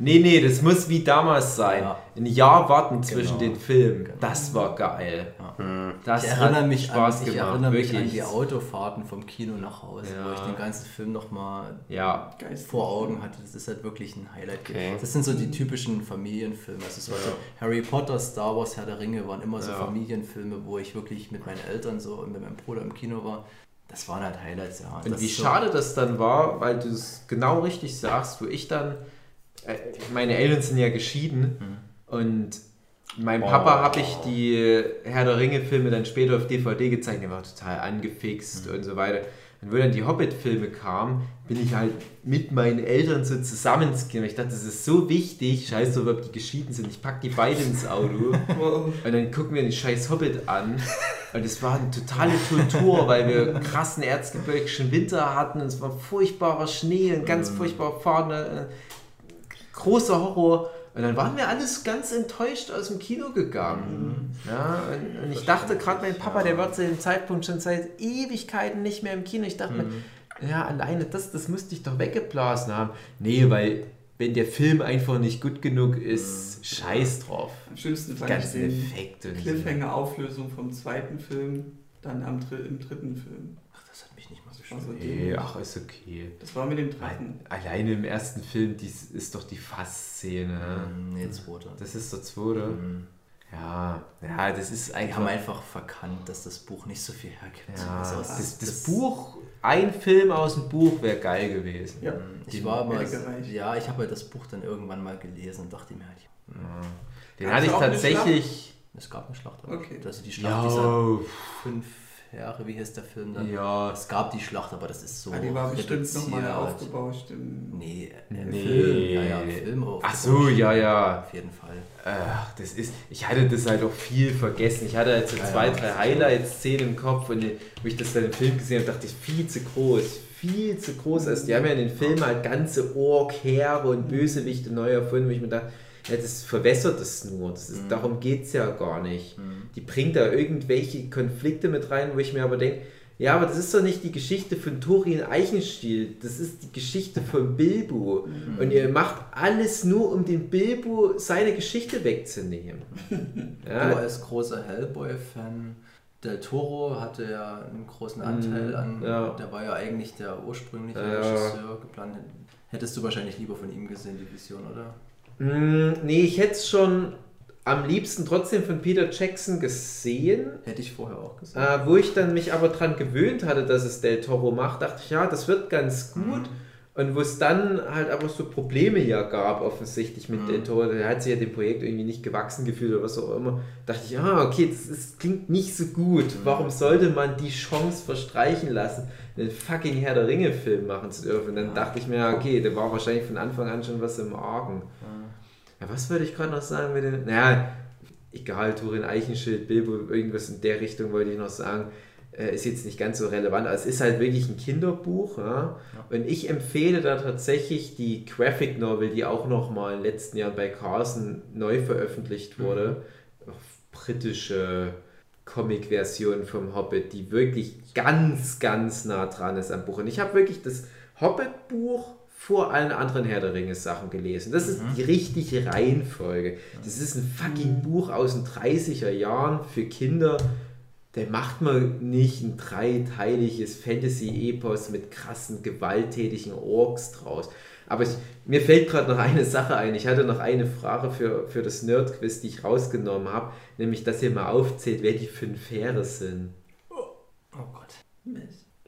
nee, nee, das muss wie damals sein. Ja. Ein Jahr warten zwischen Genau. den Filmen. Genau. Das war geil. Hm. Das Ich erinnere hat mich, Spaß an, ich gemacht. erinnere mich an wirklich. die Autofahrten vom Kino nach Hause, Ja. wo ich den ganzen Film nochmal Ja, vor Augen hatte. Das ist halt wirklich ein Highlight. Okay. Das sind so die typischen Familienfilme. Also so so Harry Potter, Star Wars, Herr der Ringe waren immer so Ja. Familienfilme, wo ich wirklich mit meinen Eltern so und mit meinem Bruder im Kino war. Das waren halt Highlights, ja. Und das wie ist so- schade das dann war, weil du es genau richtig sagst, wo ich dann, meine Eltern sind ja geschieden Hm. und meinem Oh. Papa habe ich die Herr der Ringe Filme dann später auf DVD gezeigt, der war total angefixt Hm. und so weiter. Und wo dann die Hobbit-Filme kamen, bin ich halt mit meinen Eltern so zusammen ins Kino. Ich dachte, das ist so wichtig, scheiß drauf, ob die geschieden sind. Ich pack die beide ins Auto und dann gucken wir den scheiß Hobbit an. Und es war eine totale Tortur, weil wir krassen erzgebirgischen Winter hatten. Und es war furchtbarer Schnee und ganz furchtbar fahren. Großer Horror. Und dann waren wir alles ganz enttäuscht aus dem Kino gegangen. Ja, und, und ich dachte gerade, mein Papa, der war zu dem Zeitpunkt schon seit Ewigkeiten nicht mehr im Kino. Ich dachte mir, ja, alleine das, das müsste ich doch weggeblasen haben. Nee, weil wenn der Film einfach nicht gut genug ist, scheiß drauf. Am schlimmsten fand Ganz ich den so. Cliffhanger-Auflösung vom zweiten Film, dann am im dritten Film. Ach, das hat mich nicht mal so Also. Nee, ach, ist okay. Das war mit dem dritten. Alleine im ersten Film, dies ist doch die Fassszene. Ähm, Nee, zweiter. Das ist der zweite. Mhm. Ja, ja, das ist Die einfach. haben einfach verkannt, dass das Buch nicht so viel hergibt. ja, Also das, das- das, Buch, ein Film aus dem Buch wäre geil gewesen. Ja. Ich war mal, ja, ich habe halt das Buch dann irgendwann mal gelesen und dachte mir halt, Ja. Den hatte ich tatsächlich. es gab eine Schlacht. Okay. Also die Schlacht Ja, dieser fünf Jahre, wie heißt der Film dann? ja. Es gab die Schlacht, aber das ist so. Ah, die war bestimmt nochmal aufgebauscht. Im Nee, Nee. nee. Film. Ja, ja, Film Ach so, ja, ja. Auf jeden Fall. Ach, das ist, ich hatte das halt auch viel vergessen. Ich hatte halt so Ja, zwei, ja. drei Highlights-Szenen im Kopf und wo ich das dann im Film gesehen habe, dachte ich, viel zu groß, viel zu groß. Also die haben ja in den Filmen halt ganze Ork, Heere und Bösewichte neu erfunden, wo ich mir dachte, ja, das verwässert es nur. Das ist, Mhm. Darum geht es ja gar nicht. Die bringt da irgendwelche Konflikte mit rein, wo ich mir aber denke, ja, aber das ist doch nicht die Geschichte von Thorin Eichenstiel, das ist die Geschichte von Bilbo. Und ihr macht alles nur, um den Bilbo seine Geschichte wegzunehmen. Du Ja, als großer Hellboy-Fan, Del Toro hatte ja einen großen Anteil an, Mhm. ja. der war ja eigentlich der ursprüngliche Ja. Regisseur geplant. Hättest du wahrscheinlich lieber von ihm gesehen, die Vision, oder? Mm, nee, ich hätte es schon am liebsten trotzdem von Peter Jackson gesehen. Hätte ich vorher auch gesagt. Äh, wo ich dann mich aber dran gewöhnt hatte, dass es Del Toro macht, dachte ich, ja, das wird ganz gut. Und wo es dann halt aber so Probleme ja gab, offensichtlich mit Del Toro, der hat sich ja dem Projekt irgendwie nicht gewachsen gefühlt oder was auch immer, dachte ich, ah, okay, das, ist, klingt nicht so gut. Warum sollte man die Chance verstreichen lassen, einen fucking Herr der Ringe-Film machen zu dürfen? Und dann dachte ich mir, ja, okay, da war wahrscheinlich von Anfang an schon was im Argen. Ja, was würde ich gerade noch sagen mit den. Naja, egal, Turin Eichenschild, Bilbo, irgendwas in der Richtung wollte ich noch sagen. Äh, ist jetzt nicht ganz so relevant. Also es ist halt wirklich ein Kinderbuch. Ja? Und ich empfehle da tatsächlich die Graphic Novel, die auch noch mal im letzten Jahr bei Carson neu veröffentlicht wurde. Britische Comic-Version vom Hobbit, die wirklich ganz, ganz nah dran ist am Buch. Und ich habe wirklich das Hobbit-Buch vor allen anderen Herr der Ringe Sachen gelesen. Das ist die richtige Reihenfolge. Das ist ein fucking Buch aus den 30er Jahren für Kinder. Der macht man nicht ein dreiteiliges Fantasy-Epos mit krassen, gewalttätigen Orks draus. Aber ich, mir fällt gerade noch eine Sache ein. Ich hatte noch eine Frage für, für das Nerd-Quiz, die ich rausgenommen habe. Nämlich, dass ihr mal aufzählt, wer die fünf Heere sind. Oh Gott.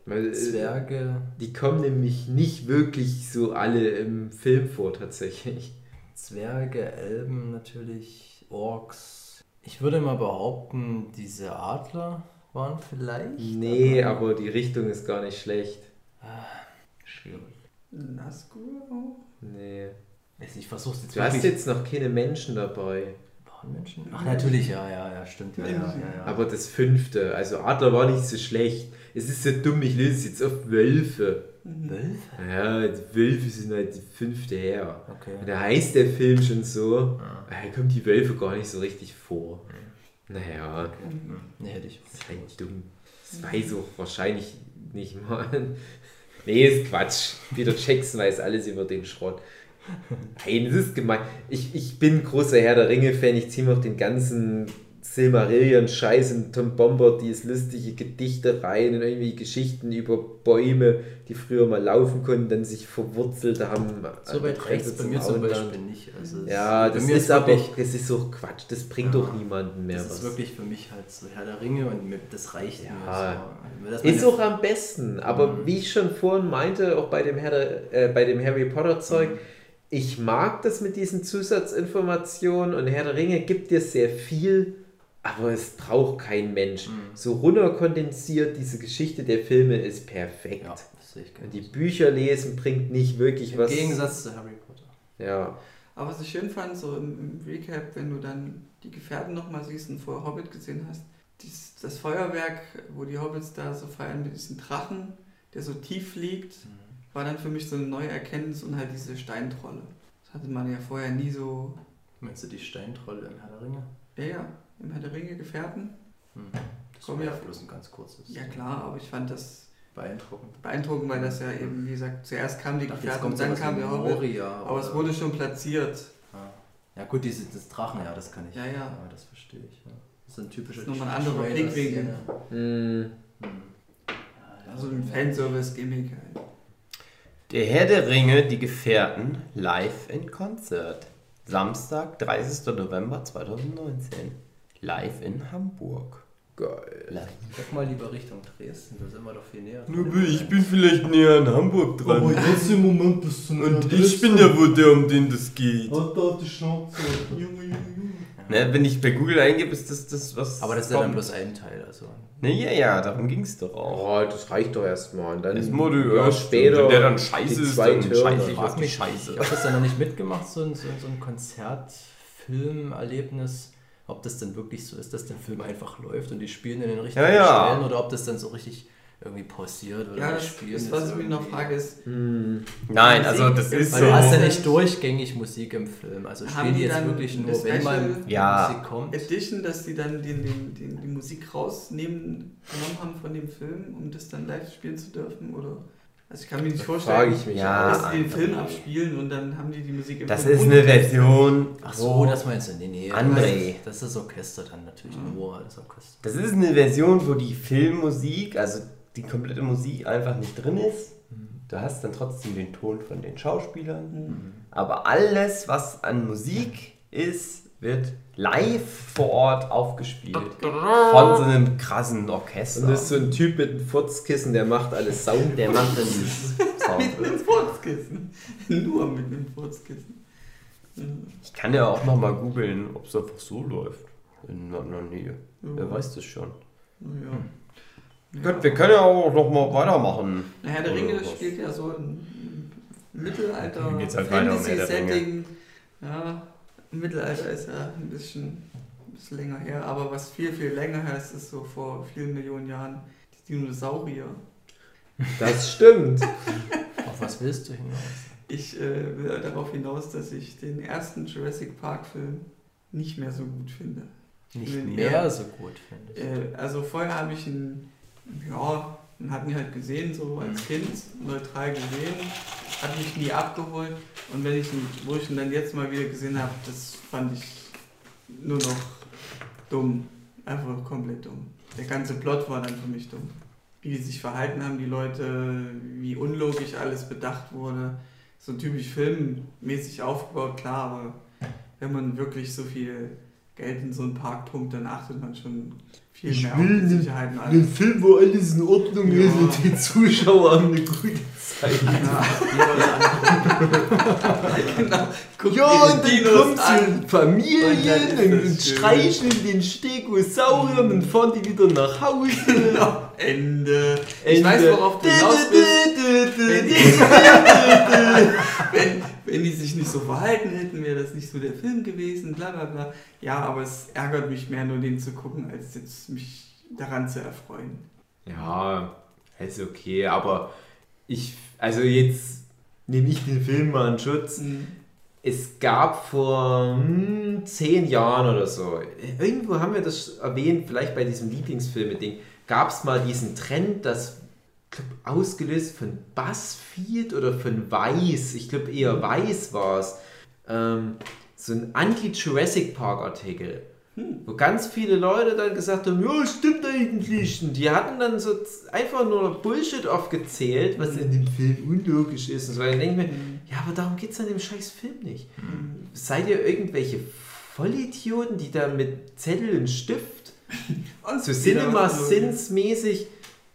Weil, äh, Zwerge, Die kommen nämlich nicht wirklich so alle im Film vor, tatsächlich. Zwerge, Elben natürlich, Orks. Ich würde mal behaupten, diese Adler waren vielleicht. Nee, aber die Richtung ist gar nicht schlecht. Schwierig. Nazgul auch? Nee. Ich versuch's jetzt Du hast wirklich. jetzt noch keine Menschen dabei. Waren Menschen? Ach, natürlich, ja, ja, ja, stimmt. Ja, ja, ja, ja. Aber das fünfte, also Adler war nicht so schlecht. Es ist so dumm, ich lese es jetzt auf Wölfe. Wölfe? Ja, die Wölfe sind halt die fünfte her. Okay. Und da heißt der Film schon so, da kommen die Wölfe gar nicht so richtig vor. Naja, Nee, hätte ich. das ist halt dumm. Das weiß auch wahrscheinlich nicht mal. Nee, ist Quatsch. Peter Jackson weiß alles über den Schrott. Nein, das ist gemein. Ich, ich bin großer Herr der Ringe-Fan. Ich ziehe mir auch den ganzen Silmarillion-Scheiß und Tom Bombadils lustige Gedichte rein und irgendwie Geschichten über Bäume, die früher mal laufen konnten, dann sich verwurzelt haben. So weit der rechts bei mir zum. Beispiel nicht. Also es- Ja, das ist aber das ist auch Quatsch. Das bringt Ja. doch niemanden mehr das was. ist wirklich für mich halt so Herr der Ringe und das reicht Ja. mir. So. Das Ist auch am besten, aber Mhm. wie ich schon vorhin meinte, auch bei dem, Herr der, äh, bei dem Harry Potter Zeug, Mhm. ich mag das mit diesen Zusatzinformationen und Herr der Ringe gibt dir sehr viel, aber es braucht kein Mensch. Mhm. So runterkondensiert, diese Geschichte der Filme ist perfekt. Ja, das sehe ich Und die genauso. Bücher lesen bringt nicht wirklich Im was. Gegensatz zu Harry Potter. Ja. Aber was ich schön fand, so im, im Recap, wenn du dann die Gefährten nochmal siehst und vorher Hobbit gesehen hast, dies, das Feuerwerk, wo die Hobbits da so feiern mit diesem Drachen, der so tief fliegt, war dann für mich so eine neue Erkenntnis und halt diese Steintrolle. Das hatte man ja vorher nie so. Meinst du die Steintrolle im Herr der Ringe? Ja, ja, im Herr der Ringe Gefährten. Hm. Das Komm, war ja bloß ein ganz kurzes. Ja klar, aber ich fand das Beeindruckend. beeindruckend, weil das ja eben, wie gesagt, zuerst kamen die dachte, Gefährten und dann kam der Hobbit. Aber es wurde schon platziert. Ja. ja gut, diese, das Drachen, ja, das kann ich. Ja, ja. das verstehe ich. Ja. Das ist ein typischer Das ist nochmal ein anderer Blickwinkel. Also ein Fanservice-Gimmick halt. Der Herr der Ringe, die Gefährten, live in Konzert. Samstag, 30. November 2019. Live in Hamburg. Geil. Guck mal lieber Richtung Dresden, da sind wir doch viel näher. ich bin vielleicht näher an Hamburg dran. jetzt im Moment bist du Und ich bin ja wohl der, um den das geht. Halt da die Schnauze. Junge, Junge, Junge. Ne, wenn ich bei Google eingebe, ist das das, was. Aber das ist ja dann kommt. bloß ein Teil, also. Ne, ja, ja, darum ging es doch auch. Oh, das reicht doch erstmal. Und dann Erstmal die ja, später. Wenn der dann scheiße die ist, dann scheiße ich Frag auf die mich, Scheiße. Ich habe das dann noch nicht mitgemacht, so ein, so ein, so ein Konzertfilmerlebnis. Ob das dann wirklich so ist, dass der Film einfach läuft und die spielen in den richtigen Ja, ja. Stellen oder ob das dann so richtig irgendwie pausiert oder Ja, das spielen ist, jetzt was ich noch frage, ist, Hm. Nein, also das Musik- ist Weil so. du hast ja nicht durchgängig Musik im Film. Also Haben spielen die die jetzt dann wirklich eine nur, wenn mal Ja. Musik kommt. Edition, dass die dann den, den, den, die Musik rausnehmen genommen haben von dem Film, um das dann live spielen zu dürfen? Oder? Also ich kann mir nicht vorstellen, ich mich Ja. dass die den Film abspielen und dann haben die die Musik im Das Film ist eine. Version. Ach so, das meinst du? Nee, nee. André. Das, das ist das Orchester dann natürlich nur das Orchester. Das ist eine Version, wo die Filmmusik, also die komplette Musik einfach nicht drin ist. Du hast dann trotzdem den Ton von den Schauspielern. Mhm. Aber alles, was an Musik ist, wird live vor Ort aufgespielt. Von so einem krassen Orchester. Und das ist so ein Typ mit einem Furzkissen, der macht alles Sound. der macht dann dieses Sound. Mit einem Furzkissen. Nur mit einem Furzkissen. Ich kann ja auch noch mal googeln, ob es einfach so läuft. In meiner Nähe. Wer Ja. weiß das schon. Ja. Gut, wir können ja auch noch mal weitermachen. Na, Herr der Ringe spielt ja so ein Mittelalter Dann geht's halt weiter um Herr der Fantasy-Setting. Ja, Mittelalter ist ja ein bisschen, ein bisschen länger her, aber was viel, viel länger her ist, ist so vor vielen Millionen Jahren die Dinosaurier. Das stimmt. Auf was willst du hinaus? Ich äh, will darauf hinaus, dass ich den ersten Jurassic Park-Film nicht mehr so gut finde. Nicht Ja. mehr so gut, finde ich. Äh, also vorher habe ich ihn, ja, den hatten wir halt gesehen, so als Kind, neutral gesehen, hat mich nie abgeholt und wenn ich ihn, wo ich ihn dann jetzt mal wieder gesehen habe, das fand ich nur noch dumm, einfach komplett dumm. Der ganze Plot war dann für mich dumm. Wie die sich verhalten haben, die Leute, wie unlogisch alles bedacht wurde, so typisch filmmäßig aufgebaut, klar, aber wenn man wirklich so viel In so einen Park pumpt, dann achtet man schon viel Ich mehr auf die einen- Sicherheit und Ein alles. Film, wo alles in Ordnung Ja. ist und die Zuschauer haben eine gute genau. Guck Ja, und die dann kommt so an. eine Familie Und und, streicheln den Stegosaurier und fahren die wieder nach Hause. Genau. Ende. Ich Ende. weiß, worauf du hinaus bist. Wenn die, wenn, wenn die sich nicht so verhalten hätten, wäre das nicht so der Film gewesen, bla bla bla. Ja, aber es ärgert mich mehr, nur den zu gucken, als jetzt mich daran zu erfreuen. Ja, ist okay, aber ich, also jetzt nehme ich den Film mal in Schutz. Mhm. Es gab vor hm, zehn Jahren oder so, irgendwo haben wir das erwähnt, vielleicht bei diesem Lieblingsfilme-Ding, gab es mal diesen Trend, das glaub, ausgelöst von BuzzFeed oder von Weiß, ich glaube eher Weiß war es, ähm, so ein Anti-Jurassic Park-Artikel. Wo ganz viele Leute dann gesagt haben, ja, stimmt eigentlich. Und die hatten dann so einfach nur Bullshit aufgezählt, was in dem Film unlogisch ist. Und so. Dann denke ich mir, ja, aber darum geht es an dem scheiß Film nicht. Seid ihr irgendwelche Vollidioten, die da mit Zettel und Stift Und so Cinema Sins mäßig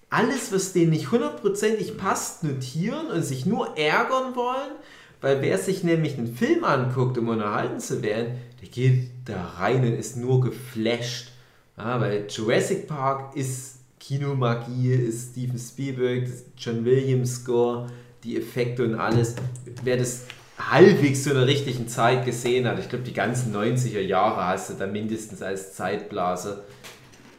alles, was denen nicht hundertprozentig passt, notieren und sich nur ärgern wollen? Weil wer sich nämlich einen Film anguckt, um unterhalten zu werden, der geht da rein und ist nur geflasht. Ja, weil Jurassic Park ist Kinomagie, ist Steven Spielberg, John Williams Score, die Effekte und alles. Wer das halbwegs zu einer richtigen Zeit gesehen hat, ich glaube die ganzen 90er Jahre hast du da mindestens als Zeitblase,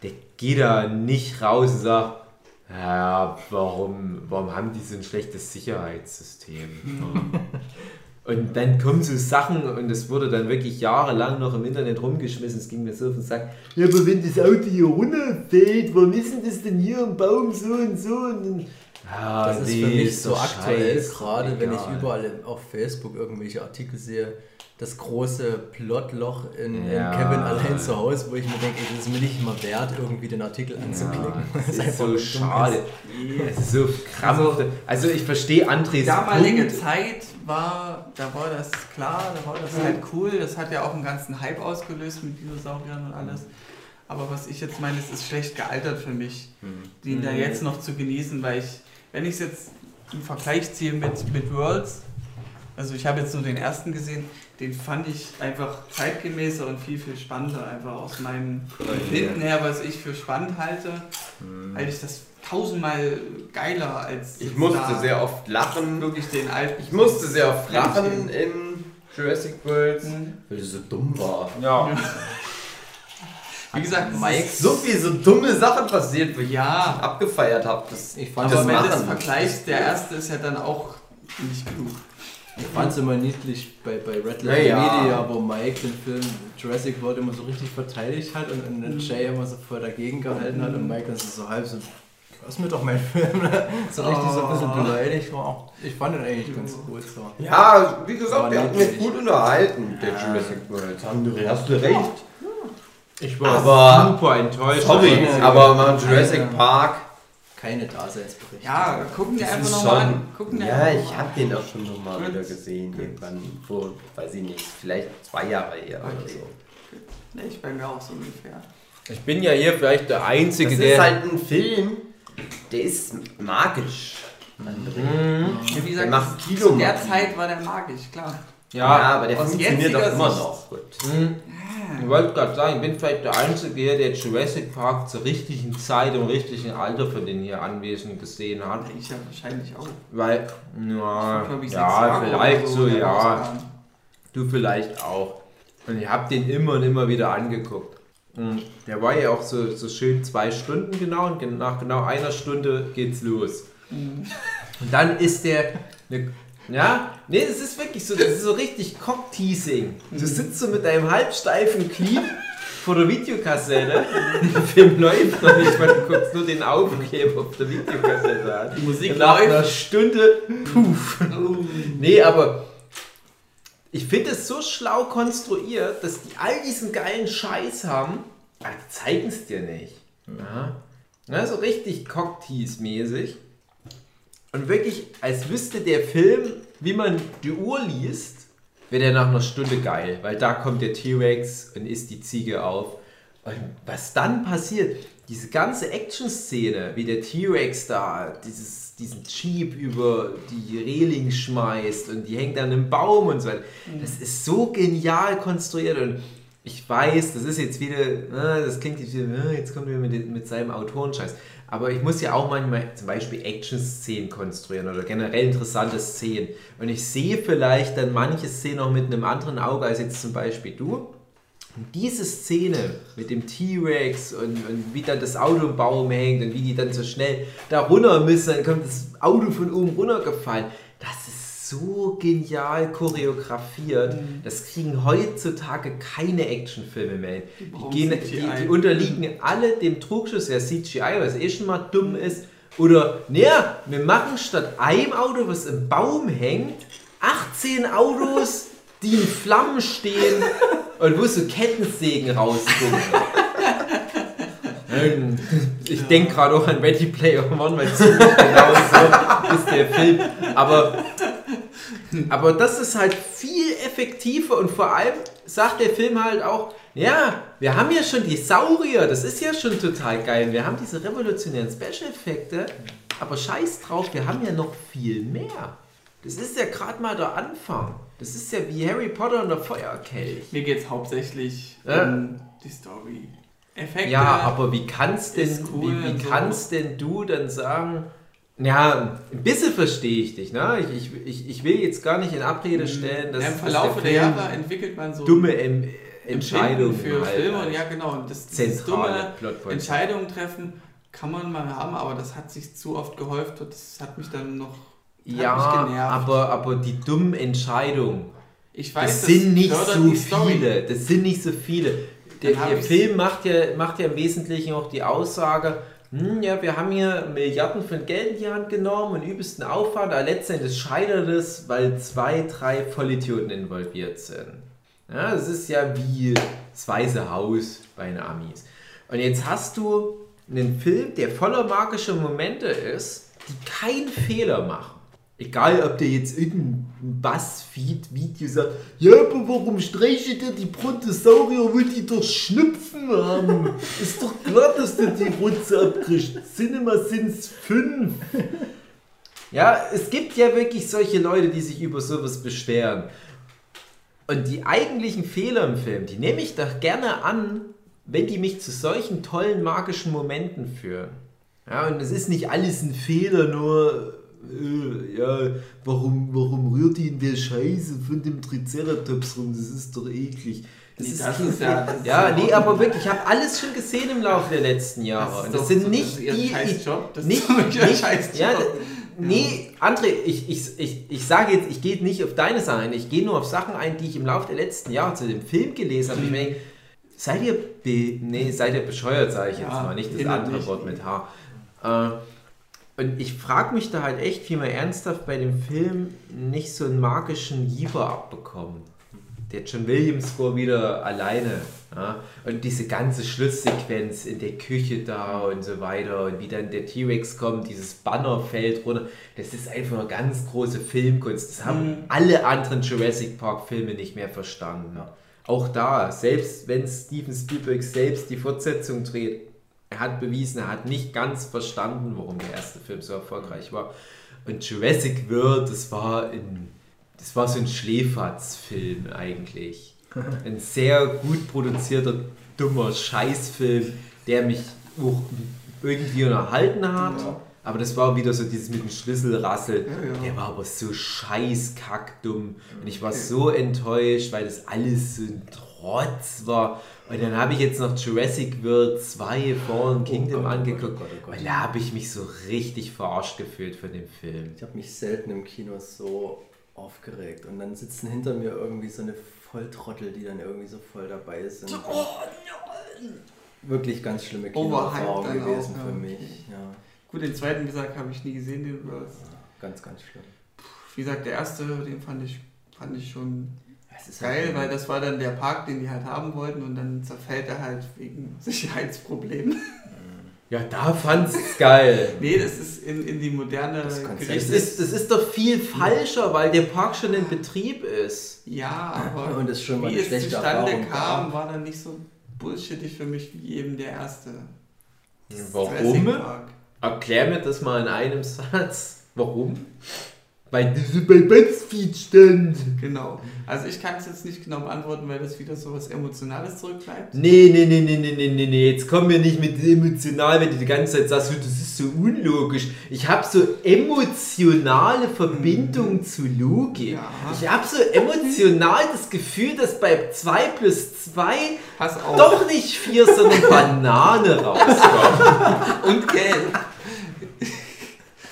der geht da nicht raus und sagt, ja, warum, warum haben die so ein schlechtes Sicherheitssystem? Und dann kommen so Sachen und es wurde dann wirklich jahrelang noch im Internet rumgeschmissen. Es ging mir so auf den Sack. Ja, aber wenn das Auto hier runterfällt, warum ist denn das denn hier im Baum so und so? Und ja, Das ist nee, für mich so doch aktuell, scheiß, gerade wenn ich egal. überall auf Facebook irgendwelche Artikel sehe, das große Plotloch in, Ja. in Kevin allein zu Hause, wo ich mir denke, es ist mir nicht mal wert, irgendwie den Artikel anzuklicken. Ja, das ist einfach so schade. Es ist so krampfhaft. Also ich verstehe Andres damalige Punkt. Zeit war, da war das klar, da war das halt cool. Das hat ja auch einen ganzen Hype ausgelöst mit Dinosauriern und alles. Aber was ich jetzt meine, es ist schlecht gealtert für mich, den da jetzt noch zu genießen, weil ich, wenn ich es jetzt im Vergleich ziehe mit, mit Worlds, also ich habe jetzt nur den ersten gesehen, den fand ich einfach zeitgemäßer und viel, viel spannender, einfach aus meinem Hinten her, was ich für spannend halte, halte ich das tausendmal geiler als Ich musste da sehr oft lachen. wirklich den alten. Ich musste sehr oft lachen in Jurassic World, Mhm. weil es so dumm war. Ja. Wie gesagt, es Mike, so viele so dumme Sachen passiert, wo ich Ja. abgefeiert habe. Das, Ich fand aber das wenn du das vergleichst, der erste ist ja dann auch nicht genug. Ich fand es immer niedlich bei, bei Red Letter Naja. Media, wo Mike den Film Jurassic World immer so richtig verteidigt hat und, und Mhm. Jay immer so voll dagegen gehalten hat und Mike dann so, so halb so, lass mir doch meinen Film, ne? so richtig so ein bisschen Oh. beleidigt war. Ich fand den eigentlich ganz gut so. Ja, wie gesagt, hatten natürlich. mich gut unterhalten, der Jurassic World. André, hast du recht. Ich war Aber- super enttäuscht. Sorry, Ja. aber mal Jurassic Ja. Park. Keine Daseinsberichte. Ja, gucken wir Das einfach ist nochmal an. Gucken wir Ja, einfach ich habe den auch schon nochmal wieder gesehen, Gut. irgendwann vor, weiß ich nicht, vielleicht zwei Jahre her oder Okay. so. Ne, ich bei mir auch so ungefähr. Ich bin ja hier vielleicht der Einzige, Das der. ist halt ein Film, der ist magisch. Mhm. Ja, wie Der gesagt, macht zu Kilo. der Zeit war der magisch, klar. Ja, Ja, aber der funktioniert doch jetziger immer Sicht- noch gut. Mhm. Ich wollte gerade sagen, ich bin vielleicht der Einzige hier, der Jurassic Park zur richtigen Zeit und richtigen Alter für den hier Anwesenden gesehen hat. Ich ja wahrscheinlich auch. Weil, ja, ich, ja vielleicht so, der ja. Du vielleicht auch. Und ich habe den immer und immer wieder angeguckt. Und der war ja auch so, so schön zwei Stunden genau und nach genau einer Stunde geht's los. Mhm. Und dann ist der. Ne, ja, nee, das ist wirklich so, das ist so richtig Cock-Teasing. Du sitzt so mit deinem halbsteifen Glied vor der Videokassette. Der Film läuft noch nicht, weil du guckst nur den Aufkleber auf der Videokassette an. Die Musik Und nach läuft. einer Stunde, puff. Nee, aber ich finde es so schlau konstruiert, dass die all diesen geilen Scheiß haben, aber die zeigen es dir nicht. Ja. Ja, so richtig Cocktease-mäßig. Und wirklich, als wüsste der Film, wie man die Uhr liest, wäre der nach einer Stunde geil, weil da kommt der T-Rex und isst die Ziege auf. Und was dann passiert, diese ganze Action-Szene, wie der T-Rex da dieses, diesen Jeep über die Reling schmeißt und die hängt an einem Baum und so weiter, das ist so genial konstruiert und ich weiß, das ist jetzt wieder, äh, das klingt jetzt wieder, äh, jetzt kommt er mit, mit seinem Autorenscheiß. Aber ich muss ja auch manchmal zum Beispiel Action-Szenen konstruieren oder generell interessante Szenen. Und ich sehe vielleicht dann manche Szenen auch mit einem anderen Auge als jetzt zum Beispiel du. Und diese Szene mit dem T-Rex und, und wie dann das Auto im Baum hängt und wie die dann so schnell da runter müssen, dann kommt das Auto von oben runtergefallen. Das ist so genial choreografiert. Das kriegen heutzutage keine Actionfilme mehr. hin. Die, gehen, die, die unterliegen alle dem Trugschuss der CGI, was eh schon mal dumm ist. Oder, naja, wir machen statt einem Auto, was im Baum hängt, 18 Autos, die in Flammen stehen und wo so Kettensägen. Ähm, ich denke gerade auch an Ready Player One, weil ziemlich genau so ist der Film. Aber, aber das ist halt viel effektiver und vor allem sagt der Film halt auch, ja, wir haben ja schon die Saurier, das ist ja schon total geil. Wir haben diese revolutionären Special-Effekte, aber scheiß drauf, wir haben ja noch viel mehr. Das ist ja gerade mal der Anfang. Das ist ja wie Harry Potter und der Feuerkelch. Mir geht es hauptsächlich Ja. um die Story. Effekte. Ja, aber wie kannst denn, cool wie, wie so. kannst denn du dann sagen, ja, ein bisschen verstehe ich dich, ne? Ich, ich, ich, will jetzt gar nicht in Abrede stellen, dass, ja, Im Verlauf der, Film Jahre entwickelt man so dumme em Entscheidungen für halt Filme und ja genau, und das, zentrale dumme. Entscheidungen treffen kann man mal haben, aber das hat sich zu oft gehäuft und das hat mich dann noch Ja, genervt. aber, aber die dummen Entscheidungen, ich weiß, das sind nicht so viele. Das sind nicht so viele. Der, der Film macht ja, macht ja im Wesentlichen auch die Aussage, hm, ja, wir haben hier Milliarden von Geld in die Hand genommen und übelsten Aufwand, aber letztendlich scheitert es, weil zwei, drei Vollidioten involviert sind. Ja, das ist ja wie das Weiße Haus bei den Amis. Und jetzt hast du einen Film, der voller magischer Momente ist, die keinen Fehler machen. Egal, ob der jetzt irgendein Buzzfeed-Video sagt, ja, aber warum streichelt der die Brontosaurier, will die doch schnupfen haben? Ist doch klar, dass der die Rutze abkriegt. Cinema sind's fünf. Ja, es gibt ja wirklich solche Leute, die sich über sowas beschweren. Und die eigentlichen Fehler im Film, die nehme ich doch gerne an, wenn die mich zu solchen tollen magischen Momenten führen. Ja, und es ist nicht alles ein Fehler, nur, äh, ja, warum, warum rührt in der Scheiße von dem Triceratops rum? Das ist doch eklig. Das Nee, ist, das ist ja- das ist ja, ja nee, aber wirklich, ich habe alles schon gesehen im Laufe der letzten Jahre. das doch sind so- nicht das ist die. Scheißjob. Das nicht, ist nicht, Scheißjob. ja, nee, André, ich, ich, ich, ich sage jetzt, ich gehe nicht auf deine Sachen ein, ich gehe nur auf Sachen ein, die ich im Laufe der letzten Jahre zu dem Film gelesen habe. Ich denke, seid ihr, be, nee, seid ihr bescheuert, sage ich jetzt Ja, mal, nicht das andere Wort mit H. Äh, und ich frage mich da halt echt, wie man ernsthaft bei dem Film nicht so einen magischen Jeeper abbekommen. Der John Williams Score wieder alleine. Ja? Und diese ganze Schlusssequenz in der Küche da und so weiter und wie dann der T-Rex kommt, dieses Banner fällt runter. Das ist einfach eine ganz große Filmkunst. Das haben Mhm. alle anderen Jurassic Park Filme nicht mehr verstanden. auch da, selbst wenn Steven Spielberg selbst die Fortsetzung dreht, er hat bewiesen, er hat nicht ganz verstanden, warum der erste Film so erfolgreich war. Und Jurassic World, das war, in, das war so ein Schläferz-Film eigentlich. Ein sehr gut produzierter, dummer Scheißfilm, der mich auch irgendwie unterhalten hat. Ja. Aber das war wieder so dieses mit dem Schlüsselrassel. Ja, ja. Der war aber so scheiß kackdumm. Und ich war so enttäuscht, weil das alles so ein Trotz war. Und dann habe ich jetzt noch Jurassic World 2 Fallen Kingdom Gott, oh angeguckt. Gott, oh Gott. Und da habe ich mich so richtig verarscht gefühlt von dem Film. Ich habe mich selten im Kino so aufgeregt. Und dann sitzen hinter mir irgendwie so eine Volltrottel, die dann irgendwie so voll dabei sind. Wirklich ganz schlimme Kinoerfahrung gewesen auch, für ja. mich. Ja, Gut, den zweiten, wie gesagt, habe ich nie gesehen, den Worlds. ganz, ganz schlimm. Wie gesagt, der erste, den fand ich, fand ich schon ist geil, halt- weil das war dann der Park, den die halt haben wollten und dann zerfällt er halt wegen Sicherheitsproblemen. Ja, da fand es geil. nee, das ist in, in die moderne Das Konzept Das gerichtet. ist, das ist doch viel falscher, weil der Park schon in Betrieb ist. Ja, aber Und es schon mal wie es zustande Erfahrung kam, war dann nicht so bullshittig für mich wie eben der erste. Warum? Erklär mir das mal in einem Satz. Warum? Weil so bei BuzzFeed stand. Genau. Also ich kann es jetzt nicht genau beantworten, weil das wieder so was Emotionales zurückbleibt. Nee, nee, nee, nee, nee, nee, nee, nee. Jetzt kommen wir nicht mit emotional, wenn du die ganze Zeit sagst, das ist so unlogisch. Ich habe so emotionale Verbindung zu Logik. Ja. Ich habe so emotional das Gefühl, dass bei 2 plus 2 Pass auf. doch nicht 4, sondern Banane rauskommt. Und gelb.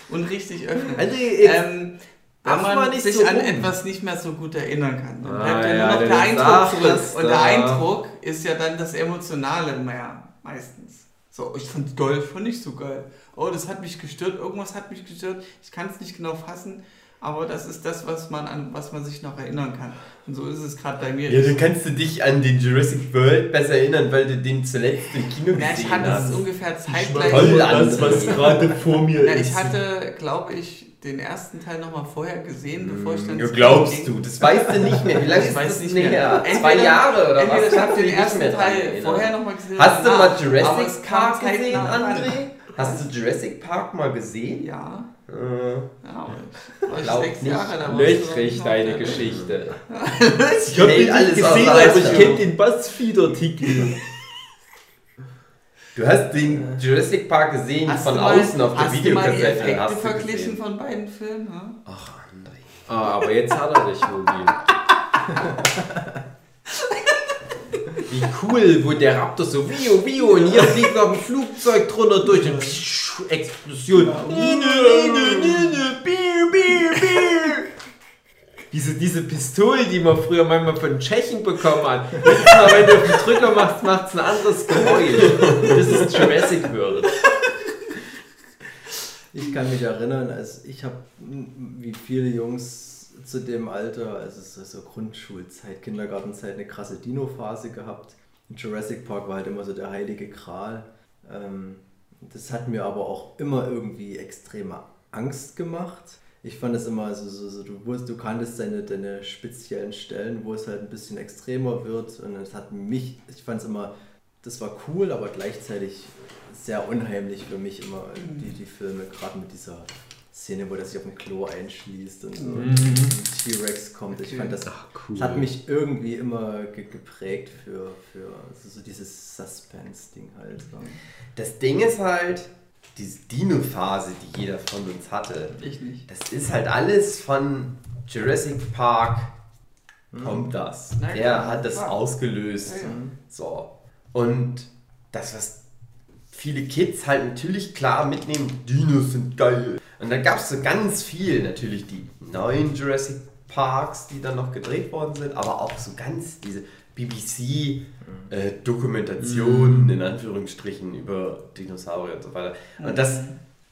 Und richtig öffnen. Also, Ähm, wenn man, sich so an rum. etwas nicht mehr so gut erinnern kann, dann Ah, bleibt ja, ja, nur noch dann der Eindruck zurück. Und der. Eindruck ist ja dann das Emotionale mehr, meistens. So, ich fand toll, ich fand nicht so geil. Oh, das hat mich gestört, irgendwas hat mich gestört. Ich kann es nicht genau fassen, aber das ist das, was man an was man sich noch erinnern kann. Und so ist es gerade bei mir. Ja, dann kannst du dich an den Jurassic World besser erinnern, weil du den zuletzt im Kino Ja, ich gesehen hatte es hast. ungefähr zeitgleich. Toll das, an. was gerade vor mir Ja, ist. ich hatte, glaube ich, den ersten Teil nochmal vorher gesehen, bevor ich dann. Ja, glaubst du, das weißt du nicht mehr. Wie lange Ich ist das nicht nicht mehr. her? Zwei Jahre oder entweder was? ich habe du den ersten mehr Teil erinnern. vorher nochmal gesehen. Hast du mal aber Jurassic Park gesehen. André? Hast du Jurassic Park mal gesehen? Ja, Äh, ja. Glaub sechs nicht. Jahre, Löchrig deine Geschichte. ich hab den alles nicht gesehen, aber ich kenne den Buzzfeed-Artikel. Du hast den Jurassic Park gesehen Hast von mal- außen auf der Hast du mal die Videokassette. Effekte hast verglichen gesehen. von beiden Filmen? Ja? Ach, André. Ah, aber jetzt hat er dich, Wogi. Wie cool, wo der Raptor so Vio, Vio und hier fliegt noch ein Flugzeug drunter durch und psch, Explosion. Diese, diese Pistolen, die man früher manchmal von Tschechen bekommen hat. Jedes wenn du auf den Drücker machst, macht es ein anderes Geräusch. Das ist Jurassic World. Ich kann mich erinnern, als ich habe, wie viele Jungs zu dem Alter, also so, so Grundschulzeit, Kindergartenzeit, eine krasse Dino-Phase gehabt. Jurassic Park war halt immer so der heilige Gral. Ähm, das hat mir aber auch immer irgendwie extreme Angst gemacht. Ich fand es immer so, so, so du, wusst, du kanntest deine, deine speziellen Stellen, wo es halt ein bisschen extremer wird. Und es hat mich, ich fand es immer, das war cool, aber gleichzeitig sehr unheimlich für mich immer die, die Filme, gerade mit dieser Szene, wo der sich auf dem Klo einschließt und so Mhm. ein T-Rex kommt. Ich fand das, cool. das hat mich irgendwie immer ge geprägt für, für so, so dieses Suspense-Ding halt. Das Ding ist halt, diese Dino-Phase, die jeder von uns hatte, Ich nicht. das ist halt alles von Jurassic Park kommt das. Na Der klar, hat das klar. ausgelöst. Ja, ja. So. Und das, was viele Kids halt natürlich klar mitnehmen, Dinos sind geil. Und dann gab es so ganz viel, natürlich die neuen Jurassic Parks, die dann noch gedreht worden sind, aber auch so ganz diese BBC-Dokumentationen in Anführungsstrichen über Dinosaurier und so weiter. Und das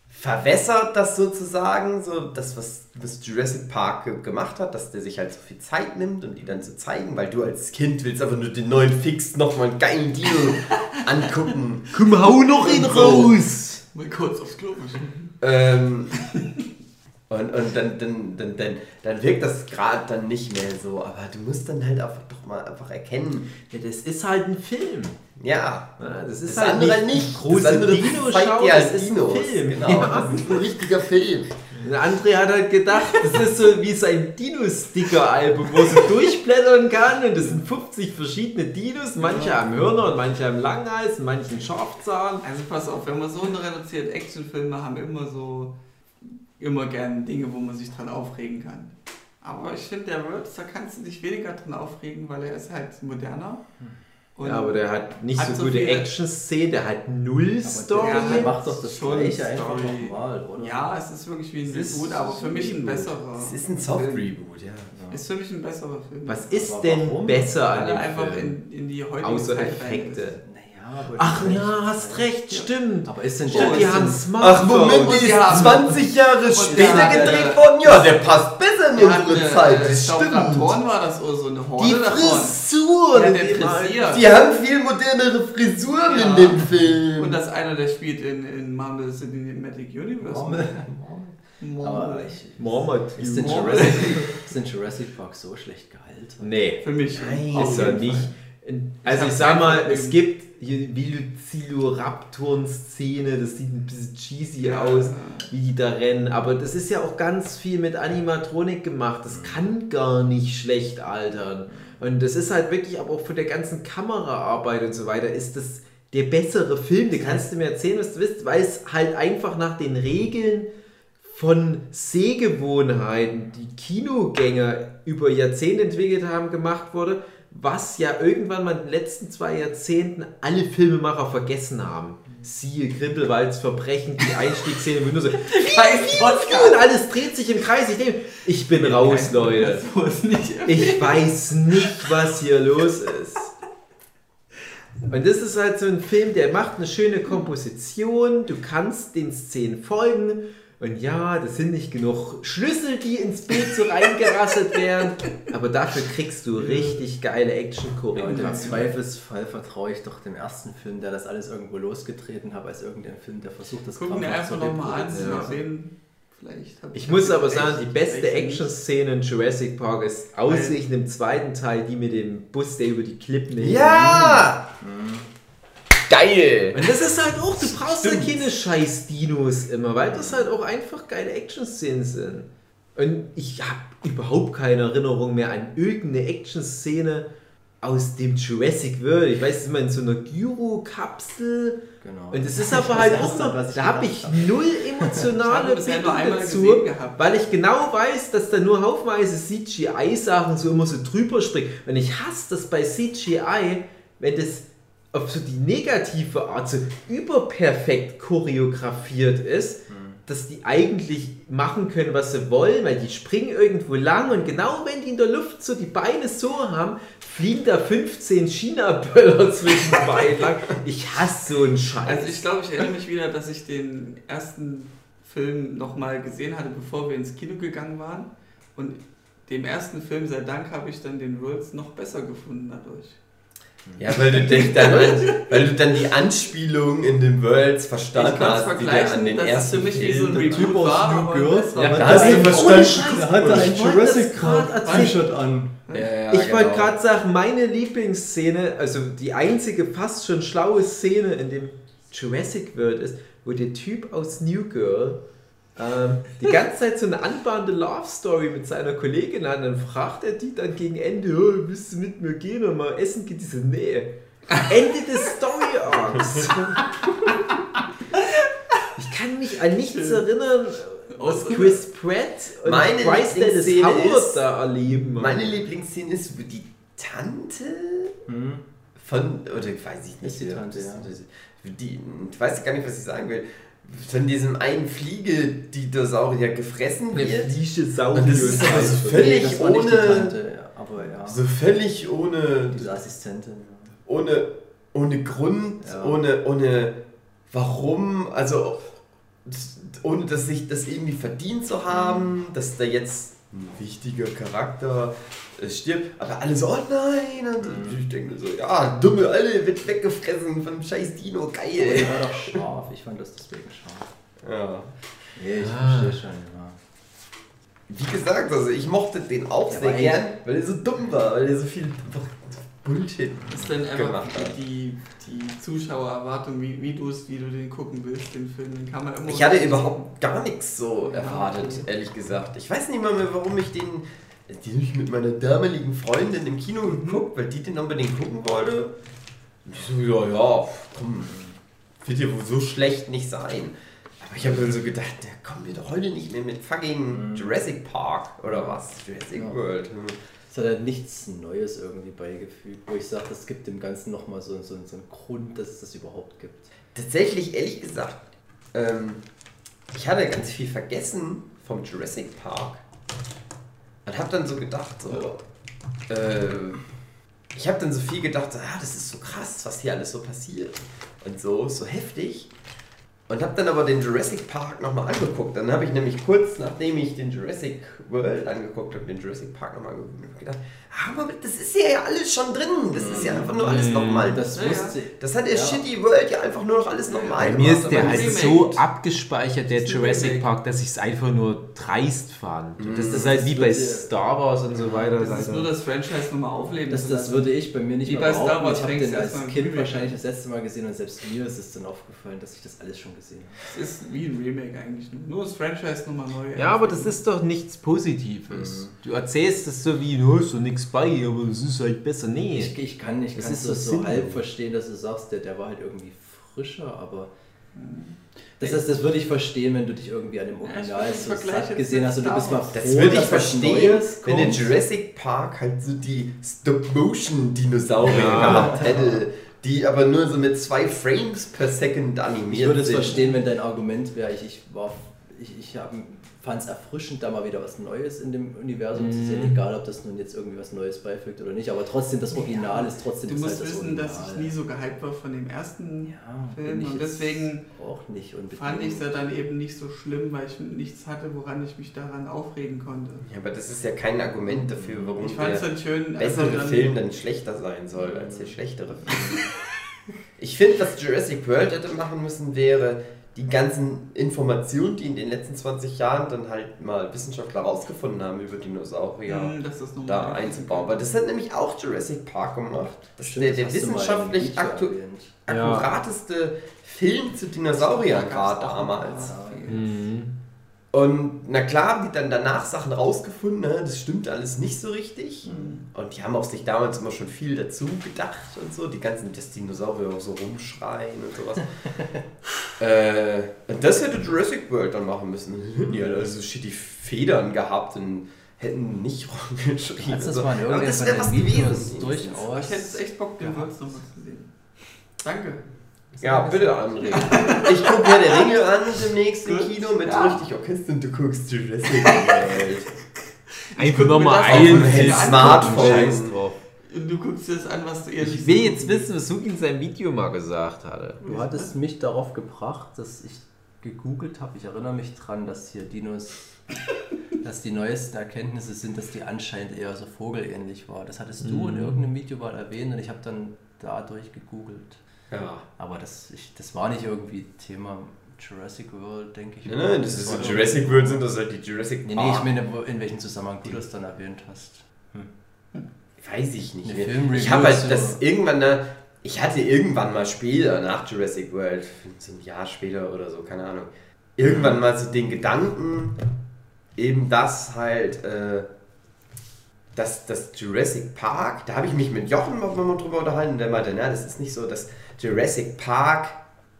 verwässert das sozusagen, so das, was, was Jurassic Park ge- gemacht hat, dass der sich halt so viel Zeit nimmt, um die dann zu zeigen, weil du als Kind willst einfach nur den neuen Fix nochmal einen geilen Dino angucken. Komm, hau noch ihn raus! Mal kurz aufs Klo. Ähm, Und, und dann, dann, dann, dann, dann wirkt das gerade dann nicht mehr so. Aber du musst dann halt einfach doch mal einfach erkennen, Ja, das ist halt ein Film. ja, Ja, das ist das halt andere nicht nicht. große das andere Dino-Schau, zeigt dir als Dinos. Film. Genau, Ja. das ist ein richtiger Film. Der André hat halt gedacht, das ist so wie sein Dino-Sticker-Album, wo sie durchblättern kann und das sind 50 verschiedene Dinos, manche haben Hörner und manche haben Langhals und manche einen Scharfzahn. Also pass auf, wenn man so eine reduziert Actionfilme haben immer so immer gern Dinge, wo man sich dran aufregen kann. Aber ich finde, der Words, da kannst du dich weniger dran aufregen, weil er ist halt moderner. Und Ja, aber der hat nicht Hat so so gute Action-Szenen, der hat null Story. der Der macht doch das schon gleiche einfach Story. nochmal, oder? ja, es ist wirklich wie ein Es ist Reboot, aber für mich ein besserer. Es ist ein Soft-Reboot, ja. Ist für mich ein besserer Film. Was ist Aber denn warum? besser an dem einfach Film? in, in die heutige Außer Zeit Effekte. Aber Ach die- ja, hast recht, stimmt. Aber ist denn Stimmt, die ist haben denn- Smartphones. die die ist haben- 20 Jahre der später gedreht äh, worden. Ja, der passt besser in Die unsere äh, Zeit. Ich Das stimmt. War das oder so eine Horde Die davon. Frisur! Die haben viel modernere Frisuren Ja. in dem Film. Und das einer, der spielt in, in Marvel Cinematic Universe. Marvel. Aber ich, Marmot. ist, denn. Jurassic, ist denn Jurassic Park so schlecht gehalten? Nee. Für mich. Nein, Ist er nicht. Also ich sag mal, es gibt Velociraptoren-Szene, das sieht ein bisschen cheesy aus, wie die da rennen, aber das ist ja auch ganz viel mit Animatronik gemacht, das kann gar nicht schlecht altern. Und das ist halt wirklich, aber auch von der ganzen Kameraarbeit und so weiter, ist das der bessere Film. Du kannst du mir erzählen, was du willst, weil es halt einfach nach den Regeln von Sehgewohnheiten, die Kinogänger über Jahrzehnte entwickelt haben, gemacht wurde, was ja irgendwann mal in den letzten zwei Jahrzehnten alle Filmemacher vergessen haben. Siehe Grindelwalds Verbrechen, die Einstiegsszene, wo nur so und alles dreht sich im Kreis. Ich denke, ich bin raus, Leute. Ich weiß nicht, was hier los ist. Und das ist halt so ein Film, der macht eine schöne Komposition, du kannst den Szenen folgen. Und ja, das sind nicht genug Schlüssel, die ins Bild so reingerasselt werden, aber dafür kriegst du richtig geile Ja, und im. Zweifelsfall vertraue ich doch dem ersten Film, der das alles irgendwo losgetreten hat, als irgendein Film, der versucht, das Gucken wir einfach zu nochmal an, reproduzieren. mal sehen. Vielleicht Ich muss aber sagen, die beste Action-Szene in Jurassic Park ist aussichtlich im zweiten Teil, die mit dem Bus, der über die Klippen. Ja! Geil! Und das ist halt auch, du brauchst halt keine scheiß Dinos immer, weil das halt auch einfach geile Action-Szenen sind. Und ich habe überhaupt keine Erinnerung mehr an irgendeine Action-Szene aus dem Jurassic World. Ich weiß, es ist immer in so einer Gyro-Kapsel. Genau. Und es ist Das aber halt auch noch, da habe ich null emotionale Bindung dazu, weil ich genau weiß, dass da nur haufenweise CGI-Sachen so immer so drüber springen. Und ich hasse das bei CGI, wenn das auf so die negative Art so überperfekt choreografiert ist, dass die eigentlich machen können, was sie wollen, weil die springen irgendwo lang und genau wenn die in der Luft so die Beine so haben, fliegen da 15 China-Böller zwischen den Beinen lang. Ich hasse so einen Scheiß. Also ich glaube, ich erinnere mich wieder, dass ich den ersten Film nochmal gesehen hatte, bevor wir ins Kino gegangen waren. Und dem ersten Film, sei Dank, habe ich dann den Worlds noch besser gefunden dadurch. Ja, weil du, dann an, weil du dann die Anspielung in den Worlds verstanden hast, die dir vergleichen, an den das ist ersten für mich wie so ein Reboot Typ aus war, New aber Girl, besser. Ja, da hast du verstanden. Er hatte Ich ein wollte Jurassic das grad Park erzählen. T-Shirt an. Ja, ja, Ich wollte genau. gerade sagen, meine Lieblingsszene, also die einzige fast schon schlaue Szene in dem Jurassic World ist, wo der Typ aus New Girl ähm, die ganze Zeit so eine anbahnende Love Story mit seiner Kollegin hat. Dann fragt er die dann gegen Ende, oh, willst du mit mir gehen und mal essen gehen? Diese Nähe. Ende des Story Arcs. Ich kann mich an nichts erinnern, was Chris Pratt und Meine Bryce Dallas Lieblingsszene Howard ist- da erleben. Meine Lieblingsszene ist, wo die Tante Hm? von, oder weiß ich nicht, die Tante, ja. die, ich weiß gar nicht, was ich sagen will, von diesem einen Fliege-Dinosaurier gefressen Eine wird. Fliege Und das ist aber so Nee, völlig das war die ohne, Tante, aber ja. so völlig ohne, Diese Assistentin. ohne, ohne Grund, Ja. ohne, ohne warum, also ohne dass sich das irgendwie verdient zu haben, dass da jetzt ein wichtiger Charakter stirbt, aber alle so, oh nein, und ich denke mir so, ja, dumme Alte wird weggefressen von scheiß Dino, geil. die war doch scharf. Ich fand das deswegen scharf. Ja. Nee, ich Ah. verstehe schon, ja. wie gesagt, also ich mochte den auch Ja, sehr gern, weil er so dumm war, weil er so viel Bullshit ist dann einfach gemacht hat. die, die Zuschauererwartung, wie, wie, du es- wie du den gucken willst, den Film. Den kann man immer Ich hatte überhaupt gar nichts so Ja, erwartet, okay. ehrlich gesagt. Ich weiß nicht mal mehr, warum ich den, den hab ich mit meiner damaligen Freundin im Kino geguckt, weil die den unbedingt gucken wollte. Und ich so, ja, ja, komm, wird ja wohl so schlecht nicht sein. Aber ich habe dann so gedacht, der kommt mir doch heute nicht mehr mit fucking Jurassic Park oder was? Jurassic Ja. World. Hm. Es hat halt nichts Neues irgendwie beigefügt, wo ich sage, das gibt dem Ganzen nochmal so, so, so einen Grund, dass es das überhaupt gibt. Tatsächlich, ehrlich gesagt, ähm, ich hatte ganz viel vergessen vom Jurassic Park. Und habe dann so gedacht, so, äh, ich habe dann so viel gedacht, so, ah, das ist so krass, was hier alles so passiert. Und so, so heftig. Und habe dann aber den Jurassic Park nochmal angeguckt. Dann habe ich nämlich kurz, nachdem ich den Jurassic World angeguckt habe, den Jurassic Park nochmal gedacht, ah, aber das ist ja, ja alles schon drin. Das ist ja einfach nur alles nochmal. Das Ja, Das hat der Ja. Shitty World ja einfach nur noch alles nochmal Bei mir ist der halt so abgespeichert, der ist Jurassic. Park, dass ich es einfach nur dreist fand. Mhm. Das ist Das halt wie bei Star Wars und so weiter. Das ist nur das Franchise nochmal aufleben. Das, das würde ich bei mir nicht Wie mehr bei Star. Wars Ich habe den als Kind wahrscheinlich das letzte Mal gesehen und selbst mir ist es dann aufgefallen, dass ich das alles schon gesehen habe. Es ist wie ein Remake eigentlich. nur. Nur das Franchise nochmal neu. Ja, aber das ist doch nichts Positives. Du erzählst es so wie, du hast so nichts bei, aber es ist halt besser. Nee. Ich, ich kann nicht Das ganz ist so, so halb verstehen, dass du sagst, der, der war halt irgendwie frischer, aber das, das, das würde ich verstehen, wenn du dich irgendwie an dem Ja, Original würde so satt gesehen hast und du bist mal froh, Das würde ich verstehen, wenn kommt. Jurassic Park halt so die Stop-Motion-Dinosaurier Ja. gehabt hätte, die aber nur so mit zwei Frames per Second animiert Ich würde es sind. verstehen, wenn dein Argument wäre, ich, ich, war, ich, ich fand es erfrischend, da mal wieder was Neues in dem Universum zu sehen, egal ob das nun jetzt irgendwie was Neues beifügt oder nicht, aber trotzdem, das Original ist trotzdem Du das musst halt das wissen, dass ich nie so gehypt war von dem ersten ja, Film ich und deswegen auch nicht unbedingt. fand ich es ja dann eben nicht so schlimm, weil ich nichts hatte, woran ich mich daran aufregen konnte. Ja, aber das ist ja kein Argument dafür, warum Ich der dann schön, bessere dann- Film dann schlechter sein soll als der schlechtere Film. ich finde, was Jurassic World hätte machen müssen, wäre die ganzen Informationen, die in den letzten 20 Jahren dann halt mal Wissenschaftler rausgefunden haben über Dinosaurier. Nochmal da einzubauen. Weil das hat nämlich auch Jurassic Park gemacht. Das ist der, der wissenschaftlich aktu erwähnt. Ja. akkurateste Film zu Dinosauriern gerade damals. Mhm. Und na klar, haben die dann danach Sachen rausgefunden, ne? das stimmt alles nicht so richtig. Und die haben auch sich damals immer schon viel dazu gedacht und so, die ganzen dass Dinosaurier auch so rumschreien und sowas. äh, und das hätte Jurassic World dann machen müssen. Die hätten also shitty Federn gehabt und hätten nicht rumgeschrien. Als und das so. Aber das wäre was gewesen. durchaus. Ich hätte jetzt echt Bock, den Ja. Nochmal zu sehen. Danke. Ja, bitte André. Ich gucke mir der Ringe an demnächst im. Kino mit Ja. richtig Orchester und du guckst Jurassic World. Einfach nochmal dem Smartphone. Drauf. Und du guckst dir das an, was du ehrlich Ich will jetzt wissen, was Suki in seinem Video mal gesagt hatte. Du hattest mich darauf gebracht, dass ich gegoogelt habe. Ich erinnere mich dran, dass hier Dinos, dass die neuesten Erkenntnisse sind, dass die anscheinend eher so vogelähnlich war. Das hattest du in irgendeinem Video mal erwähnt und ich habe dann dadurch gegoogelt. Ja. Aber das, ich, das war nicht irgendwie Thema Jurassic World, denke ich. Nein, nein, das ist so irgendwie- Jurassic World sind das halt die Jurassic Nee, Park. nee, ich meine, in welchem Zusammenhang du das dann erwähnt hast. Weiß ich nicht Eine mehr. Ich habe halt das irgendwann, ne, ich hatte irgendwann mal später, nach Jurassic World, so ein Jahr später oder so, keine Ahnung, irgendwann mal so den Gedanken, eben das halt, äh, dass das Jurassic Park, da habe ich mich mit Jochen mal mal drüber unterhalten, der meinte, na, das ist nicht so, dass Jurassic Park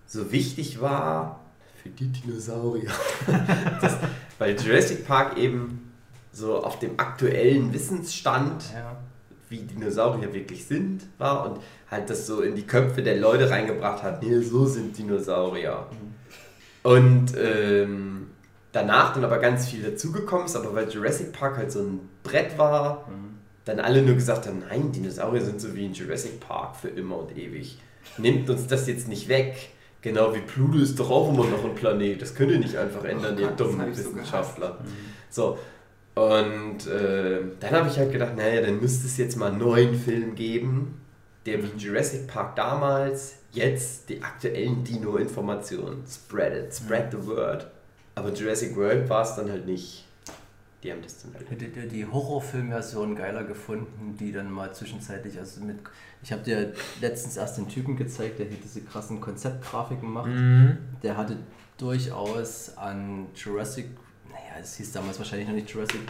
so wichtig war für die Dinosaurier. das, weil Jurassic Park eben so auf dem aktuellen Wissensstand Ja. wie Dinosaurier wirklich sind, war und halt das so in die Köpfe der Leute reingebracht hat, nee, so sind Dinosaurier. Und ähm, danach dann aber ganz viel dazugekommen ist, aber weil Jurassic Park halt so ein Brett war, dann alle nur gesagt haben, nein, Dinosaurier sind so wie in Jurassic Park für immer und ewig. Nimmt uns das jetzt nicht weg. Genau wie Pluto ist doch auch immer noch ein Planet. Das könnt ihr nicht einfach ändern, Oh ihr Gott, dummen ich so Wissenschaftler. So, und äh, dann habe ich halt gedacht, naja, dann müsste es jetzt mal einen neuen Film geben, der wie Jurassic Park damals jetzt die aktuellen Dino-Informationen spreadet, spread the word. Aber Jurassic World war es dann halt nicht. Die haben das halt. Hättet ihr die Horrorfilmversion geiler gefunden, die dann mal zwischenzeitlich, also mit, ich habe dir letztens erst den Typen gezeigt, der hier diese krassen Konzeptgrafiken macht. Mhm. Der hatte durchaus an Jurassic, naja, es hieß damals wahrscheinlich noch nicht Jurassic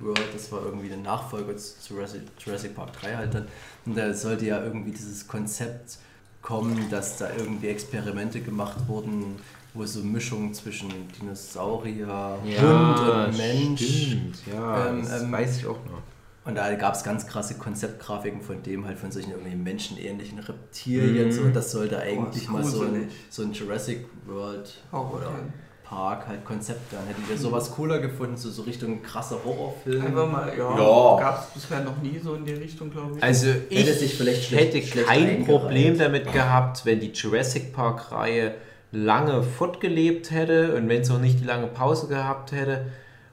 World, das war irgendwie der Nachfolger zu Jurassic, Jurassic Park 3 halt dann. Und da sollte ja irgendwie dieses Konzept kommen, dass da irgendwie Experimente gemacht wurden, wo so Mischungen zwischen Dinosaurier, Hund und Mensch. Stimmt, ja, Ähm, das ähm, weiß ich auch noch. Und da gab es ganz krasse Konzeptgrafiken von dem, halt von solchen irgendwie menschenähnlichen Reptilien. Mhm. So, und das sollte eigentlich ist mal so ein, so ein Jurassic World Horror. oder Park halt Konzept dann. Hättet ihr sowas cooler gefunden, so, so Richtung krasser Horrorfilm? Einfach mal, ja, Ja. gab es bisher noch nie so in die Richtung, glaube ich. Also ich Hätte sich vielleicht schlecht- hätte kein. Problem damit gehabt, wenn die Jurassic Park-Reihe lange fortgelebt hätte und wenn es auch nicht die lange Pause gehabt hätte.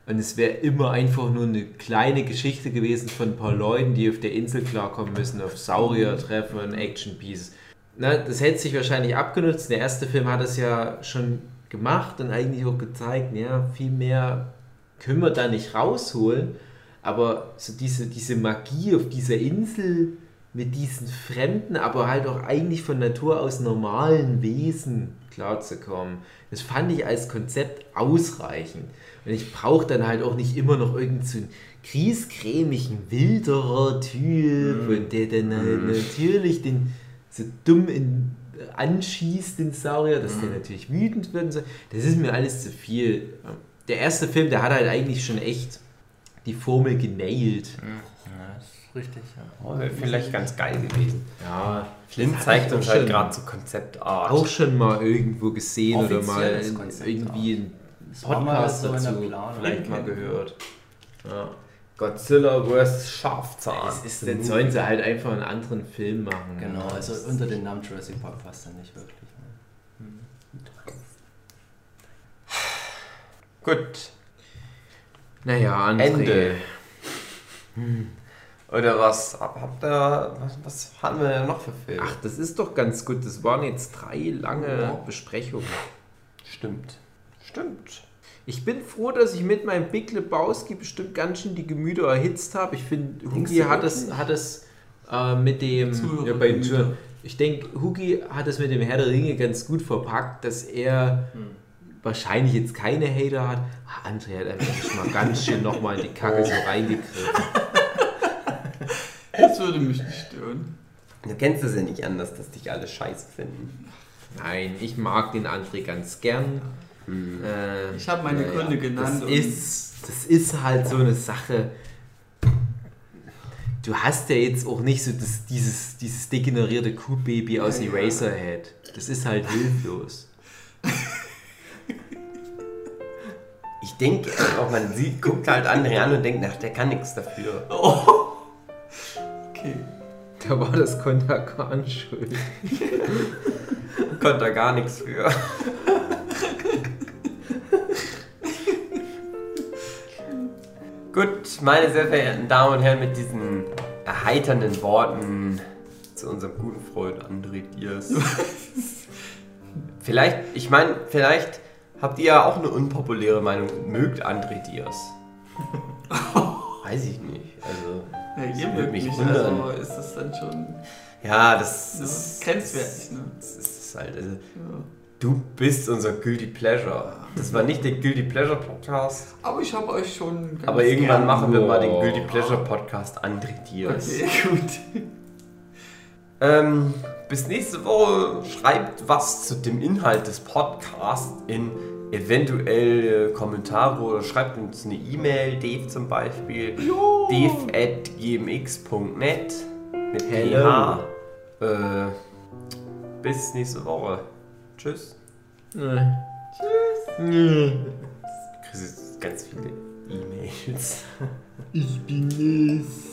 Und es wäre immer einfach nur eine kleine Geschichte gewesen von ein paar Leuten, die auf der Insel klarkommen müssen, auf Saurier treffen und Action Pieces. Na, das hätte sich wahrscheinlich abgenutzt. Der erste Film hat es ja schon gemacht und eigentlich auch gezeigt, ja, viel mehr können wir da nicht rausholen. Aber so diese, diese Magie auf dieser Insel mit diesen fremden, aber halt auch eigentlich von Natur aus normalen Wesen klarzukommen, das fand ich als Konzept ausreichend. Und ich brauche dann halt auch nicht immer noch irgendeinen so einen griesgrämigen, wilderer Typ, und der dann halt natürlich den so dumm in, anschießt, den Saurier, dass der natürlich wütend wird und so. Das ist mir alles zu viel. Der erste Film, der hat halt eigentlich schon echt die Formel genailt. Ja, das ist richtig, ja. Oh, wäre vielleicht ganz geil gewesen. Ja, Flint zeigt uns halt gerade so Konzeptart. auch schon mal irgendwo gesehen oder mal in, irgendwie ein Podcast so dazu vielleicht mal gehört. Ja. Godzilla vs. Schafzahn. Das ist, dann sollen sie halt einfach einen anderen Film machen. Genau, also unter den Namen Jurassic Park passt er nicht wirklich. Ne? Gut. Naja, André. Ende. Oder was? Hab- Habt ihr. Was, was haben wir denn noch für Filme? Ach, das ist doch ganz gut. Das waren jetzt drei lange Ja. Besprechungen. Stimmt. Stimmt. Ich bin froh, dass ich mit meinem Big Lebowski bestimmt ganz schön die Gemüter erhitzt habe. Ich finde, Hugi hat es, hat es äh, mit dem. Zuhörer- Ja, bei den Zuhörern- ich denke, Hugi hat es mit dem Herr der Ringe ganz gut verpackt, dass er wahrscheinlich jetzt keine Hater hat. Ah, André hat einfach mal ganz schön nochmal in die Kacke so reingegriffen. Das würde mich nicht stören. Du kennst es ja nicht anders, dass dich alle scheiße finden. Nein, ich mag den André ganz gern. Äh, Ich habe meine Gründe genannt. Das und ist, das ist halt so eine Sache. Du hast ja jetzt auch nicht so das, dieses, dieses degenerierte Kuhbaby aus Ja, ja. Eraserhead. Das ist halt hilflos. Ich denke auch, man sieht, guckt halt André an und denkt, ach, der kann nichts dafür. Okay. Da war das Konterkan schuld. Konnte er gar nichts für. Gut, meine sehr verehrten Damen und Herren, mit diesen erheiternden Worten zu unserem guten Freund André Diaz. vielleicht, ich meine, vielleicht habt ihr ja auch eine unpopuläre Meinung. Mögt André Diaz? Weiß ich nicht. Also, Ja, ihr mögt mich mich, wundern. also ist das dann schon ja, das ja, ist grenzwertig, ne? Das ist halt, also, Ja. du bist unser Guilty Pleasure. Das war nicht der Guilty Pleasure Podcast, Aber ich habe euch schon aber irgendwann machen wir mal den. Guilty Pleasure Podcast André Diaz. Okay, gut. Ähm, bis nächste Woche schreibt was zu dem Inhalt des Podcasts in eventuelle Kommentare oder schreibt uns eine E-Mail, Dave zum Beispiel, dave at gmx.net mit Hello. PH. Äh, bis nächste Woche. Tschüss. Tschüss. Du kriegst jetzt ganz viele E-Mails. Ich bin es.